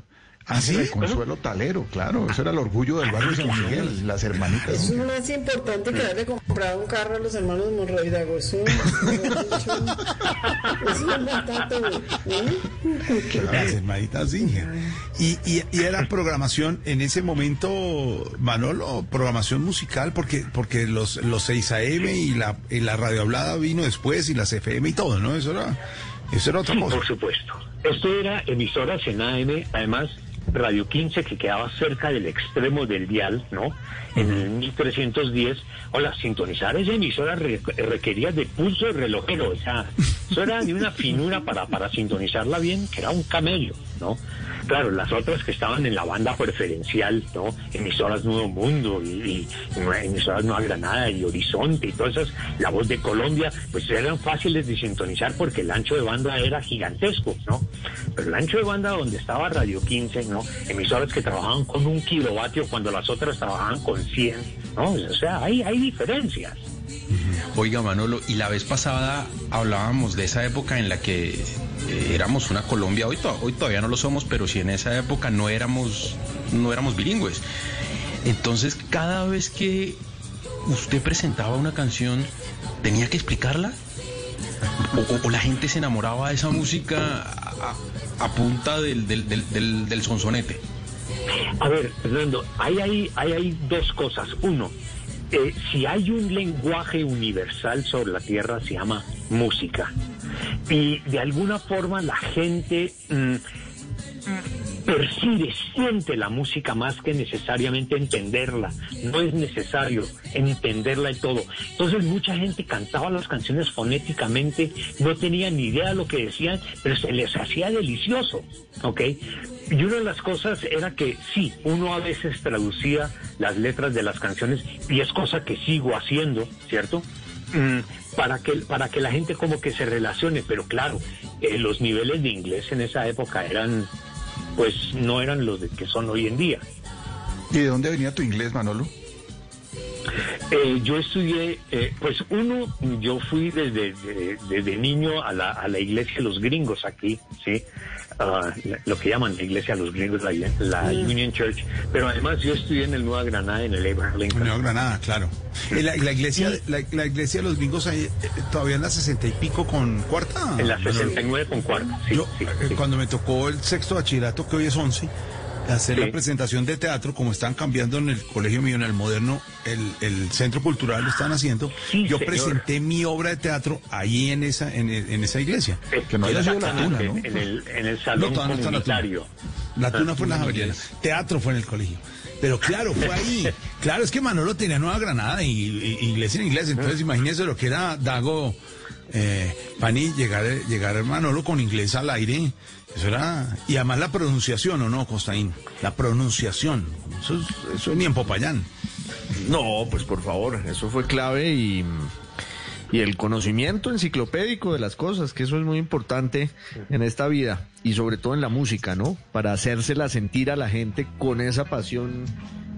¿Ah, sí? Ángela y Consuelo Talero, claro. Eso era el orgullo del barrio de San Miguel, las hermanitas. Eso es Singer. más importante que haberle comprado un carro a los hermanos Monroy bastante, ¿eh? Las hermanitas Singer. Y, y, y era programación en ese momento, Manolo, programación musical, porque, porque los, los 6 AM y la, y la radio hablada vino después y las FM y todo, ¿no? Eso era, eso era otra Sí, cosa. por supuesto. Esto era emisoras en AM, además Radio 15 que quedaba cerca del extremo del dial, ¿no? En el 1310. Hola, sintonizar esa emisora re- requería de pulso de relojero, o sea, eso era de una finura para, para sintonizarla bien, que era un camello, ¿no? Claro, las otras que estaban en la banda preferencial, ¿no? Emisoras Nuevo Mundo y, emisoras Nueva Granada y Horizonte y todas esas, La Voz de Colombia, pues eran fáciles de sintonizar porque el ancho de banda era gigantesco, ¿no? Pero el ancho de banda donde estaba Radio 15, ¿no? Emisoras que trabajaban con un kilovatio cuando las otras trabajaban con 100, ¿no? O sea, hay, hay diferencias. Oiga, Manolo, y la vez pasada hablábamos de esa época en la que eh, éramos una Colombia, hoy, to- hoy todavía no lo somos, pero sí en esa época no éramos, no éramos bilingües. Entonces, cada vez que usted presentaba una canción, ¿tenía que explicarla? ¿O, la gente se enamoraba de esa música a, punta del, del, del, del- sonsonete? A ver, Fernando, ahí hay, hay dos cosas. Uno, eh, si hay un lenguaje universal sobre la Tierra, se llama música. Y de alguna forma la gente mm, percibe, siente la música más que necesariamente entenderla. No es necesario entenderla y todo. Entonces mucha gente cantaba las canciones fonéticamente, no tenía ni idea de lo que decían, pero se les hacía delicioso, ¿ok? Y una de las cosas era que sí, uno a veces traducía las letras de las canciones y es cosa que sigo haciendo, ¿cierto? Mm, para que para que la gente como que se relacione, pero claro, eh, los niveles de inglés en esa época eran pues no eran los de que son hoy en día. ¿Y de dónde venía tu inglés, Manolo? Eh, yo estudié, eh, pues uno, yo fui desde, de- desde niño a la, a la iglesia de los gringos aquí, ¿sí? La- lo que llaman la iglesia de los gringos, la, la. Union Church. Pero además yo estudié en el Nueva Granada, en el Abraham Lincoln. Nueva Granada, claro. La, la iglesia, la, la iglesia de los gringos ahí, eh, todavía en la sesenta y pico con cuarta. En la Manolo. 69 con cuarta, sí, Yo, sí, eh, sí. cuando me tocó el sexto bachillerato, que hoy es 11, hacer Sí. la presentación de teatro, como están cambiando en el colegio mío, en el moderno, el, el centro cultural lo están haciendo, Sí, yo señor. presenté mi obra de teatro ahí en esa, en, en esa iglesia. Que no sido la tuna, ¿no? En el, en el No, salón no está la tuna. La tuna fue en la Ah, Javeriana. Teatro fue en el colegio. Pero claro, fue ahí. Claro, es que Manolo tenía Nueva Granada y, inglés en inglés. Entonces, imagínese lo que era Dago eh, Pani, llegar, llegar Manolo con inglés al aire. Eso era. Y además la pronunciación, ¿o no, Costaín? La pronunciación. Eso, es- eso ni en Popayán. No, pues por favor, eso fue clave y, y el conocimiento enciclopédico de las cosas, que eso es muy importante en esta vida y sobre todo en la música, ¿no? Para hacérsela sentir a la gente con esa pasión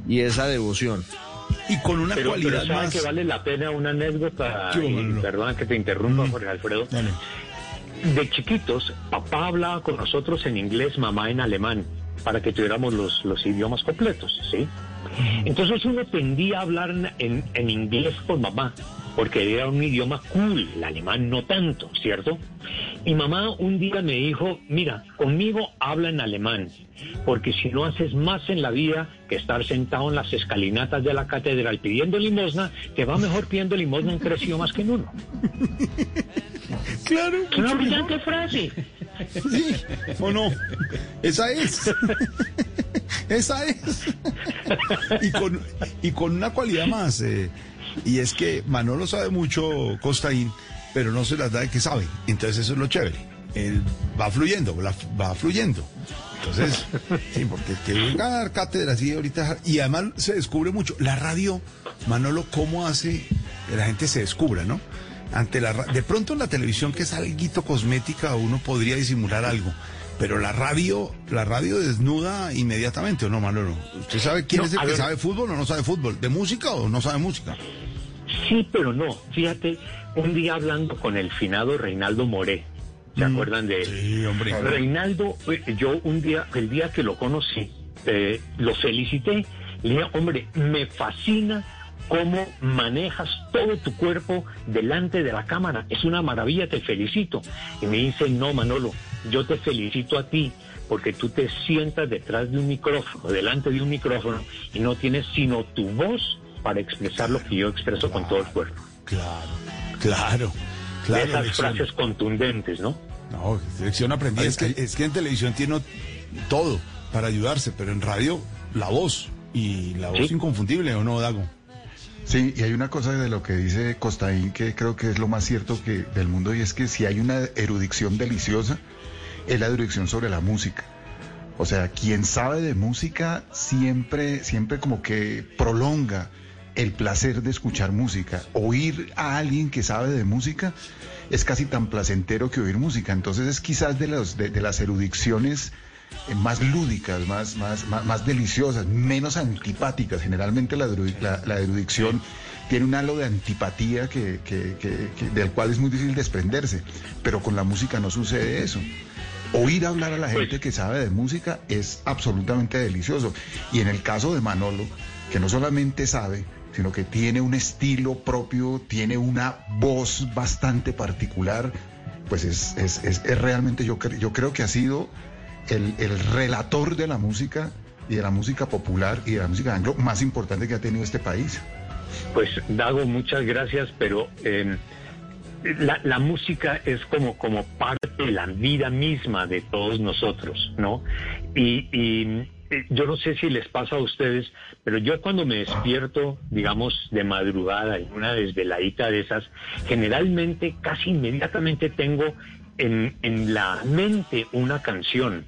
y esa devoción. Y con una Pero, cualidad pero ¿sabe más. que vale la pena una anécdota? ¿Qué hubo, y perdón que te interrumpa, Jorge Alfredo. Dale. De chiquitos, papá hablaba con nosotros en inglés, mamá en alemán, para que tuviéramos los, los idiomas completos, ¿sí? Entonces uno tendía a hablar en, en- en inglés con mamá, porque era un idioma cool, el alemán no tanto, ¿cierto? Y mamá un día me dijo, mira, conmigo habla en alemán, porque si no haces más en la vida que estar sentado en las escalinatas de la catedral pidiendo limosna, te va mejor pidiendo limosna en tres idiomas que en uno. Claro. Es una brillante frase. Sí, ¿o no? Esa es. Esa es. Y con, y con una cualidad más. eh, y es que Manolo sabe mucho Costaín, pero no se las da de que sabe. Entonces eso es lo chévere. él va fluyendo, va, fluyendo. Entonces, sí, porque que venga a dar cátedra así ahorita, y además se descubre mucho. La radio, Manolo, ¿cómo hace que la gente se descubra, no? Ante la de pronto en la televisión, que es algo cosmética, uno podría disimular algo. Pero la radio, la radio desnuda inmediatamente, ¿o no, Manolo? ¿Usted sabe quién No, es el que ver. sabe fútbol o no sabe fútbol? ¿De música o no sabe música? Sí, pero no. Fíjate, un día hablando con el finado Reinaldo Moré, ¿se acuerdan de él? Mm. Sí, hombre. Reinaldo, eh, yo un día, el día que lo conocí, eh, lo felicité. Le dije, hombre, me fascina cómo manejas todo tu cuerpo delante de la cámara. Es una maravilla, te felicito. Y me dice, no, Manolo, yo te felicito a ti porque tú te sientas detrás de un micrófono, delante de un micrófono, y no tienes sino tu voz para expresar lo que yo expreso con todo el cuerpo. Claro, claro, claro. Esas lección. frases contundentes, ¿no? No, lección aprendida. Es que, es que en televisión tiene todo para ayudarse, pero en radio la voz y la voz Sí. inconfundible, ¿o no, Dago? Sí, y hay una cosa de lo que dice Costaín que creo que es lo más cierto que del mundo y es que si hay una erudición deliciosa, es la erudición sobre la música. O sea, quien sabe de música siempre, siempre como que prolonga el placer de escuchar música. Oír a alguien que sabe de música es casi tan placentero que oír música. Entonces es quizás de, los, de, de las erudiciones eh, más lúdicas, más, más, más, más deliciosas, menos antipáticas. Generalmente la, la- la erudición tiene un halo de antipatía que, que- que- que- del cual es muy difícil desprenderse, pero con la música no sucede eso. Oír hablar a la gente que sabe de música es absolutamente delicioso. Y en el caso de Manolo, que no solamente sabe, sino que tiene un estilo propio, tiene una voz bastante particular, pues es, es- es- es realmente, yo, cre- yo creo que ha sido el, el relator de la música y de la música popular y de la música anglo más importante que ha tenido este país. Pues Dago, muchas gracias, pero eh, la, la música es como, como parte de la vida misma de todos nosotros, ¿no? Y, yo no sé si les pasa a ustedes, pero yo cuando me despierto, digamos, de madrugada, en una desveladita de esas, generalmente, casi inmediatamente tengo en, en la mente una canción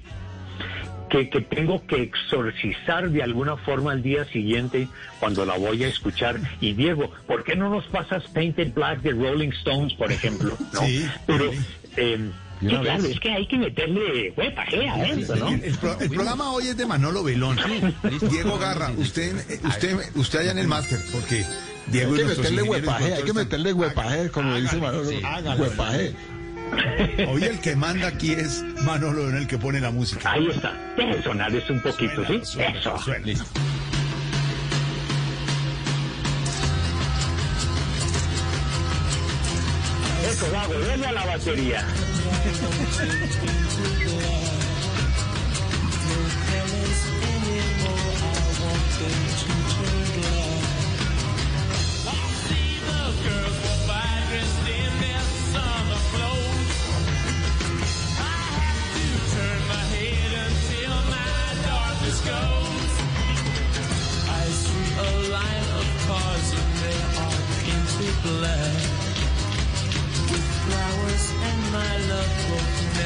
que, que tengo que exorcizar de alguna forma al día siguiente cuando la voy a escuchar. Y Diego, ¿por qué no nos pasas Painted Black de Rolling Stones, por ejemplo? ¿no? Sí, Pero, eh, sí, claro, vez. es que hay que meterle huepaje a eso, ¿no? El, pro- el programa hoy es de Manolo Velón. Diego Garra, usted, eh, usted, usted allá en el máster, porque Diego hay que meterle huepaje, hay que meterle huepaje, como dice Manolo. hágalo. Huepaje. Hoy el que manda aquí es Manolo Velón, el que pone la música. Ahí está. Deje sonar eso un poquito, ¿sí? eso. Eso, Dago, dale a la batería.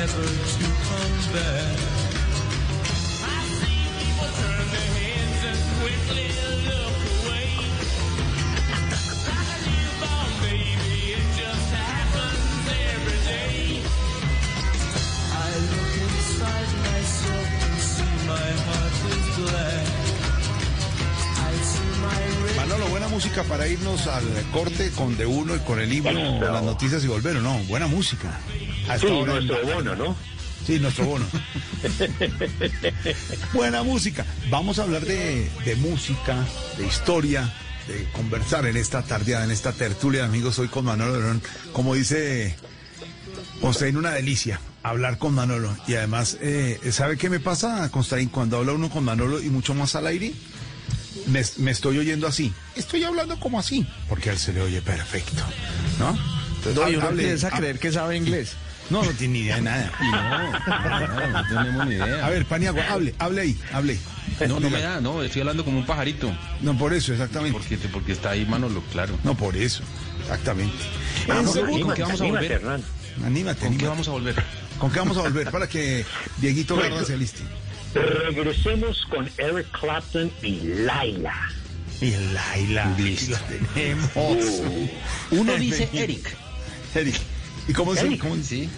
Never to come back. I see people turn their heads and quickly look away. Like a newborn baby, it just happens every day. I look inside myself and see my heart is black. I see my red Manolo, buena música para irnos al corte con de uno y con el libro, las noticias y volver, ¿o no? Buena música. A esta Sí, nuestro en- bono, ¿no? Sí, nuestro bono. Buena música. Vamos a hablar de, de música, de historia, de conversar en esta tardeada, en esta tertulia de amigos. Hoy con Manolo Verón. Como dice Constaín, una delicia hablar con Manolo. Y además, eh, ¿sabe qué me pasa, Constaín? Cuando habla uno con Manolo y mucho más al aire, me, me estoy oyendo así. Estoy hablando como así, porque a él se le oye perfecto, ¿no? Entonces, No, y uno hable- empieza a creer que sabe inglés. No, no tiene ni idea de nada. No, no tenemos ni idea. A ver, Paniagua, hable, hable ahí, hable. No, no me da, no, estoy hablando como un pajarito. No, por eso, exactamente. Porque, porque está ahí Manolo, claro. No, por eso, exactamente. Vamos, En segundo- ¿con qué vamos a volver? Anímate, ¿Con qué anímate. vamos a volver? ¿Con qué vamos a volver para que Dieguito Garra se aliste? Regresemos con Eric Clapton y Laila. Y Laila. Listo. Lo tenemos. Uno dice Eric. Eric. ¿Y cómo se Eric. cómo Sí.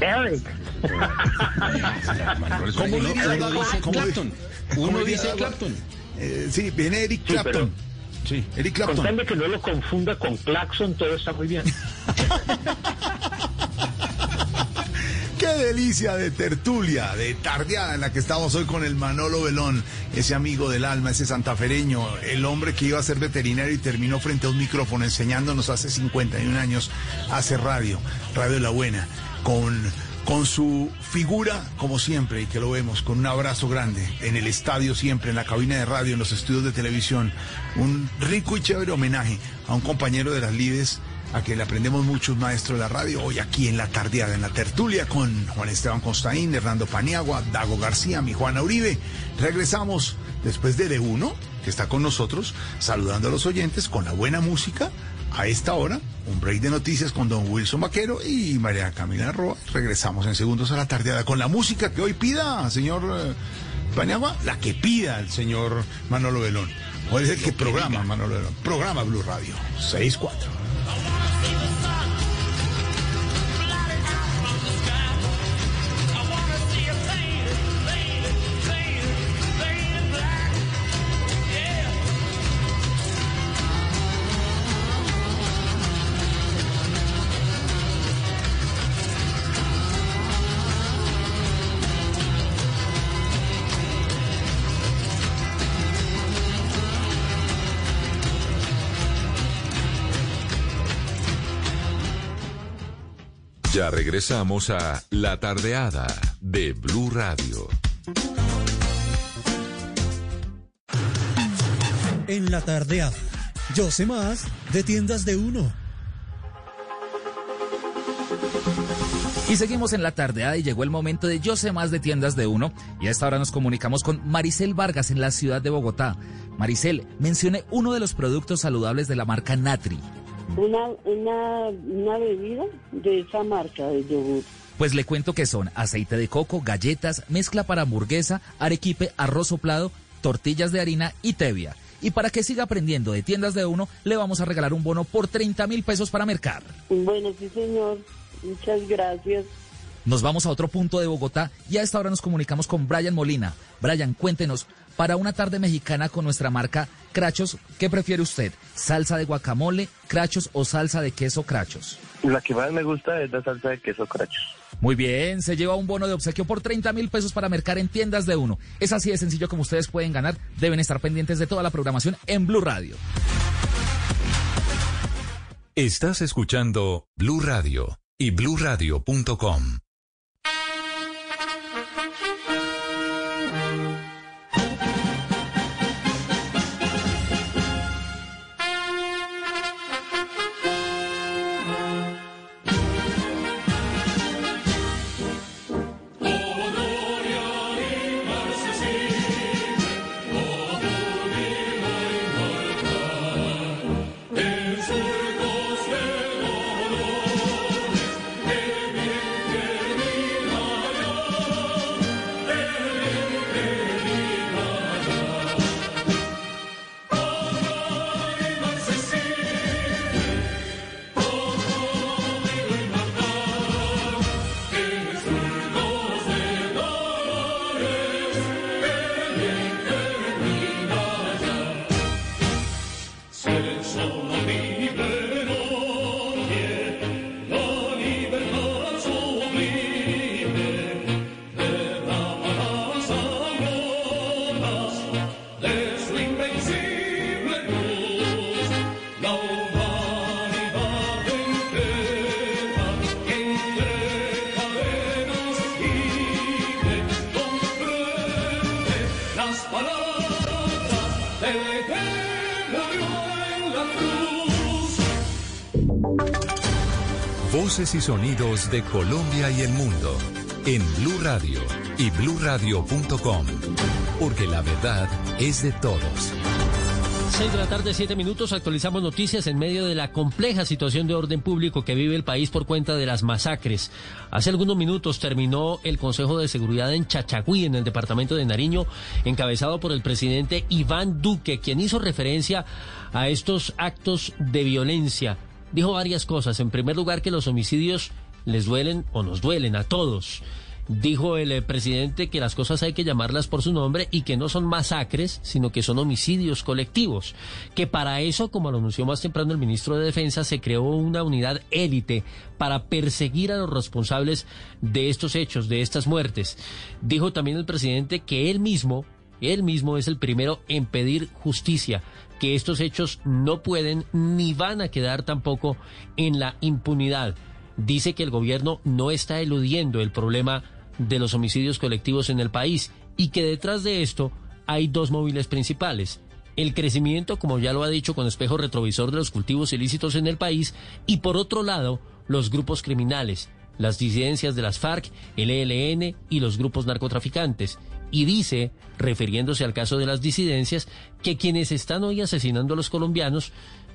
Eric. ¿Cómo uno, diría uno Dago? dice ¿Cómo Clapton. ¿Cómo Uno dice? Clapton. Eh, sí, viene Eric Sí, Clapton. pero- Sí, Eric Clapton. de que no lo confunda con Claxon, todo está muy bien. Qué delicia de tertulia, de tardeada en la que estamos hoy con el Manolo Belón, ese amigo del alma, ese santafereño, el hombre que iba a ser veterinario y terminó frente a un micrófono enseñándonos hace 51 años a hacer radio, Radio La Buena, con, con su figura como siempre y que lo vemos, con un abrazo grande en el estadio siempre, en la cabina de radio, en los estudios de televisión, un rico y chévere homenaje a un compañero de las lides a que le aprendemos mucho, un maestro de la radio, hoy aquí en la tardeada, en la tertulia, con Juan Esteban Constaín, Hernando Paniagua, Dago García, mi Juana Uribe. Regresamos después de D1, que está con nosotros, saludando a los oyentes con la buena música. A esta hora, un break de noticias con don Wilson Vaquero y María Camila Roa. Regresamos en segundos a la tardeada con la música que hoy pida, señor eh, Paniagua, la que pida el señor Manolo Belón. O es el que programa Manolo Belón. Programa Blue Radio 64. I wanna see the Ya regresamos a La Tardeada de Blue Radio. En la tardeada. Yo sé más de tiendas de uno. Y seguimos en la tardeada y llegó el momento de Yo sé más de tiendas de uno. Y a esta hora nos comunicamos con Maricel Vargas en la ciudad de Bogotá. Maricel, mencione uno de los productos saludables de la marca Natri. Una, una, una bebida de esa marca de yogur. Pues le cuento que son aceite de coco, galletas, mezcla para hamburguesa, arequipe, arroz soplado, tortillas de harina y tevia. Y para que siga aprendiendo de tiendas de uno, le vamos a regalar un bono por 30 mil pesos para mercar. Bueno, sí, señor. Muchas gracias. Nos vamos a otro punto de Bogotá y a esta hora nos comunicamos con Brian Molina. Brian, cuéntenos, para una tarde mexicana con nuestra marca Crachos, ¿qué prefiere usted? ¿Salsa de guacamole, crachos o salsa de queso crachos? La que más me gusta es la salsa de queso crachos. Muy bien, se lleva un bono de obsequio por 30 mil pesos para mercar en tiendas de uno. Es así de sencillo como ustedes pueden ganar. Deben estar pendientes de toda la programación en Blue Radio. Estás escuchando Blue Radio y bluradio.com. Y sonidos de Colombia y el mundo en Blue Radio y bluradio.com, porque la verdad es de todos. Seis de la tarde, siete minutos, actualizamos noticias en medio de la compleja situación de orden público que vive el país por cuenta de las masacres. Hace algunos minutos terminó el Consejo de Seguridad en Chachagüí, en el departamento de Nariño, encabezado por el presidente Iván Duque, quien hizo referencia a estos actos de violencia. Dijo varias cosas. En primer lugar, que los homicidios les duelen o nos duelen a todos. Dijo el eh, presidente que las cosas hay que llamarlas por su nombre y que no son masacres, sino que son homicidios colectivos. Que para eso, como lo anunció más temprano el ministro de Defensa, se creó una unidad élite para perseguir a los responsables de estos hechos, de estas muertes. Dijo también el presidente que él mismo, él mismo es el primero en pedir justicia, que estos hechos no pueden ni van a quedar tampoco en la impunidad. Dice que el gobierno no está eludiendo el problema de los homicidios colectivos en el país y que detrás de esto hay dos móviles principales. El crecimiento, como ya lo ha dicho, con espejo retrovisor de los cultivos ilícitos en el país y por otro lado, los grupos criminales, las disidencias de las FARC, el ELN y los grupos narcotraficantes. Y dice, refiriéndose al caso de las disidencias, que quienes están hoy asesinando a los colombianos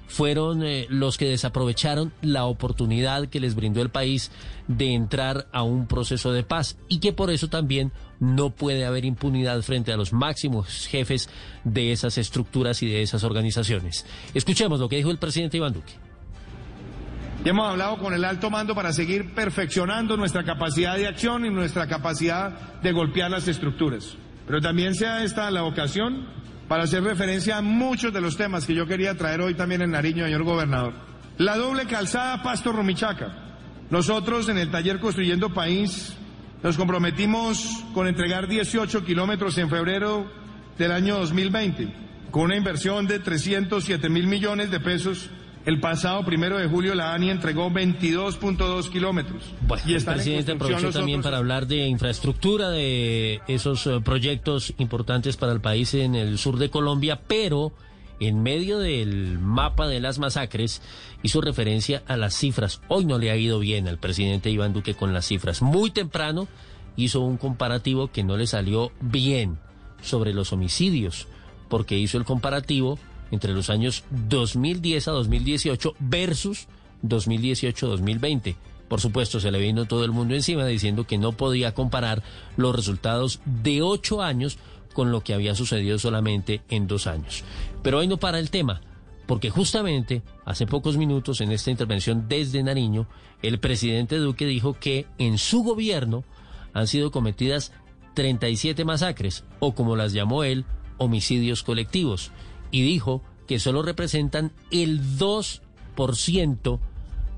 fueron eh, los que desaprovecharon la oportunidad que les brindó el país de entrar a un proceso de paz y que por eso también no puede haber impunidad frente a los máximos jefes de esas estructuras y de esas organizaciones. Escuchemos lo que dijo el presidente Iván Duque. Y hemos hablado con el alto mando para seguir perfeccionando nuestra capacidad de acción y nuestra capacidad de golpear las estructuras. Pero también sea esta la ocasión para hacer referencia a muchos de los temas que yo quería traer hoy también en Nariño, señor gobernador. La doble calzada Pasto-Rumichaca. Nosotros en el taller Construyendo País nos comprometimos con entregar 18 kilómetros en febrero del año 2020, con una inversión de 307 mil millones de pesos. El pasado primero de julio la ANI entregó 22.2 kilómetros. Bueno, y el presidente aprovechó también otros para hablar de infraestructura, de esos eh, proyectos importantes para el país en el sur de Colombia, pero en medio del mapa de las masacres hizo referencia a las cifras. Hoy no le ha ido bien al presidente Iván Duque con las cifras. Muy temprano hizo un comparativo que no le salió bien sobre los homicidios, porque hizo el comparativo entre los años 2010 a 2018 versus 2018-2020. Por supuesto, se le vino todo el mundo encima diciendo que no podía comparar los resultados de ocho años con lo que había sucedido solamente en dos años. Pero hoy no para el tema, porque justamente hace pocos minutos en esta intervención desde Nariño, el presidente Duque dijo que en su gobierno han sido cometidas 37 masacres, o como las llamó él, homicidios colectivos, y dijo que solo representan el 2%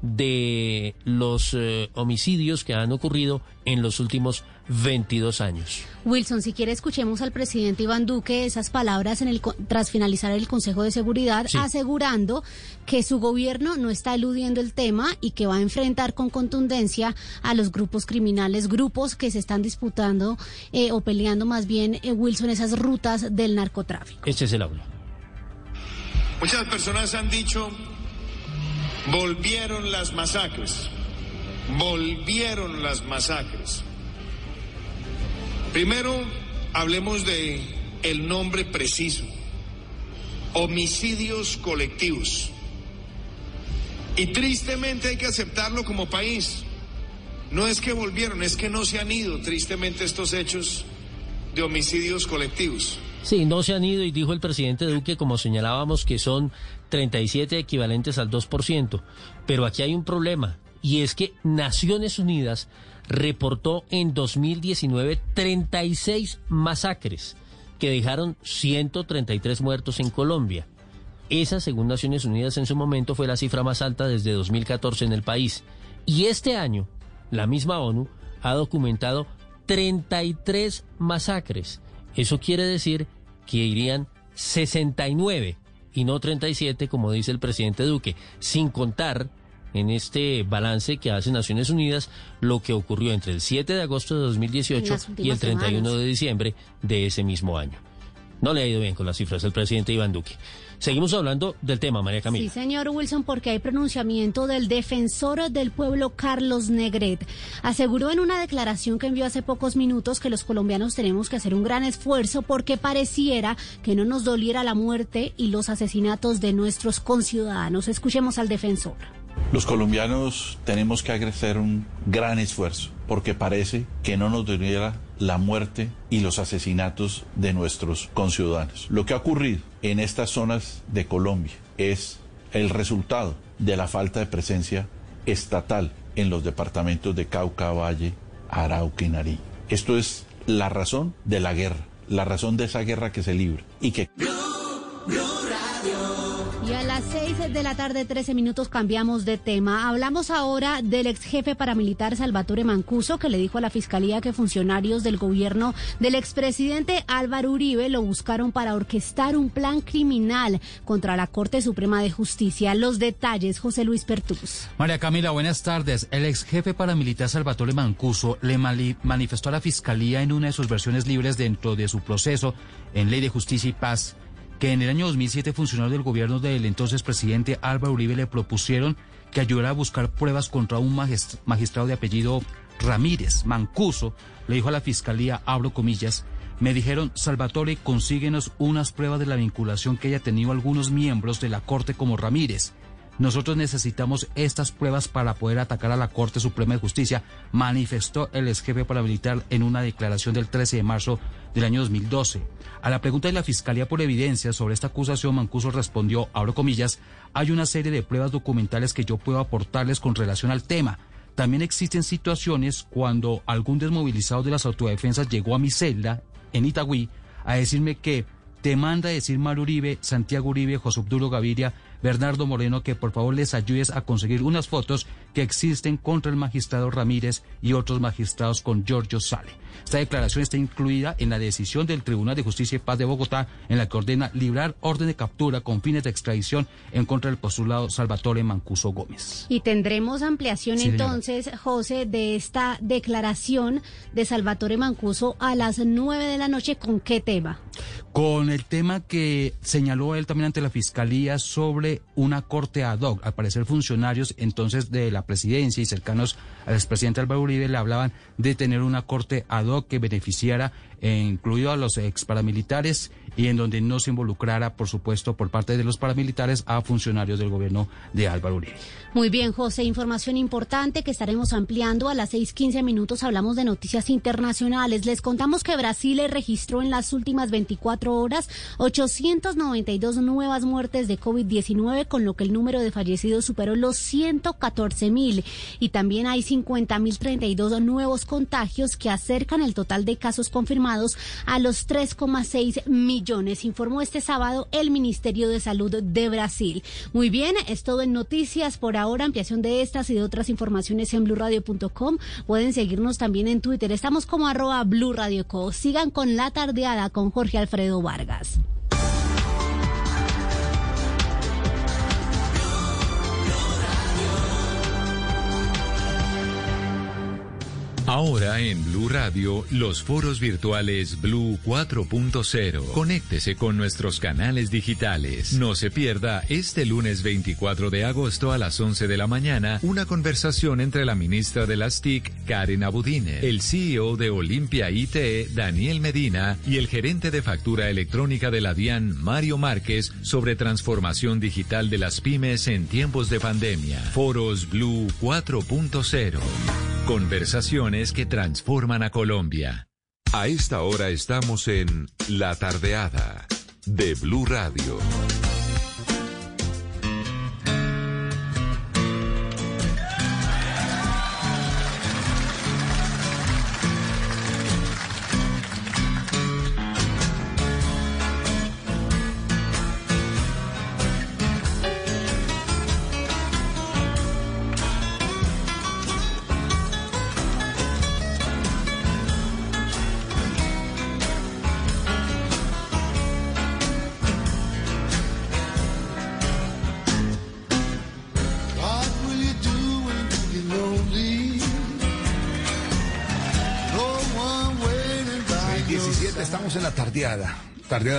de los eh, homicidios que han ocurrido en los últimos 22 años. Wilson, si quiere escuchemos al presidente Iván Duque esas palabras en el tras finalizar el Consejo de Seguridad, Sí. asegurando que su gobierno no está eludiendo el tema y que va a enfrentar con contundencia a los grupos criminales, grupos que se están disputando eh, o peleando más bien, eh, Wilson, esas rutas del narcotráfico. Este es el audio. Muchas personas han dicho, volvieron las masacres, volvieron las masacres. Primero, hablemos de el nombre preciso, homicidios colectivos. Y tristemente hay que aceptarlo como país. No es que volvieron, es que no se han ido tristemente estos hechos de homicidios colectivos. Sí, no se han ido y dijo el presidente Duque, como señalábamos, que son 37 equivalentes al 2%. Pero aquí hay un problema y es que Naciones Unidas reportó en 2019 36 masacres que dejaron 133 muertos en Colombia. Esa, según Naciones Unidas en su momento, fue la cifra más alta desde 2014 en el país. Y este año, la misma ONU ha documentado 33 masacres. Eso quiere decir que irían 69 y no 37, como dice el presidente Duque, sin contar en este balance que hace Naciones Unidas lo que ocurrió entre el 7 de agosto de 2018 Las y el últimas 31 semanas. de diciembre de ese mismo año. No le ha ido bien con las cifras el presidente Iván Duque. Seguimos hablando del tema, María Camila. Sí, señor Wilson, porque hay pronunciamiento del defensor del pueblo Carlos Negret. Aseguró en una declaración que envió hace pocos minutos que los colombianos tenemos que hacer un gran esfuerzo porque pareciera que no nos doliera la muerte y los asesinatos de nuestros conciudadanos. Escuchemos al defensor. Los colombianos tenemos que hacer un gran esfuerzo porque parece que no nos doliera la muerte y los asesinatos de nuestros conciudadanos. Lo que ha ocurrido en estas zonas de Colombia es el resultado de la falta de presencia estatal en los departamentos de Cauca, Valle, Arauca y Nariño. Esto es la razón de la guerra, la razón de esa guerra que se libra y que... de la tarde, 13 minutos, cambiamos de tema. Hablamos ahora del ex jefe paramilitar Salvatore Mancuso, que le dijo a la fiscalía que funcionarios del gobierno del expresidente Álvaro Uribe lo buscaron para orquestar un plan criminal contra la Corte Suprema de Justicia. Los detalles, José Luis Pertús. María Camila, buenas tardes. El ex jefe paramilitar Salvatore Mancuso le manifestó a la fiscalía en una de sus versiones libres dentro de su proceso en Ley de Justicia y Paz que en el año 2007 funcionarios del gobierno del entonces presidente Álvaro Uribe le propusieron que ayudara a buscar pruebas contra un magist- magistrado de apellido Ramírez, Mancuso, le dijo a la fiscalía, abro comillas, me dijeron, Salvatore, consíguenos unas pruebas de la vinculación que haya tenido algunos miembros de la Corte como Ramírez. Nosotros necesitamos estas pruebas para poder atacar a la Corte Suprema de Justicia, manifestó el ex jefe paramilitar en una declaración del 13 de marzo del año 2012. A la pregunta de la Fiscalía por evidencia sobre esta acusación, Mancuso respondió, abro comillas, hay una serie de pruebas documentales que yo puedo aportarles con relación al tema. También existen situaciones cuando algún desmovilizado de las autodefensas llegó a mi celda en Itagüí a decirme que te manda decir Mario Uribe, Santiago Uribe, José Obduro Gaviria, Bernardo Moreno que por favor les ayudes a conseguir unas fotos que existen contra el magistrado Ramírez y otros magistrados con Giorgio Sale. Esta declaración está incluida en la decisión del Tribunal de Justicia y Paz de Bogotá en la que ordena librar orden de captura con fines de extradición en contra del postulado Salvatore Mancuso Gómez. Y tendremos ampliación Sí, entonces, José, de esta declaración de Salvatore Mancuso a las 9 de la noche. ¿Con qué tema? con el tema que señaló él también ante la fiscalía sobre una corte ad hoc. Al parecer funcionarios entonces de la presidencia y cercanos al expresidente Álvaro Uribe le hablaban de tener una corte ad hoc que beneficiara, eh, incluido a los ex paramilitares y en donde no se involucrara, por supuesto, por parte de los paramilitares a funcionarios del gobierno de Álvaro Uribe. Muy bien, José, información importante que estaremos ampliando. A las 6:15 minutos hablamos de noticias internacionales. Les contamos que Brasil registró en las últimas 24 horas 892 nuevas muertes de COVID-19, con lo que el número de fallecidos superó los 114 mil. Y también hay 50 mil 32 nuevos contagios que acercan el total de casos confirmados a los 3,6 millones, informó este sábado el Ministerio de Salud de Brasil. Muy bien, es todo en noticias por ahora. Ampliación de estas y de otras informaciones en blurradio.com. Pueden seguirnos también en Twitter. Estamos como arroba Blue Radio Co. Sigan con la tardeada con Jorge Alfredo Vargas. Ahora en Blue Radio, los foros virtuales Blue 4.0. Conéctese con nuestros canales digitales. No se pierda este lunes 24 de agosto a las 11 de la mañana una conversación entre la ministra de las TIC, Karen Abudine, el CEO de Olimpia IT, Daniel Medina, y el gerente de factura electrónica de la DIAN, Mario Márquez, sobre transformación digital de las pymes en tiempos de pandemia. Foros Blue 4.0. Conversaciones que transforman a Colombia. A esta hora estamos en La Tardeada de Blue Radio.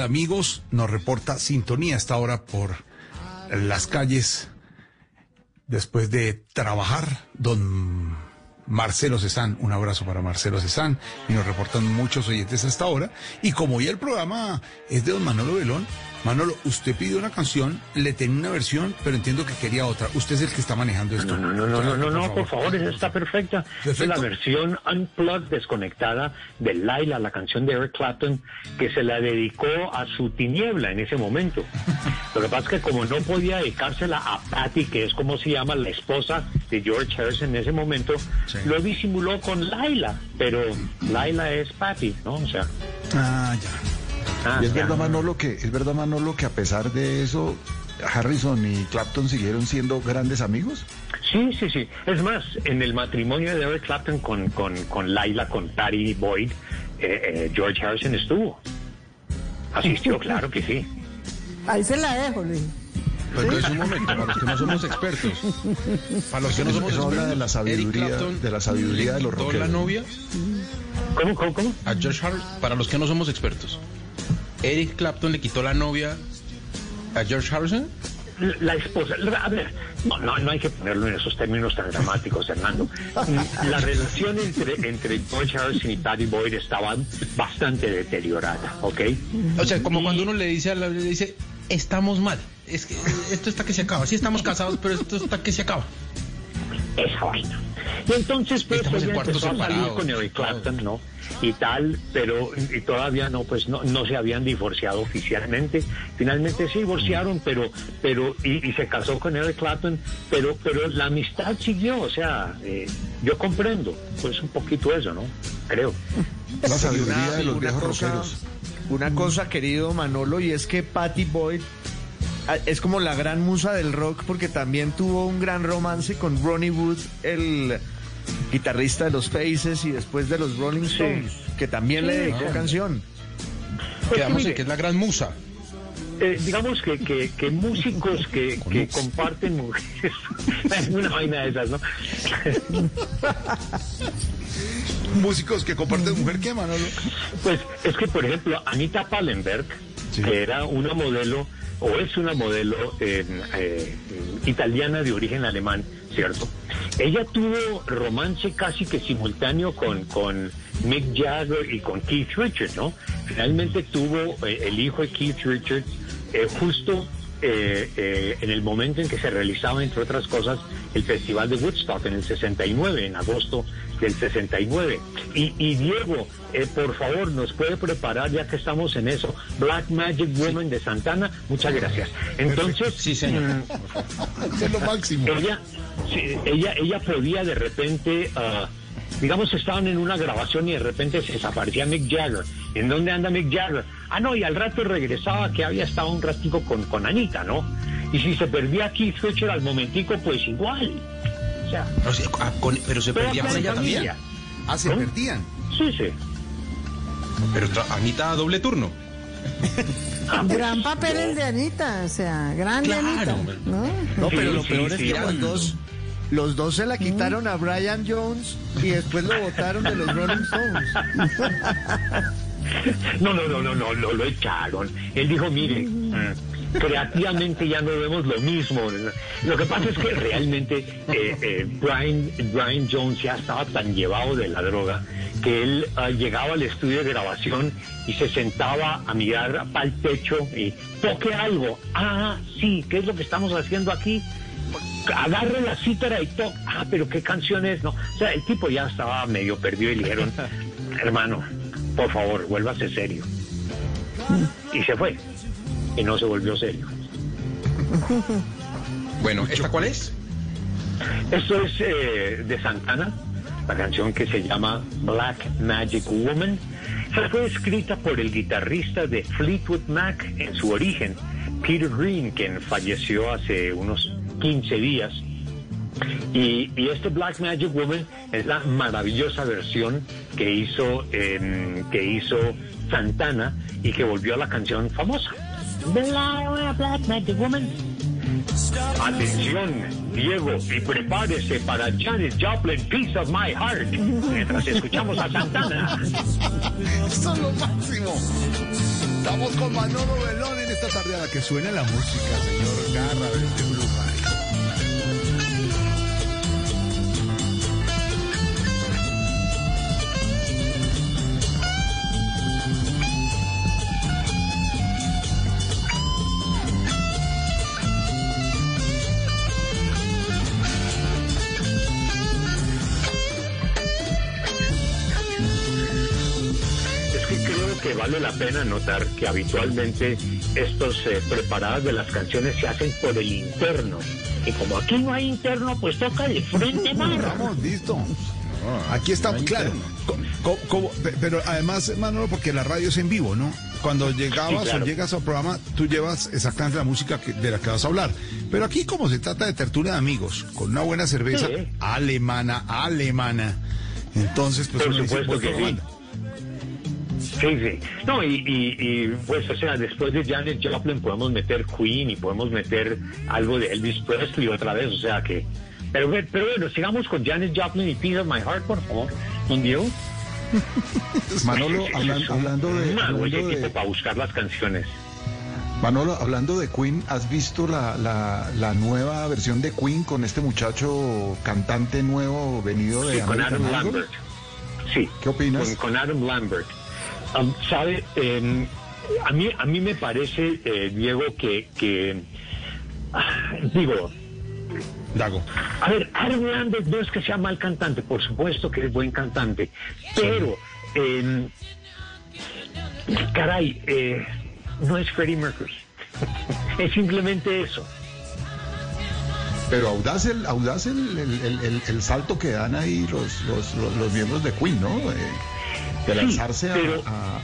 Amigos, nos reporta sintonía hasta ahora por las calles después de trabajar. Don Marcelo Cezán, un abrazo para Marcelo Cezán, y nos reportan muchos oyentes hasta ahora. Y como hoy el programa es de don Manolo Velón, Manolo, usted pidió una canción, le tenía una versión, pero entiendo que quería otra. Usted es el que está manejando esto. No, no, no, no, no, no, por favor, esa está perfecta. Es la versión unplugged, desconectada de Laila, la canción de Eric Clapton, que se la dedicó a su tiniebla en ese momento. Lo que pasa es que como no podía dedicársela a Patty, que es como se llama la esposa de George Harrison en ese momento, lo disimuló con Laila, pero Laila es Patty, ¿no? O sea... Ah, ya. Ah, y es ya. verdad, Manolo, que es verdad, Manolo, que a pesar de eso, Harrison y Clapton siguieron siendo grandes amigos. Sí, sí, sí. Es más, en el matrimonio de Eric Clapton con, con, con Laila, con Patty Boyd, eh, eh, George Harrison estuvo. Asistió, claro que sí. Ahí se la dejo, Luis. Pues entonces, un momento, para los que no somos expertos. Para los que no somos habla expertos. de la sabiduría- de la sabiduría de los rockeros. la novia? ¿Cómo, cómo, cómo? A George Harrison, para los que no somos expertos. Eric Clapton le quitó la novia a George Harrison. La esposa, a ver, no, no, no hay que ponerlo en esos términos tan dramáticos, Hernando. La relación entre, entre George Harrison y Patty Boyd estaba bastante deteriorada, ¿ok? O sea, como cuando uno le dice a la le dice, estamos mal. Es que esto está que se acaba. Sí estamos casados, pero esto está que se acaba. esa vaina. Y entonces pues empezó a salir con Eric Clapton, ¿no? Y tal, pero y todavía no, pues no, no se habían divorciado oficialmente. Finalmente se divorciaron, pero, pero, y, y se casó con Eric Clapton, pero, pero la amistad siguió, o sea, eh, yo comprendo, pues un poquito eso, ¿no? Creo. La sabiduría una- de los viejos cosa- rockeros. Una cosa, querido Manolo, y es que Patty Boyd ah, es como la gran musa del rock porque también tuvo un gran romance con Ronnie Wood, el guitarrista de los Faces y después de los Rolling Stones, que también le dedicó canción. Quedamos en que es la gran musa. Eh, digamos que, que, que músicos que, que comparten mujeres, una vaina de esas, ¿no? Músicos que comparten mujer, ¿qué, Manolo? Pues es que, por ejemplo, Anita Pallenberg, que era una modelo, o es una modelo eh, eh, italiana de origen alemán, ¿cierto? Ella tuvo romance casi que simultáneo con, con Mick Jagger y con Keith Richards, ¿no? Finalmente tuvo eh, el hijo de Keith Richards eh, justo eh, eh, en el momento en que se realizaba, entre otras cosas, el Festival de Woodstock en el 69, en agosto del 69. Y, y Diego, eh, por favor, nos puede preparar, ya que estamos en eso, Black Magic Woman de Santana. Muchas gracias. Entonces, Sí, señor. mm, Es lo máximo. ella, sí, ella, ella podía de repente, ah, digamos, estaban en una grabación y de repente se desaparecía Mick Jagger. ¿En dónde anda Mick Jagger? Ah, no, y al rato regresaba que había estado un ratico con, con Anita, ¿no? Y si se perdía Keith Richards al momentico, pues igual. O sea, O sea, ah, con- pero se Pero perdía con ella también. Ah, se ¿No? perdían. sí, sí. Pero Anita doble turno. Gran papel el de Anita, o sea, grande Claro, Anita. ¿no? Pero lo sí, peor es que los dos, los dos se la quitaron a Brian Jones y después lo votaron de los Rolling Stones. No, no, no, no, no, lo, lo echaron. Él dijo, mire, mm, creativamente ya no vemos lo mismo. Lo que pasa es que realmente eh, eh, Brian, Brian Jones ya estaba tan llevado de la droga que él ah, llegaba al estudio de grabación y se sentaba a mirar para el techo y toque algo. Ah, sí, ¿qué es lo que estamos haciendo aquí? agarre la cítara y toque. Ah, pero qué canción es, ¿no? O sea, el tipo ya estaba medio perdido y le dijeron, hermano, por favor, vuélvase serio. Y se fue. Y no se volvió serio. Bueno, ¿esta cuál es? Esto es eh, de Santana, la canción que se llama Black Magic Woman. Fue escrita por el guitarrista de Fleetwood Mac en su origen, Peter Green, quien falleció hace unos 15 días. Y, y este Black Magic Woman es la maravillosa versión que hizo, em, que hizo Santana y que volvió a la canción famosa. Black, Black Magic Woman. Atención, Diego, y prepárese para Janis Joplin, Piece of My Heart, mientras escuchamos a Santana. Esto es lo máximo. Estamos con Manolo Belón en esta tardeada. Que suene la música, señor Garra vale la pena notar que habitualmente estos eh, preparadas de las canciones se hacen por el interno. Y como aquí no hay interno, pues toca de frente mar. Estamos listos. Aquí estamos, claro. Pe- pero además, Manolo, porque la radio es en vivo, ¿no? Cuando llegabas Sí, claro. o llegas al programa, tú llevas exactamente la música que- de la que vas a hablar. Pero aquí, como se trata de tertulia de amigos, con una buena cerveza Sí. alemana, alemana, entonces, pues Por uno dice, supuesto voy que con sí. Sí, sí. No, y, y, y, pues, o sea, después de Janet Joplin podemos meter Queen y podemos meter algo de Elvis Presley otra vez, o sea que... Pero, pero bueno, sigamos con Janet Joplin y Piece of My Heart, por favor, don Diego. Manolo, hablan- hablando de- hablando de- para buscar las canciones. Manolo, hablando de Queen, ¿has visto la, la, la nueva versión de Queen con este muchacho cantante nuevo venido de Sí, con Adam Idol? Lambert. Sí. ¿Qué opinas? Con, con Adam Lambert. ¿Sabe? em, a, mí, a mí me parece, eh, Diego, que, que ah, digo, Dago. a ver, Lambert no es que sea mal cantante, por supuesto que es buen cantante, pero, em, caray, eh, no es Freddie Mercury. es simplemente eso. Pero audaz el, audaz el, el, el- el- el salto que dan ahí los, los, los, los miembros de Queen, ¿no? Eh, de Sí, lanzarse pero- a,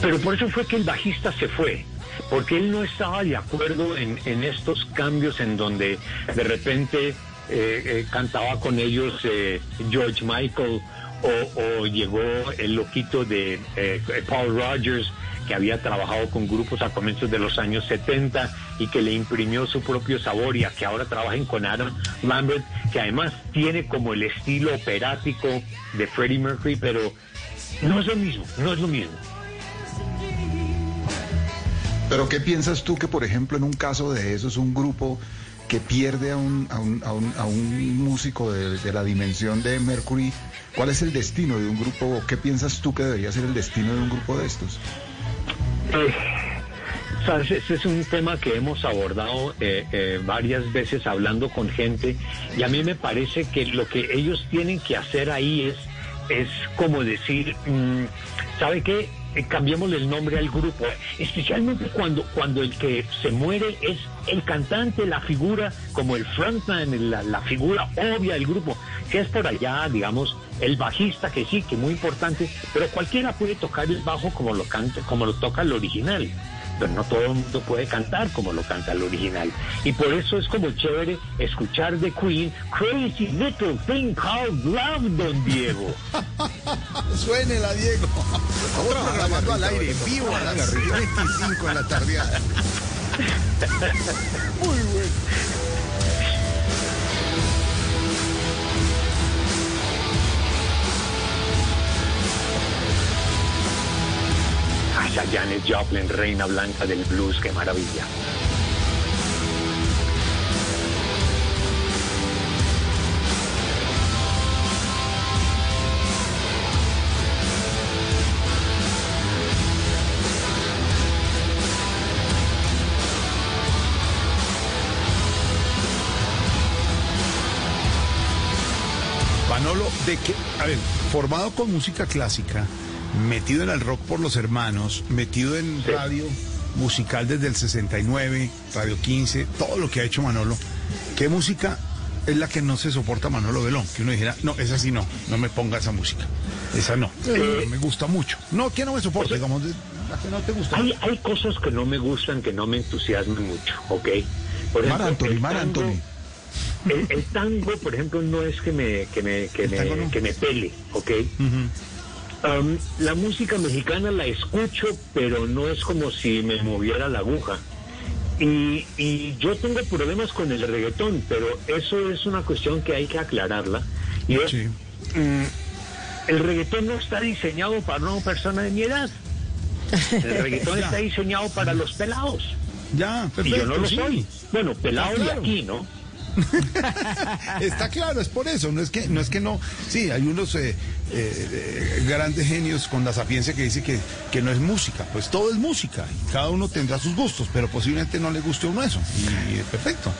Pero por eso fue que el bajista se fue, porque él no estaba de acuerdo en, en estos cambios en donde de repente eh, eh, cantaba con ellos eh, George Michael o, o llegó el loquito de eh, Paul Rogers que había trabajado con grupos a comienzos de los años 70 y que le imprimió su propio sabor y a que ahora trabajen con Adam Lambert, que además tiene como el estilo operático de Freddie Mercury, pero no es lo mismo, no es lo mismo. Pero ¿qué piensas tú que, por ejemplo, en un caso de eso es un grupo que pierde a un, a un, a un, a un músico de, de la dimensión de Mercury? ¿Cuál es el destino de un grupo? ¿Qué piensas tú que debería ser el destino de un grupo de estos? Eh, es un tema que hemos abordado eh, eh, varias veces hablando con gente y a mí me parece que lo que ellos tienen que hacer ahí es, es como decir, mm, ¿sabe qué? Eh, cambiémosle el nombre al grupo, especialmente cuando, cuando el que se muere es el cantante, la figura, como el frontman, la, la figura obvia del grupo, que es por allá, digamos, el bajista, que sí, que muy importante, pero cualquiera puede tocar el bajo como lo canta, como lo toca el original pero no todo el mundo puede cantar como lo canta el original. Y por eso es como chévere escuchar de Queen Crazy Little Thing Called Love, don Diego. Suénela, Diego. Programando al aire, en vivo, a las 6.25 en la tardeada. Muy bueno. Esa Janet Joplin, reina blanca del blues, qué maravilla. Manolo, de que, a ver, formado con música clásica, metido en el rock por los hermanos, metido en radio musical desde el 69, Radio 15, todo lo que ha hecho Manolo, ¿qué música es la que no se soporta Manolo Belón? Que uno dijera, no, esa sí no, no me ponga esa música. Esa no, Eh, no me gusta mucho. No, que no me soporta, digamos, de- la que no te gusta. Hay, hay cosas que no me gustan, que no me entusiasman mucho, ¿ok? Por Mar Anthony, Mar tango- Anthony. El, el tango, por ejemplo, no es que me, que me, que me, que me pele, ¿ok? Um, la música mexicana la escucho, pero no es como si me moviera la aguja. Y, y yo tengo problemas con el reggaetón, pero eso es una cuestión que hay que aclararla. Y es, mm, el reggaetón no está diseñado para una persona de mi edad. El reggaetón está diseñado para los pelados. Ya, y yo no lo sí. soy. Bueno, pelado Está de aquí, ¿no? Está claro, es por eso, no es que no, es que no. Sí, hay unos eh, eh, grandes genios con la sapiencia que dice que, que no es música, pues todo es música, y cada uno tendrá sus gustos, pero posiblemente no le guste a uno eso, y, perfecto,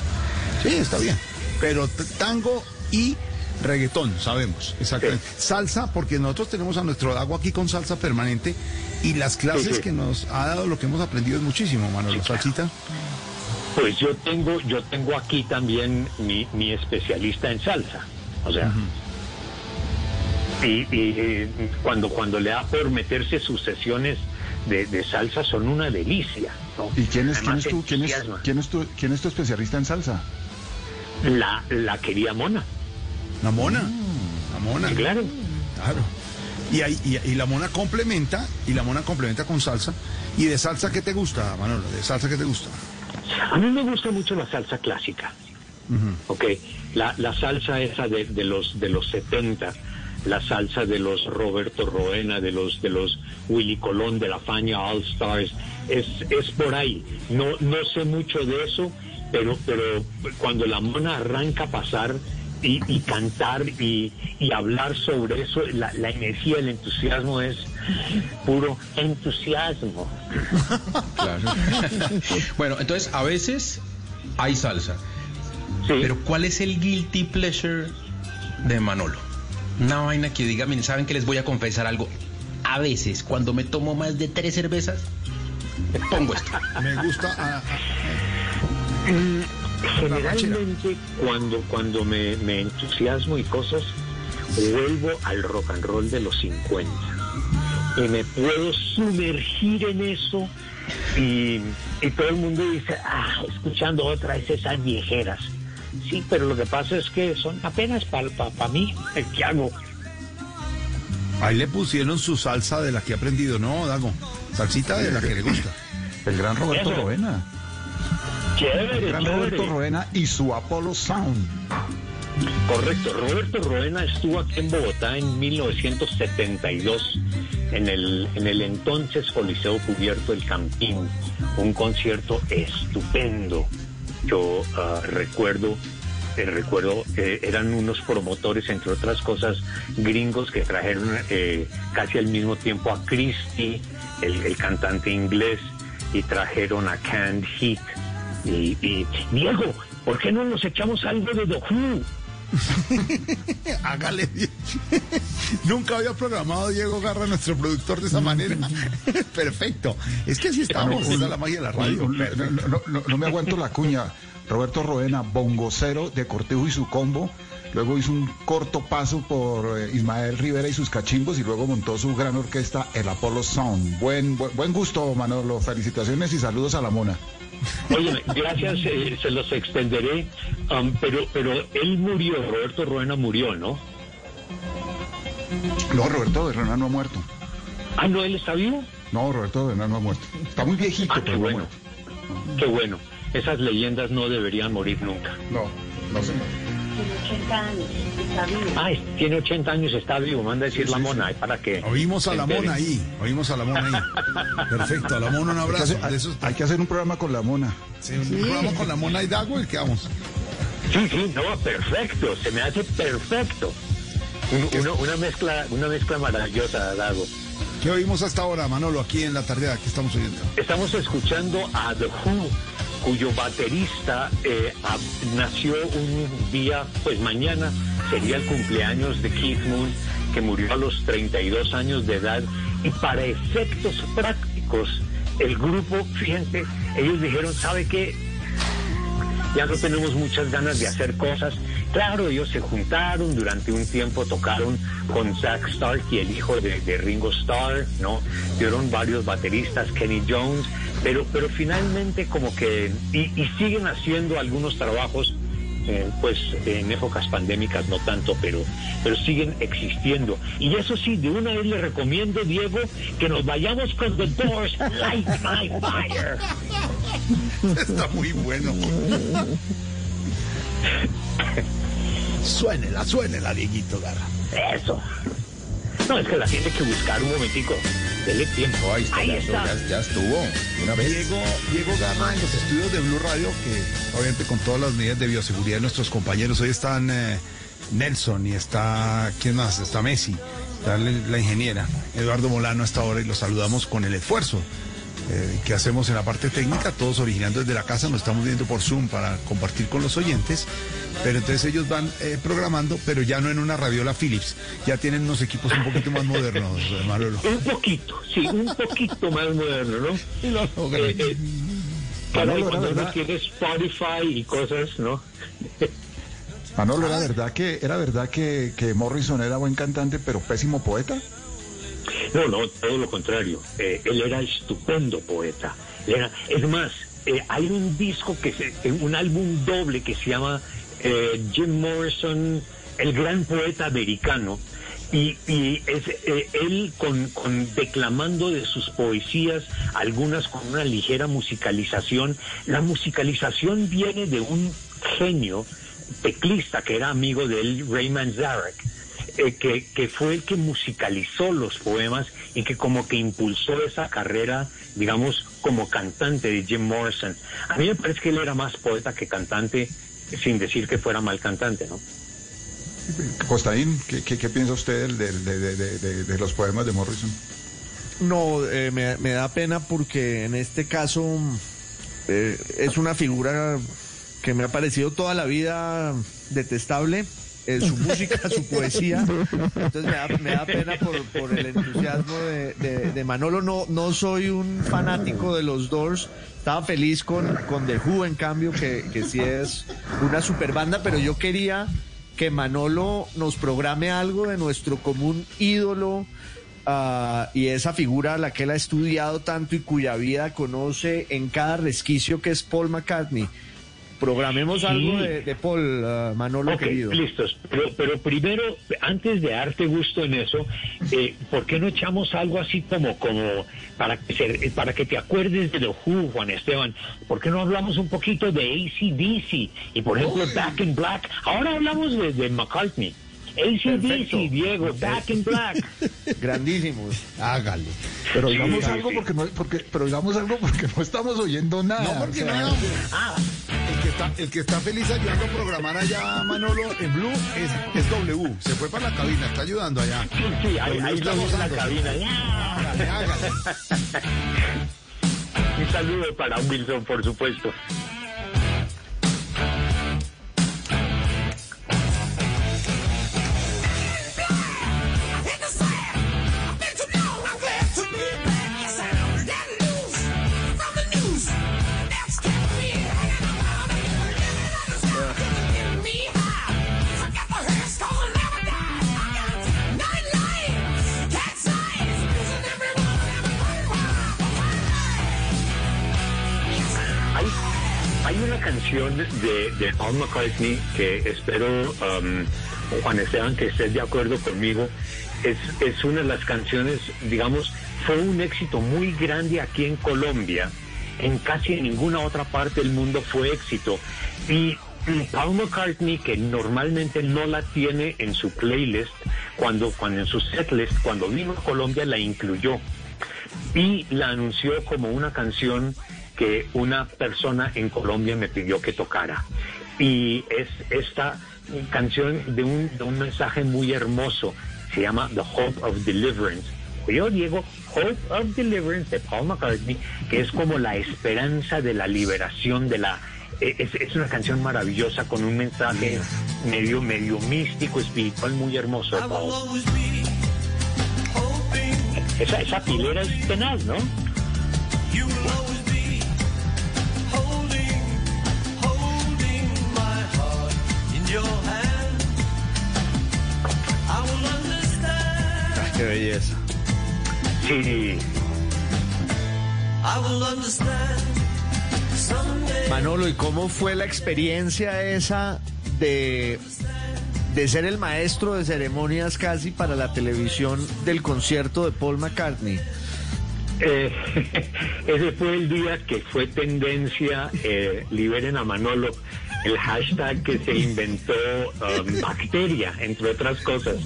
sí, está bien, pero tango y reggaetón, sabemos, exactamente, salsa, porque nosotros tenemos a nuestro Dago aquí con salsa permanente, y las clases Sí, sí. que nos ha dado, lo que hemos aprendido es muchísimo, Manolo, salsita. Pues yo tengo, yo tengo aquí también mi, mi especialista en salsa. O sea, y, y, eh, cuando, cuando le da por meterse sus sesiones de, de salsa son una delicia. ¿no? ¿Y quién es, quién es, tu, quién, es, quién, es tu, quién es tu especialista en salsa? La, la querida Mona. La mona, la mona. Claro. Claro. Y, ahí- y, y la mona complementa, y la mona complementa con salsa. ¿Y de salsa qué te gusta, Manolo? ¿De salsa qué te gusta? A mí me gusta mucho la salsa clásica. Ok, la, la salsa esa de, de los de los 70, la salsa de los Roberto Roena, de los de los Willy Colón, de la Faña All Stars, es, es por ahí. No, no sé mucho de eso, pero, pero cuando la mona arranca a pasar y, y cantar y, y hablar sobre eso, la, la energía, el entusiasmo es puro entusiasmo. Claro. bueno, entonces a veces hay salsa. Pero ¿cuál es el guilty pleasure de Manolo? Una vaina que diga, miren, ¿saben que les voy a confesar algo? A veces, cuando me tomo más de tres cervezas, me pongo esto. Me gusta. ah, Mm, Generalmente cuando, cuando me, me entusiasmo y cosas, vuelvo al rock and roll de los 50. Y me puedo sumergir en eso y, y todo el mundo dice, ah, escuchando otra vez esas viejeras. Sí, pero lo que pasa es que son apenas para mí. ¿Qué hago? ahí le pusieron su salsa de la que ha aprendido, ¿no, Dago? Salsita de la que le gusta. El gran Roberto Eso. Roena. Chévere, El gran chévere. Roberto Roena y su Apollo Sound. Correcto, Roberto Roena estuvo aquí en Bogotá en 1972 en el, en el entonces Coliseo Cubierto del Campín, un concierto estupendo. Yo ah, recuerdo, eh, recuerdo, eh, eran unos promotores, entre otras cosas, gringos que trajeron eh, casi al mismo tiempo a Christie, el, el cantante inglés, y trajeron a Canned Heat. Y, y, Diego, ¿por qué no nos echamos algo de Who? Hágale. Nunca había programado a Diego Garra, nuestro productor, de esa manera. Perfecto. Es que así estamos, esa es la magia de la radio. No, no, no, no, no me aguanto la cuña. Roberto Roena, bongocero de Cortejo y su combo. Luego hizo un corto paso por eh, Ismael Rivera y sus cachimbos y luego montó su gran orquesta, el Apollo Sound. Buen, buen, buen gusto, Manolo. Felicitaciones y saludos a la mona. Oye, gracias, eh, se los extenderé, um, pero, pero él murió, Roberto Roena murió, ¿no? No, Roberto Roena no ha muerto. Ah, no, él está vivo. No, Roberto Roena no ha muerto. Está muy viejito, Ah, qué pero no ha bueno. muerto. Qué bueno. Esas leyendas no deberían morir nunca. No, no sé. Tiene 80 años, está vivo. Ah, es- tiene 80 años, está vivo, manda a decir la mona, ¿para qué? Oímos a la mona ahí, oímos a la mona ahí. Perfecto, a la mona un Hay que, abrazo. hacer, De esos- hay que hacer un programa con la mona. sí, un programa con la mona y Dago y qué vamos. Sí, sí, no, perfecto, se me hace perfecto. Un- uno- una mezcla, una mezcla maravillosa, Dago. ¿Qué oímos hasta ahora, Manolo, aquí en la tardeada? ¿Qué estamos oyendo? Estamos escuchando a The Who, cuyo baterista eh, nació un día, pues mañana sería el cumpleaños de Keith Moon, que murió a los 32 años de edad. Y para efectos prácticos, el grupo, fíjense, ellos dijeron, ¿sabe qué? Ya no tenemos muchas ganas de hacer cosas. Claro, ellos se juntaron, durante un tiempo tocaron con Zach Stark y el hijo de, Ringo Starr, ¿no? Dieron varios bateristas, Kenny Jones, pero, pero finalmente como que, y siguen haciendo algunos trabajos, eh, pues en épocas pandémicas no tanto, pero, pero siguen existiendo. Y eso sí, de una vez le recomiendo, Diego, que nos vayamos con The Doors, Light My Fire. Está muy bueno. Suénela, suénela, Dieguito Garra. Eso. No, es que la tiene que buscar un momentico. Dele tiempo. Ahí está, ya, está. ya- ya estuvo. Una vez. Diego, Diego Garra en los estudios de Blue Radio, que obviamente con todas las medidas de bioseguridad de nuestros compañeros, hoy están eh, Nelson y está, ¿quién más? Está Messi, está la, la ingeniera Eduardo Molano hasta ahora y los saludamos con el esfuerzo eh, que hacemos en la parte técnica, todos originando desde la casa, nos estamos viendo por Zoom para compartir con los oyentes, pero entonces ellos van eh, programando, pero ya no en una radiola Philips, ya tienen unos equipos un poquito más modernos, eh, Manolo. Un poquito, sí, un poquito más moderno, ¿no? Y lo logran. Eh, eh, caray, Manolo, cuando uno verdad- tiene Spotify y cosas, ¿no? Manolo, ¿era verdad que, era verdad que, que Morrison era buen cantante, pero pésimo poeta? No, no, todo lo contrario. Eh, él era estupendo poeta. Era- es más, eh, hay un disco que se, eh, un álbum doble que se llama eh, Jim Morrison, el gran poeta americano. Y, y es él con, con declamando de sus poesías, algunas con una ligera musicalización. La musicalización viene de un genio teclista que era amigo de él, Raymond Zarek eh, que, que fue el que musicalizó los poemas y que como que impulsó esa carrera, digamos, como cantante de Jim Morrison. A mí me parece que él era más poeta que cantante, sin decir que fuera mal cantante, ¿no? Costaín, ¿qué, qué, qué piensa usted de, de- de- de los poemas de Morrison? No, eh, me, me da pena porque en este caso eh, es una figura que me ha parecido toda la vida detestable. Su música, su poesía. Entonces me da, me da pena por, el entusiasmo de, de- Manolo. No, no soy un fanático de los Doors. Estaba feliz con, con The Who, en cambio, que, que sí es una super banda, pero yo quería que Manolo nos programe algo de nuestro común ídolo ah, y esa figura a la que él ha estudiado tanto y cuya vida conoce en cada resquicio que es Paul McCartney. Programemos Sí. algo de, de Paul, ah, Manolo querido. listos. Pero, pero primero, antes de darte gusto en eso, eh, ¿por qué no echamos algo así como, como para que se- eh, para que te acuerdes de The Who, Juan Esteban? ¿Por qué no hablamos un poquito de ACDC? Y por ejemplo, Back in Black. Ahora hablamos de, de McCartney. ACDC, Diego, Back in Black. Grandísimos. Hágale. Pero digamos sí, algo sí. porque no, porque, pero digamos algo porque no estamos oyendo nada. No, porque o sea, no. El que, está, el que está feliz ayudando a programar allá, Manolo, en Blue, es, es W. Se fue para la cabina, está ayudando allá. Sí, sí, ahí, ahí está en la cabina. Hágale, hágale. Un saludo para Wilson, por supuesto. Canción de, de Paul McCartney que espero, um, Juan Esteban, que estés de acuerdo conmigo. Es, es una de las canciones, digamos, fue un éxito muy grande aquí en Colombia. En casi ninguna otra parte del mundo fue éxito. Y Paul McCartney, que normalmente no la tiene en su playlist, cuando, cuando en su setlist, cuando vino a Colombia la incluyó y la anunció como una canción que una persona en Colombia me pidió que tocara. Y es esta canción de un, de un mensaje muy hermoso, se llama The Hope of Deliverance. Yo digo Hope of Deliverance de Paul McCartney, que es como la esperanza de la liberación de la... eh, Es, es una canción maravillosa con un mensaje medio, medio místico, espiritual, muy hermoso. Esa, esa pilera es tenaz, ¿no? Ah, qué belleza. Sí. Manolo, ¿y cómo fue la experiencia esa de, de ser el maestro de ceremonias casi para la televisión del concierto de Paul McCartney? Eh, ese fue el día que fue tendencia, eh, liberen a Manolo, el hashtag que se inventó um, bacteria, entre otras cosas.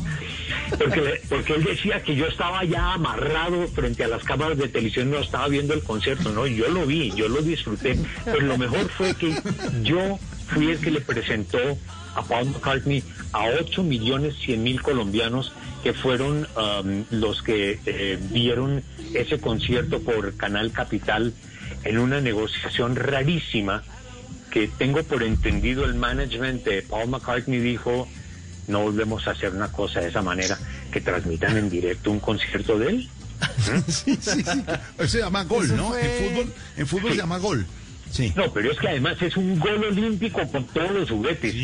Porque, porque él decía que yo estaba ya amarrado frente a las cámaras de televisión, no estaba viendo el concierto, no, yo lo vi, yo lo disfruté, pero lo mejor fue que yo fui el que le presentó a Paul McCartney a 8 millones 100 mil colombianos que fueron um, los que eh, vieron ese concierto por Canal Capital en una negociación rarísima que tengo por entendido el management de Paul McCartney dijo no volvemos a hacer una cosa de esa manera que transmitan en directo un concierto de él. sí, sí, sí. Eso se llama gol, Eso ¿no? fue- En fútbol, en fútbol se llama gol. Sí. No, pero es que además es un gol olímpico con todos los juguetes.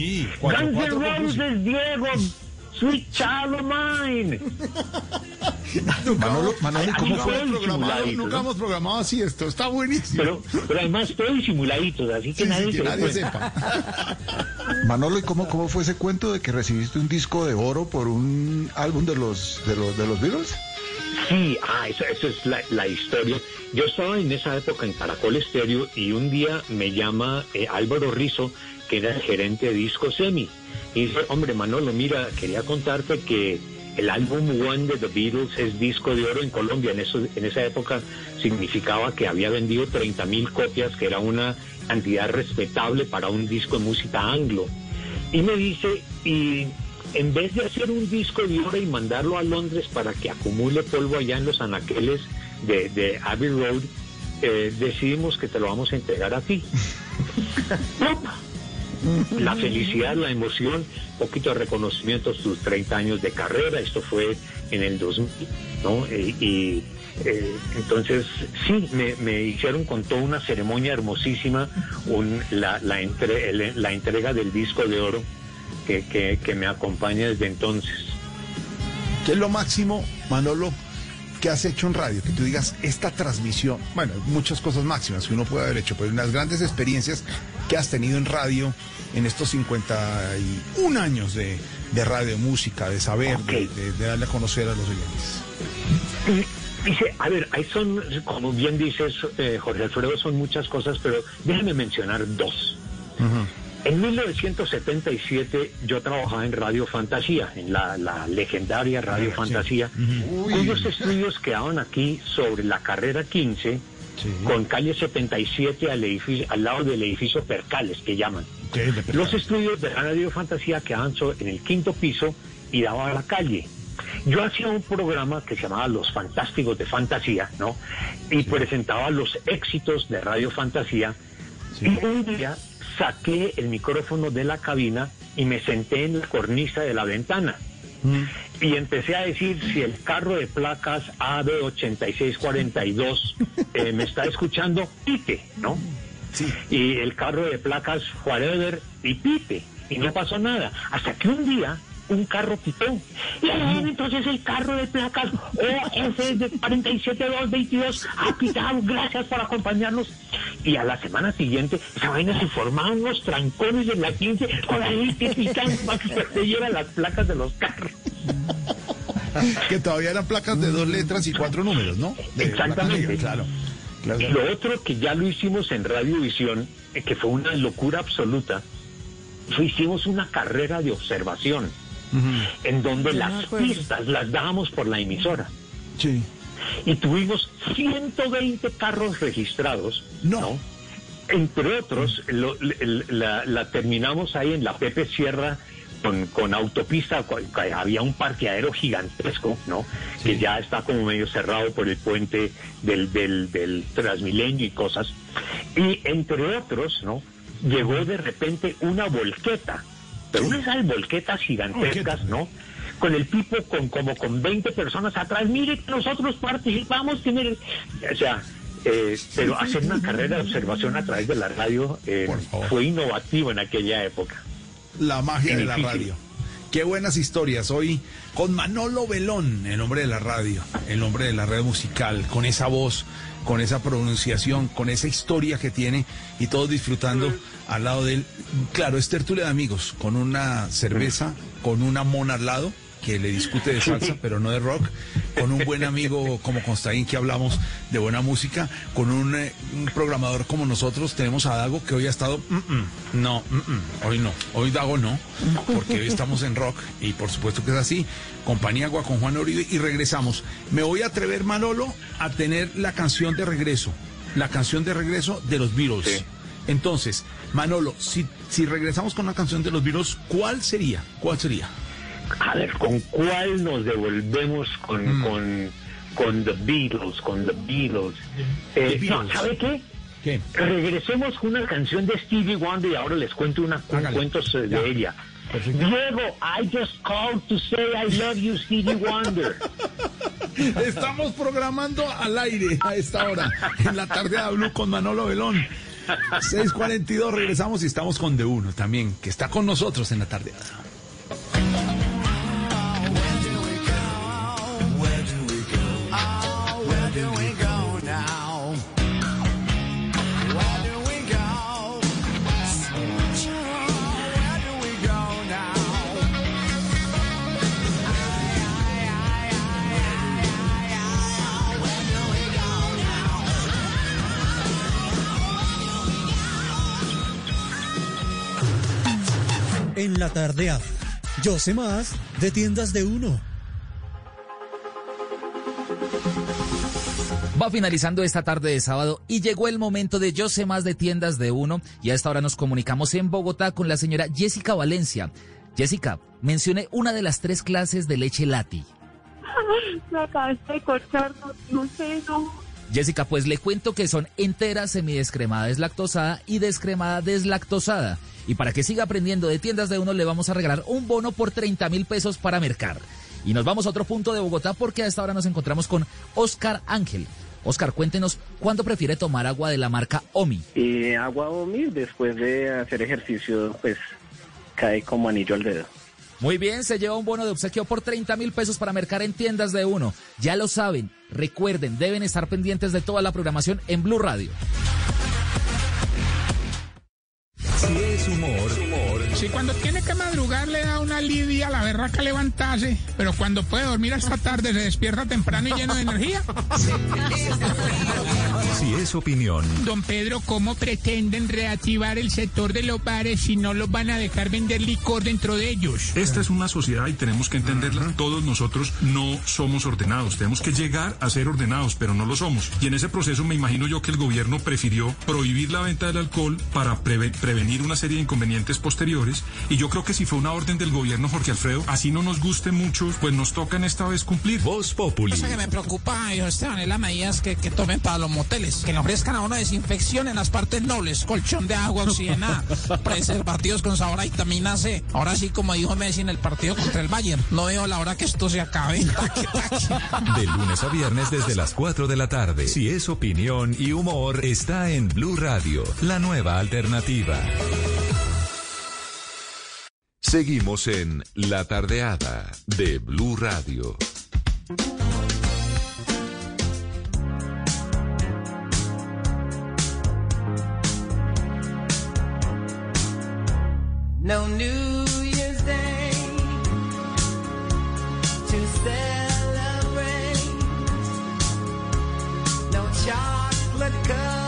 cuatro, Guns N' cuatro Roses, Diego, Sweet Child of Mine. Manolo, Manolo, ¿cómo todo fue programado? Nunca ¿no? hemos programado así esto. Está buenísimo. Pero, pero además todos disimuladitos, así que Sí, sí, nadie, que se nadie cuenta. Manolo, ¿y cómo, cómo fue ese cuento de que recibiste un disco de oro por un álbum de los de los de los Beatles? Sí, ah, eso, eso es la, la historia. Yo estaba en esa época en Caracol Estéreo y un día me llama eh, Álvaro Rizo, que era el gerente de Disco Semi, y dice, hombre Manolo, mira, quería contarte que el álbum One de The Beatles es disco de oro en Colombia. En, eso, en esa época significaba que había vendido 30 mil copias, que era una cantidad respetable para un disco de música anglo. Y me dice, y en vez de hacer un disco de oro y mandarlo a Londres para que acumule polvo allá en los anaqueles de, de Abbey Road, eh, decidimos que te lo vamos a entregar a ti. la felicidad, la emoción, poquito de reconocimiento sus 30 años de carrera, esto fue en el 2000, ¿no? Eh, y eh, entonces, sí, me, me hicieron con toda una ceremonia hermosísima un- la, entre- el- la entrega del disco de oro que, que, que me acompaña desde entonces. ¿Qué es lo máximo, Manolo, que has hecho en radio? Que tú digas, esta transmisión, bueno, muchas cosas máximas que uno puede haber hecho, pero unas grandes experiencias que has tenido en radio en estos 51 años de, de radio, música, de saber, de, de- de darle a conocer a los oyentes. Dice, a ver, ahí son, como bien dices, eh, Jorge Alfredo, son muchas cosas, pero déjame mencionar dos. En 1977 yo trabajaba en Radio Fantasía, en la, la legendaria Radio Fantasía, cuyos estudios quedaban aquí sobre la carrera 15, con calle 77 al, edificio, al lado del edificio Percales, que llaman. Los estudios de Radio Fantasía quedaban so- en el quinto piso y daban a la calle. Yo hacía un programa que se llamaba Los Fantásticos de Fantasía, ¿no? Y presentaba los éxitos de Radio Fantasía. Y un día saqué el micrófono de la cabina y me senté en la cornisa de la ventana. Y empecé a decir, si el carro de placas AB8642 eh, me está escuchando, pite, ¿no? Y el carro de placas whatever y pite. Y no pasó nada. Hasta que un día un carro pitó. Y ahí entonces el carro de placas OF de 47222 ha pitado. Gracias por acompañarnos. Y a la semana siguiente, esa vaina se formaban unos trancones en la 15 con la gente pitando para que se llevan las placas de los carros. Que todavía eran placas de dos letras y cuatro números, ¿no? De Exactamente. placa negra, claro. claro. Y lo otro que ya lo hicimos en Radiovisión, eh, que fue una locura absoluta, fue hicimos una carrera de observación, en donde las pistas las dábamos por la emisora. Sí. Y tuvimos 120 carros registrados, ¿no? Entre otros, lo- la, la terminamos ahí en la Pepe Sierra con, con autopista, había un parqueadero gigantesco, ¿no? Que ya está como medio cerrado por el puente del, del, del Transmilenio y cosas. Y entre otros, ¿no? Llegó de repente una volqueta, pero una de esas volquetas gigantescas, ¿no? Con el tipo con como con 20 personas atrás, mire que nosotros participamos, que mire, o sea, eh, pero hacer una carrera de observación a través de la radio eh, fue innovativo en aquella época. La magia de la radio. Qué buenas historias. Hoy con Manolo Belón, el hombre de la radio, el hombre de la red musical, con esa voz, con esa pronunciación, con esa historia que tiene y todos disfrutando al lado de él. Claro, es tertulia de amigos, con una cerveza, con una mona al lado que le discute de salsa, pero no de rock, con un buen amigo como Constaín que hablamos de buena música, con un, eh, un programador como nosotros, tenemos a Dago que hoy ha estado, "Mm, mm, no, mm, hoy no, hoy Dago no, porque hoy estamos en rock y por supuesto que es así, compañía agua con Juan Uribe y regresamos. Me voy a atrever, Manolo, a tener la canción de regreso, la canción de regreso de los Beatles. Entonces, Manolo, si, si regresamos con una canción de los Beatles, ¿cuál sería? ¿Cuál sería? A ver, ¿con cuál nos devolvemos con, Mm. con, con The Beatles, con The Beatles? Eh, The no. ¿sabe qué? ¿Qué? Regresemos con una canción de Stevie Wonder y ahora les cuento una, un cuentos eh, Ya. de ella. Diego, I just called to say I love you, Stevie Wonder. Estamos programando al aire a esta hora, en la tarde de Blue con Manolo Belón. 6.42, regresamos y estamos con De Uno también, que está con nosotros en la tarde. En la tarde Yo sé más de tiendas de uno. Va finalizando esta tarde de sábado y llegó el momento de Yo sé más de tiendas de uno y a esta hora nos comunicamos en Bogotá con la señora Jessica Valencia. Jessica, mencione una de las tres clases de leche lati. Me acabaste de cortar, no, no sé, no. Jessica, pues le cuento que son entera, semidescremada deslactosada y descremada deslactosada. Y para que siga aprendiendo de tiendas de uno, le vamos a regalar un bono por 30 mil pesos para mercar. Y nos vamos a otro punto de Bogotá porque a esta hora nos encontramos con Oscar Ángel. Oscar, cuéntenos, ¿cuándo prefiere tomar agua de la marca Omi? Y agua Omi, después de hacer ejercicio, pues cae como anillo al dedo. Muy bien, se lleva un bono de obsequio por 30 mil pesos para mercar en tiendas de uno. Ya lo saben, recuerden, deben estar pendientes de toda la programación en Blue Radio. Si es humor, Si cuando tiene que madrugar le da una lidia a la berraca levantarse, pero cuando puede dormir hasta tarde se despierta temprano y lleno de energía. si es opinión, Don Pedro, ¿cómo pretenden reactivar el sector de los bares si no los van a dejar vender licor dentro de ellos? Esta es una sociedad y tenemos que entenderla. Todos nosotros no somos ordenados. Tenemos que llegar a ser ordenados, pero no lo somos. Y en ese proceso me imagino yo que el gobierno prefirió prohibir la venta del alcohol para preve- prevenir una serie de inconvenientes posteriores. Y yo creo que si fue una orden del gobierno, Jorge Alfredo, así no nos guste mucho, pues nos toca en esta vez cumplir. Voz Populi. Cosa que me preocupa, hijo Esteban, es las medidas que, que tomen para los moteles. Que le ofrezcan a uno desinfección en las partes nobles, colchón de agua oxigenada, preservativos con sabor a vitamina C. Ahora sí, como dijo Messi en el partido contra el Bayern, no veo la hora que esto se acabe. De lunes a viernes desde las 4 de la tarde. Si es opinión y humor, está en Blue Radio, la nueva alternativa. Seguimos en La Tardeada de Blue Radio. No New Year's Day to celebrate. No chocolate covered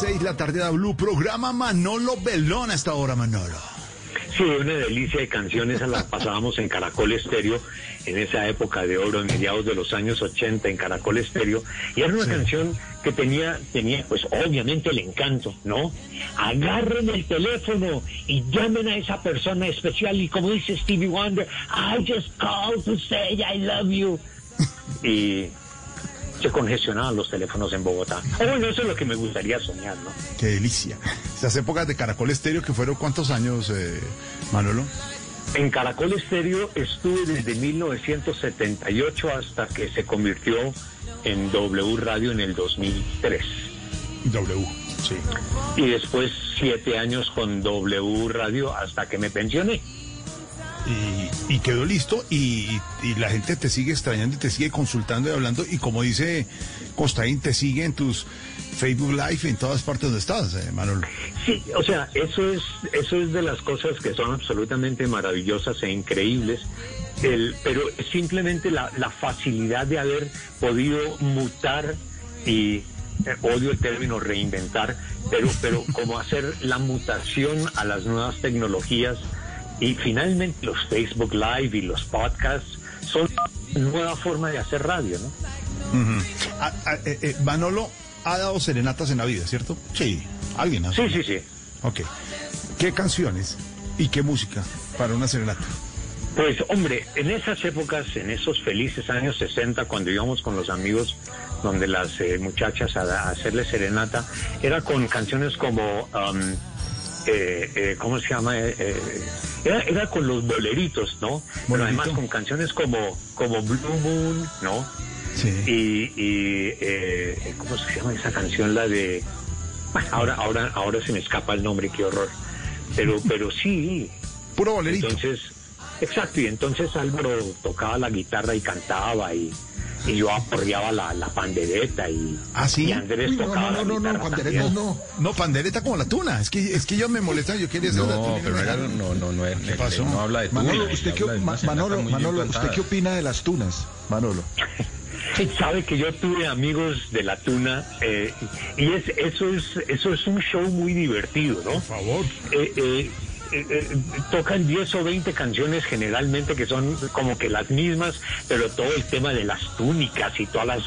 26, la tarde de Blue, programa Manolo Belón hasta ahora, Manolo. Sí, una delicia de canciones, las pasábamos en Caracol Estéreo, en esa época de oro, en mediados de los años 80, en Caracol Estéreo, y era una canción que tenía, tenía, pues obviamente el encanto, ¿no? Agarren el teléfono y llamen a esa persona especial, y como dice Stevie Wonder, I just called to say I love you. Y se congestionaban los teléfonos en Bogotá. Bueno, eso es lo que me gustaría soñar, ¿no? Qué delicia. Esas épocas de Caracol Estéreo que fueron cuántos años, eh, Manolo? En Caracol Estéreo estuve desde 1978 hasta que se convirtió en W Radio en el 2003. W, sí. Y después siete años con W Radio hasta que me pensioné. Y, y quedó listo y, la gente te sigue extrañando y te sigue consultando y hablando y como dice Costaín, te sigue en tus Facebook Live en todas partes donde estás, eh, Manolo. Sí, o sea, eso es, eso es de las cosas que son absolutamente maravillosas e increíbles. El, pero simplemente la, la facilidad de haber podido mutar y eh, odio el término reinventar, pero, pero como hacer la mutación a las nuevas tecnologías y finalmente los Facebook Live y los podcasts son una nueva forma de hacer radio, ¿no? Ujú. Ah, ah, eh, eh, Manolo ha dado serenatas en la vida, ¿cierto? Sí. ¿Alguien ha? Sí, sí, sí. Ok. ¿Qué canciones y qué música para una serenata? Pues hombre, en esas épocas, en esos felices años 60, cuando íbamos con los amigos donde las eh, muchachas a, a hacerle serenata, era con canciones como, um, eh, eh, ¿cómo se llama? Eh, eh, era, era con los boleritos, ¿no? Pero además con canciones como, como Blue Moon, ¿no? Sí. Y, y eh, ¿cómo se llama esa canción? La de... Bueno, ahora, ahora, ahora se me escapa el nombre, qué horror. Pero, pero sí. Puro bolerito. Entonces, exacto, y entonces Álvaro tocaba la guitarra y cantaba y, y yo aporreaba la, la pandereta y, ¿Ah, sí? y Andrés Uy, no, tocaba no, no, no, guitarra pandereta también. no. No, pandereta como la tuna. Es que, es que yo me molesta, yo quería hacer la No, tuna. pero me era- no, no, no, ¿Qué pasó? no habla de tuna. Manolo, ¿usted qué, de Manolo, Manolo, ¿usted qué opina de las tunas? Manolo. Sabe que yo tuve amigos de la tuna eh, y es, eso es eso es un show muy divertido, ¿no? Por favor. Tocan 10 o 20 canciones generalmente que son como que las mismas, pero todo el tema de las túnicas y todas las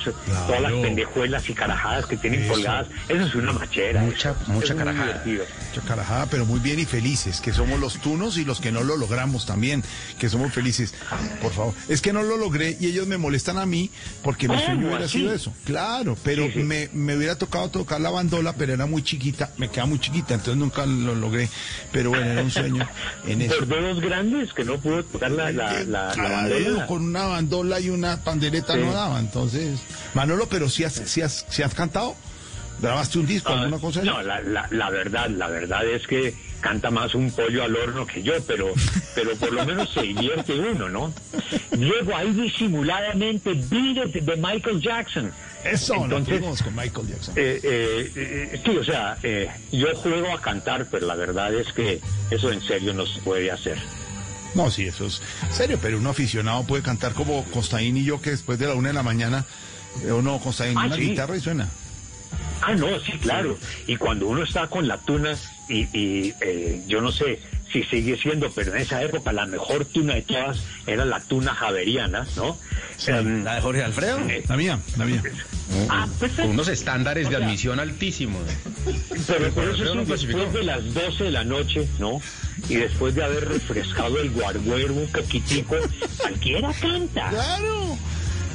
todas las pendejuelas y carajadas que tienen Eso. colgadas, eso es una machera. Mucha- eso. mucha Es carajada. Mucha carajada, pero muy bien y felices, que somos los tunos y los que no lo logramos también, que somos felices. Por favor, es que no lo logré y ellos me molestan a mí porque mi ¿Cómo sueño hubiera así? sido eso. Claro, pero Me, me hubiera tocado tocar la bandola, pero era muy chiquita, me queda muy chiquita, entonces nunca lo logré. Pero bueno, era un sueño en eso. Por dedos grandes que no pudo tocar la, la, la, la bandola. con una bandola y una pandereta Sí. no daba, entonces. Manolo, pero si has, si has, si has cantado, grabaste un disco, alguna cosa así? Ah, No, la, la, la verdad, la verdad es que canta más un pollo al horno que yo, pero, pero por lo menos se divierte uno, ¿no? Llego ahí disimuladamente, beat de Michael Jackson. Eso, no Entonces, tuvimos con Michael Jackson. eh, eh, eh, sí, o sea, yo juego a cantar, pero la verdad es que eso en serio no se puede hacer. No, sí, eso es serio, pero un aficionado puede cantar como Costaín y yo, que después de la una de la mañana, o no, Costaín, Ah, una sí. guitarra y suena. Ah, no, sí, claro. Y cuando uno está con la tuna, y, y, eh, yo no sé si sigue siendo, pero en esa época la mejor tuna de todas era la tuna javeriana, ¿no? Em, ¿La de Jorge Alfredo? La mía, la mía. Ah, Con unos estándares O de sea, admisión altísimos. Pero por eso sí, no clasificó. después de las 12 de la noche, ¿no? Y después de haber refrescado el guarguero un poquitico, cualquiera canta. Claro.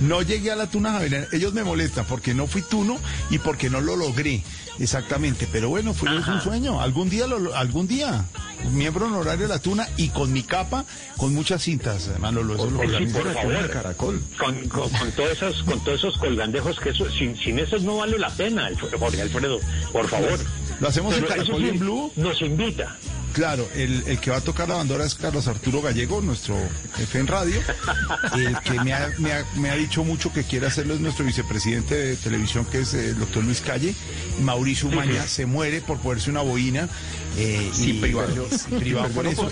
No llegué a la tuna javeriana. Ellos me molestan porque no fui tuno y porque no lo logré. Exactamente. Pero bueno, fue es un sueño. Algún día, lo, algún día. Miembro honorario de la tuna y con mi capa, con muchas cintas, Manolo. Eso es lo que Sí, por favor. Caracol. Con, con, con todos esos, con todos esos colgandejos que eso, sin, sin esos no vale la pena, Jorge Alfredo, por favor. Lo hacemos en Pero eso Caracol y sí, en Blue. Nos invita. Claro, el, el que va a tocar la bandera es Carlos Arturo Gallego, nuestro jefe en radio. El que me ha, me ha- me ha dicho mucho que quiere hacerlo es nuestro vicepresidente de televisión, que es eh, el doctor Luis Calle. Mauricio Umaña se muere por ponerse una boina. eh, Sí, y- privado. sí, privado Y por eso.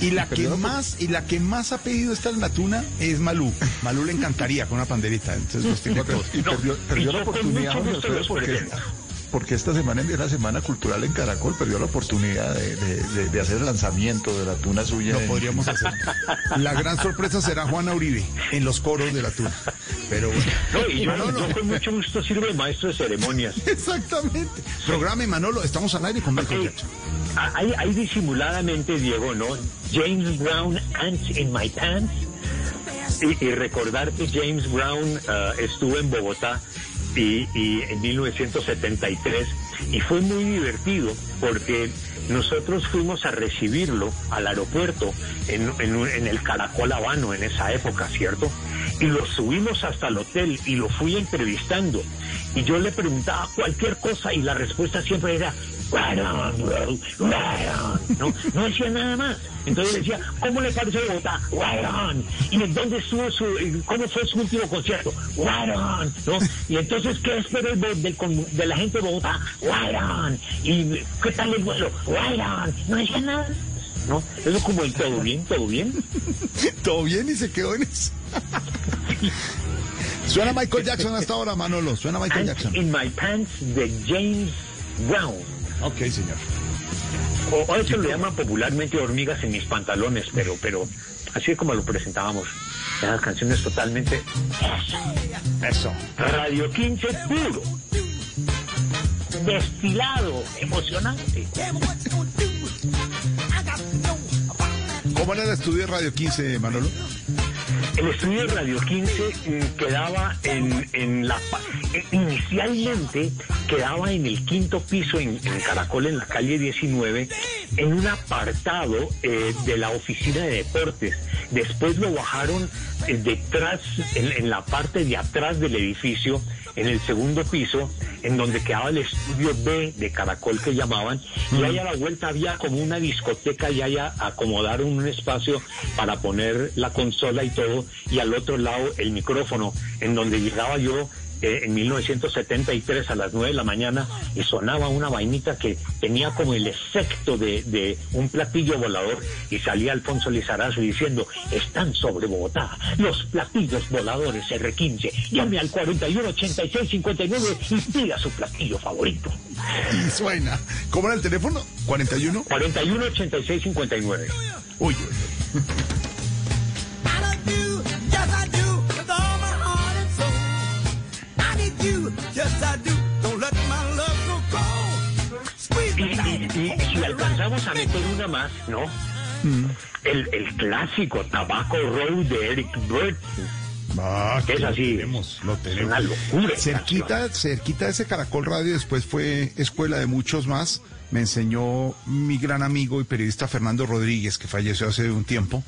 Y, la que más y la que más ha pedido estar en la tuna es Malú. Malú le encantaría con una panderita. Entonces los tiene todos. Y perdió, la oportunidad, porque. Porque esta semana es la Semana Cultural en Caracol, perdió la oportunidad de, de- de- de hacer el lanzamiento de la tuna suya. Lo en- podríamos hacer. La gran sorpresa será Juana Uribe en los coros de la tuna. Pero bueno. No, y yo, Manolo. yo con mucho gusto sirvo de maestro de ceremonias. Exactamente. Programe Manolo, estamos al aire con Michael Jackson. Hay, hay disimuladamente, Diego, ¿no? James Brown, Ants in My Pants. Y, y recordar que James Brown ah, estuvo en Bogotá y, y en 1973 y fue muy divertido porque nosotros fuimos a recibirlo al aeropuerto en, en en el Caracol Habano en esa época, ¿cierto? Y lo subimos hasta el hotel y lo fui entrevistando. Y yo le preguntaba cualquier cosa y la respuesta siempre era, right on, bro, right on. No, no decía nada más. Entonces decía, ¿cómo le parece Bogotá? Right on. ¿Y en dónde estuvo su, cómo fue su último concierto? Right on. ¿No? Y entonces, ¿qué espera del de la gente de Bogotá? Right on. ¿Y qué tal el vuelo? Right on. No decía nada. ¿No? Eso como el todo bien, todo bien. Todo bien y se quedó en eso. Suena Michael Jackson hasta ahora, Manolo. Suena Michael Jackson. in My Pants de James Brown. Ok, señor. O, eso lo llaman popularmente hormigas en mis pantalones, pero, pero así es como lo presentábamos. Esas canciones totalmente Eso. Radio 15 puro. Destilado, emocionante. ¿Cómo era el estudio de Radio 15, Manolo? El estudio de Radio 15 mm, quedaba en, en la... eh, Inicialmente quedaba en el quinto piso en, en Caracol, en la calle 19, en un apartado eh, de la oficina de deportes. Después lo bajaron eh, detrás, en, la parte de atrás del edificio, en el segundo piso, en donde quedaba el estudio B de Caracol que llamaban, y ahí a la vuelta había como una discoteca y allá acomodaron un espacio para poner la consola y todo, y al otro lado el micrófono, en donde llegaba yo eh, en 1973 a las 9 de la mañana y sonaba una vainita que tenía como el efecto de, de un platillo volador y salía Alfonso Lizarazo diciendo, están sobre Bogotá los platillos voladores R15, llame al 418659 y pida su platillo favorito. Y suena. ¿Cómo era el teléfono? ¿41? 418659. Uy, uy. Y, y- y si alcanzamos a meter una más, ¿no? El, el clásico Tabaco Road de Eric Burton. Ah, Es lo así. tenemos, lo tenemos. una locura. Cerquita, cerquita de ese Caracol Radio, después fue escuela de muchos más. Me enseñó mi gran amigo y periodista Fernando Rodríguez, que falleció hace un tiempo,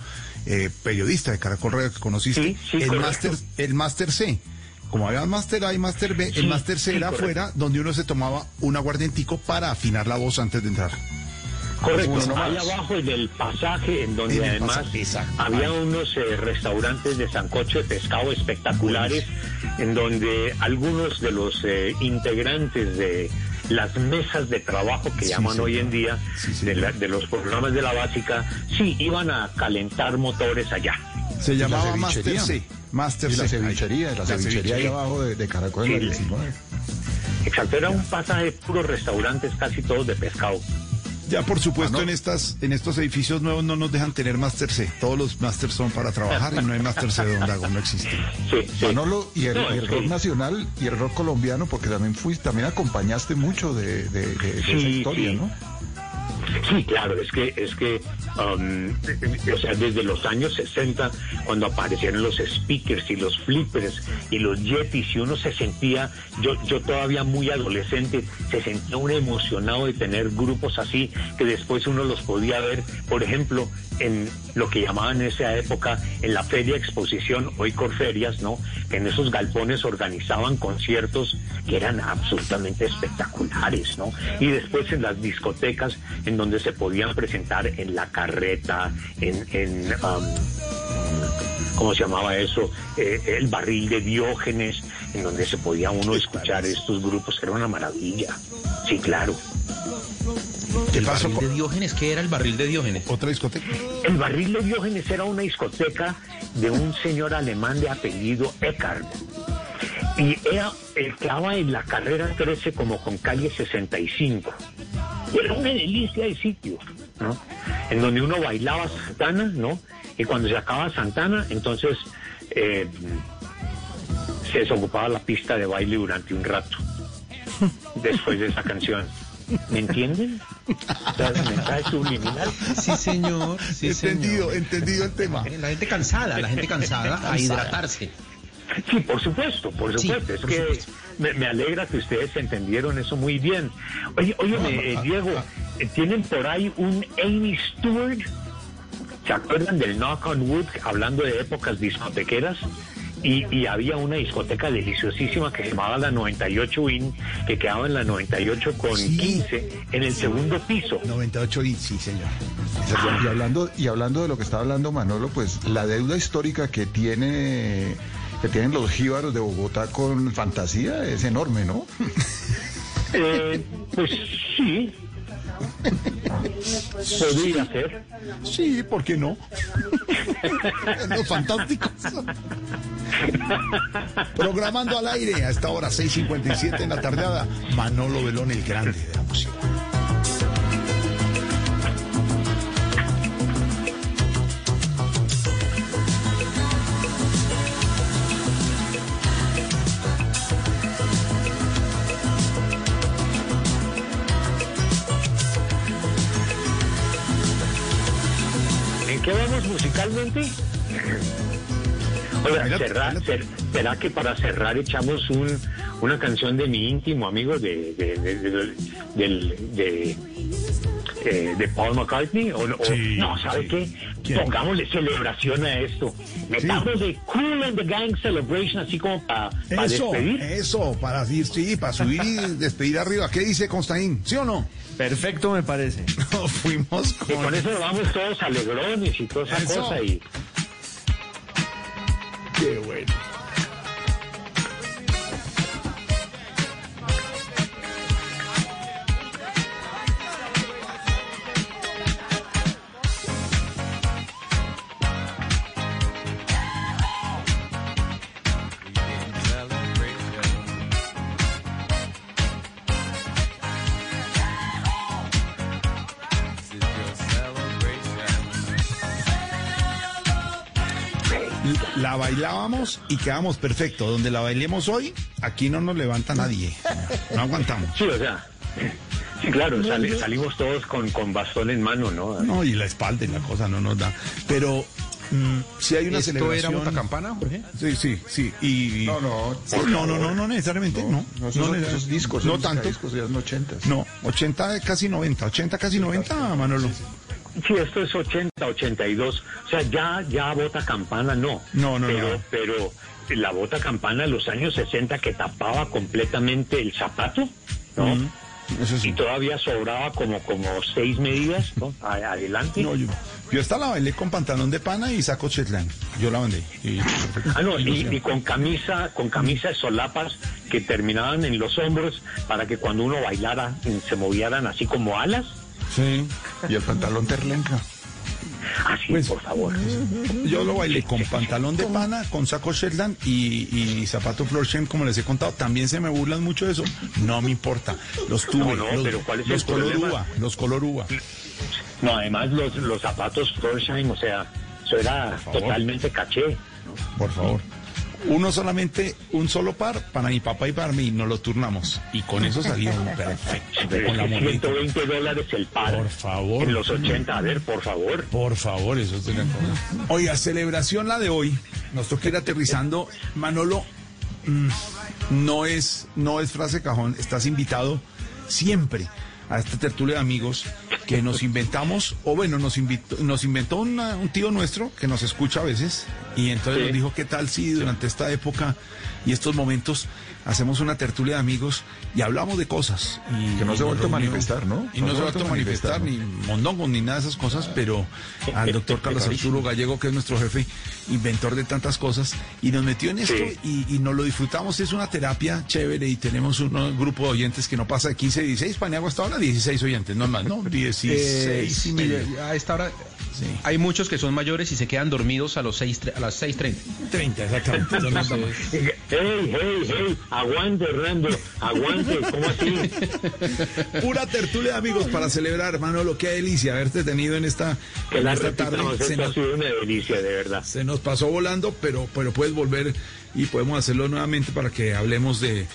eh, periodista de Caracol Radio que conociste, Sí, sí, el máster, el máster C. Como había máster A y máster B, el Sí, máster C era afuera, donde uno se tomaba un aguardientico para afinar la voz antes de entrar. Correcto, Uno ahí abajo en el pasaje, en donde En además pasaje, exacto. había Ahí. unos eh, restaurantes de sancocho de pescado espectaculares, en donde algunos de los eh, integrantes de las mesas de trabajo que Sí, llaman señor. hoy en día, Sí, de, la- de los programas de la básica, sí, iban a calentar motores allá. Se llamaba cevichería. C. Máster Y la cevichería, la cevichería ahí abajo de, de Caracol en la Sí. 19. Exacto, era un pasaje de puros restaurantes, casi todos de pescado. Ya por supuesto Ah, ¿no? en estas en estos edificios nuevos no nos dejan tener Master C. Todos los Masters son para trabajar y no hay Master C de Ondago, no existe. Sí, sí. Manolo, y el, No, el rock nacional y el rock colombiano, porque también fuiste, también acompañaste mucho de, de- de- de esa Sí, historia, sí. ¿no? Sí, claro, es que, es que, um, o sea, desde los años 60, cuando aparecieron los speakers y los flippers y los yetis, y uno se sentía, yo, yo todavía muy adolescente, se sentía uno emocionado de tener grupos así, que después uno los podía ver, por ejemplo, en lo que llamaban en esa época, en la feria exposición, hoy Corferias, ¿no? Que en esos galpones organizaban conciertos que eran absolutamente espectaculares, ¿no? Y después en las discotecas, en donde se podían presentar en la carreta, en, en um, ¿cómo se llamaba eso? Eh, el barril de Diógenes, en donde se podía uno escuchar estos grupos, era una maravilla. Sí, claro. ¿Qué ¿El pasó barril de Diógenes? ¿Qué era el barril de Diógenes? otra discoteca? El barril de Diógenes era una discoteca de un señor alemán de apellido Eckart. Y era, estaba en la carrera 13 como con calle 65. Y era una delicia de sitio, ¿no? En donde uno bailaba Santana, ¿no? Y cuando se acaba Santana, entonces eh, se desocupaba la pista de baile durante un rato. Después de esa canción. ¿Me entienden? Mensaje subliminal. Sí, señor. Sí, entendido, señor. entendido el tema. La gente cansada, la gente cansada, a hidratarse. Sí, por supuesto, por Sí, supuesto. es por que supuesto. Me, me alegra que ustedes entendieron eso muy bien. Oye, oye, eh, Diego, eh, ¿tienen por ahí un Amy Stewart? ¿Se acuerdan del Knock on Wood, hablando de épocas discotequeras? Y, y había una discoteca deliciosísima que se llamaba la 98 Win, que quedaba en la 98 con 15, en el segundo piso. 98 y sí, señor. Y hablando, y hablando de lo que está hablando Manolo, pues la deuda histórica que tiene que tienen los jíbaros de Bogotá con fantasía es enorme, ¿no? Eh, pues sí. Podría ser. Sí, ¿por qué no? Los fantásticos. Programando al aire a esta hora, 6.57 en la tardeada, Manolo Belón, el grande de la música. Musicalmente? Oiga, ¿será que para cerrar echamos un, una canción de mi íntimo amigo de, de, eh, de Paul McCartney? ¿O, o- Sí, no, ¿sabe sí. qué? ¿Quién? Pongámosle celebración a esto. Metamos de Cool and the Gang Celebration así como para Eso, despedir. eso, para ir, sí, para subir y despedir arriba. ¿Qué dice Constaín? ¿Sí o no? Perfecto, me parece. No, fuimos Y con... con eso nos vamos todos alegrones y toda esa Eso. cosa. Y, Qué bueno. La bailábamos y quedamos perfecto. Donde la bailemos hoy, aquí no nos levanta nadie. No aguantamos. sí, o sea. Sí, claro, sali- salimos todos con, con bastón en mano, ¿no? No, y la espalda y la cosa no nos da. Pero mm, si hay una ¿Esto celebración. era Botacampana, Jorge? Sí, sí, sí. Y, No, no. Sí, no, no, no, no necesariamente, no. No, esos, No esos discos, No esos tanto. discos ya son ochentas. No, 80, casi 90. 80, casi 90, Manolo. Sí, esto es 80, 82. O sea, ya, ya bota campana, no. No, no, pero, no. Pero la bota campana de los años 60 que tapaba completamente el zapato, ¿no? Eso sí. Y todavía sobraba como, como seis medidas, ¿no? Adelante. No, yo, yo esta la bailé con pantalón de pana y saco Chetland. Yo la bandé. Y, Ah, no, y, y con camisa, con camisa de solapas que terminaban en los hombros para que cuando uno bailara se movieran así como alas. Sí. Y el pantalón terlenca. Así, Pues, por favor. Yo lo bailé con pantalón de pana, con saco Shetland y, y zapato Florsheim, como les he contado. También se me burlan mucho de eso. No me importa. Los tuve. No, no, los, pero ¿cuál es los el color problema? uva. Los color uva. No, además los, los zapatos Florsheim, o sea, eso era totalmente caché. Por favor. Uno solamente, un solo par para mi papá y para mí. Nos lo turnamos. Y con eso salieron perfecto. Con la es que monedita. 120 dólares el par. Por favor. En los 80, a ver, por favor. Por favor, eso es la cosa. Oiga, celebración la de hoy. Nos toca ir aterrizando. Manolo, mm, no es, no es frase cajón. Estás invitado siempre a esta tertulia de amigos que nos inventamos, o bueno, nos, invitó, nos inventó una- un tío nuestro que nos escucha a veces, y entonces Sí. nos dijo, ¿qué tal si durante esta época y estos momentos hacemos una tertulia de amigos y hablamos de cosas? Y, Que no se ha vuelto a manifestar, ¿no? Y no, se ha vuelto a manifestar, ni mondongos, ni nada de esas cosas, pero al doctor Carlos Arturo Gallego, que es nuestro jefe, inventor de tantas cosas, y nos metió en esto Sí. y, y nos lo disfrutamos. Es una terapia chévere y tenemos un grupo de oyentes que no pasa de 15, 16, Paniagua hasta ahora, 16 oyentes, no más, ¿no? 16 Eh, y medio. a esta hora Hay muchos que son mayores y se quedan dormidos a, los seis, a las 6.30. 30, exactamente. Entonces, Hey, hey, hey, aguante, Hernando, aguante, ¿cómo así? Pura tertulia de amigos para celebrar, Manolo. Qué delicia haberte tenido en esta, Que en la esta repitamos, Se ha nos, sido una delicia, de verdad. se nos pasó volando, pero, pero puedes volver y podemos hacerlo nuevamente para que hablemos de,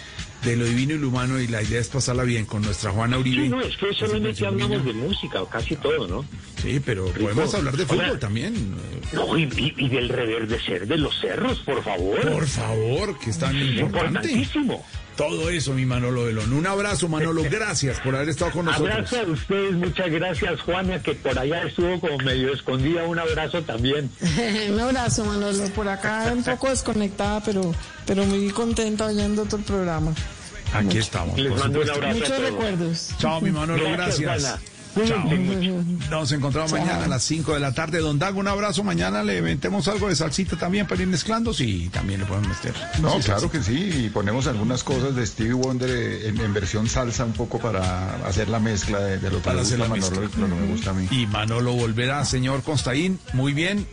de lo divino y lo humano. Y la idea es pasarla bien con nuestra Juana Uribe. Sí, no, es que solamente hablamos de música, o casi todo, ¿no? Sí, pero podemos hablar de Hola. fútbol también. No, y, y- y del reverdecer de los cerros, por favor. Por favor, que es tan importante. Importantísimo. Todo eso, mi Manolo Velón. Un abrazo, Manolo. Gracias por haber estado con nosotros. Abrazo a ustedes, muchas gracias, Juana, que por allá estuvo como medio escondida. Un abrazo también. Un abrazo, Manolo. Por acá un poco desconectada, pero, pero muy contenta oyendo todo el programa. Aquí estamos. Les mando un abrazo Muchos recuerdos. Chao, mi Manolo. Gracias, Gracias. Chao. Nos encontramos Chao. mañana a las 5 de la tarde. Don Dago, un abrazo. Mañana le metemos algo de salsita también para ir mezclando. Sí, también le podemos meter. No, Sí, claro que sí, y ponemos algunas cosas de Stevie Wonder en, en versión salsa un poco para hacer la mezcla de, de lo que Para le gusta la Manolo lo que me gusta a mí. Y Manolo volverá, señor Constaín. Muy bien.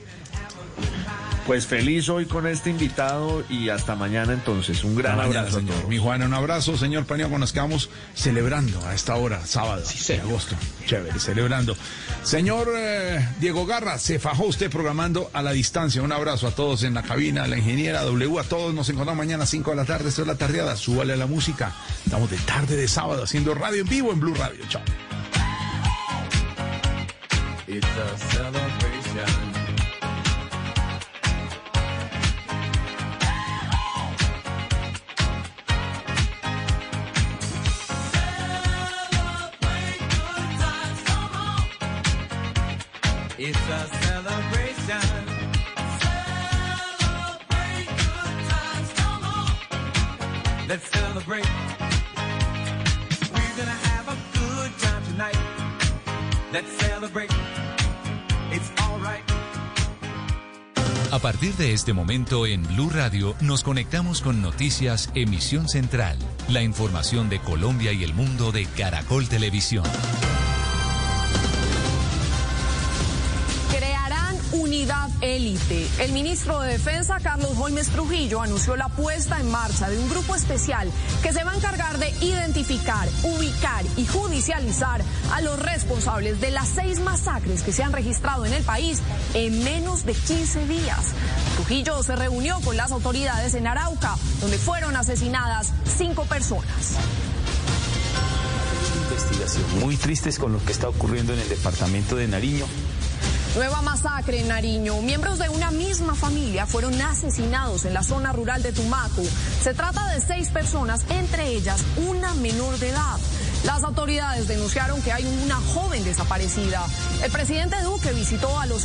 Pues feliz hoy con este invitado y hasta mañana entonces. Un gran mañana, abrazo. a señor. todos. Mi Juana, un abrazo, señor Paniagua. Nos quedamos celebrando a esta hora, sábado de agosto. Chévere, celebrando. Señor eh, Diego Garra, se fajó usted programando a la distancia. Un abrazo a todos en la cabina, a la ingeniera W, a todos. Nos encontramos mañana a 5 de la tarde. Esto es la tardeada. Súbale a la música. Estamos de tarde de sábado haciendo radio en vivo en Blue Radio. Chao. Celebrate. We're gonna have a good time tonight. Let's celebrate. It's alright. A partir de este momento en Blue Radio nos conectamos con Noticias Emisión Central, la información de Colombia y el mundo de Caracol Televisión. Élite. El ministro de Defensa, Carlos Holmes Trujillo, anunció la puesta en marcha de un grupo especial que se va a encargar de identificar, ubicar y judicializar a los responsables de las seis masacres que se han registrado en el país en menos de 15 días. Trujillo se reunió con las autoridades en Arauca, donde fueron asesinadas cinco personas. investigación. Muy tristes con lo que está ocurriendo en el departamento de Nariño. Nueva masacre en Nariño. Miembros de una misma familia fueron asesinados en la zona rural de Tumaco. Se trata de seis personas, entre ellas una menor de edad. Las autoridades denunciaron que hay una joven desaparecida. El presidente Duque visitó a los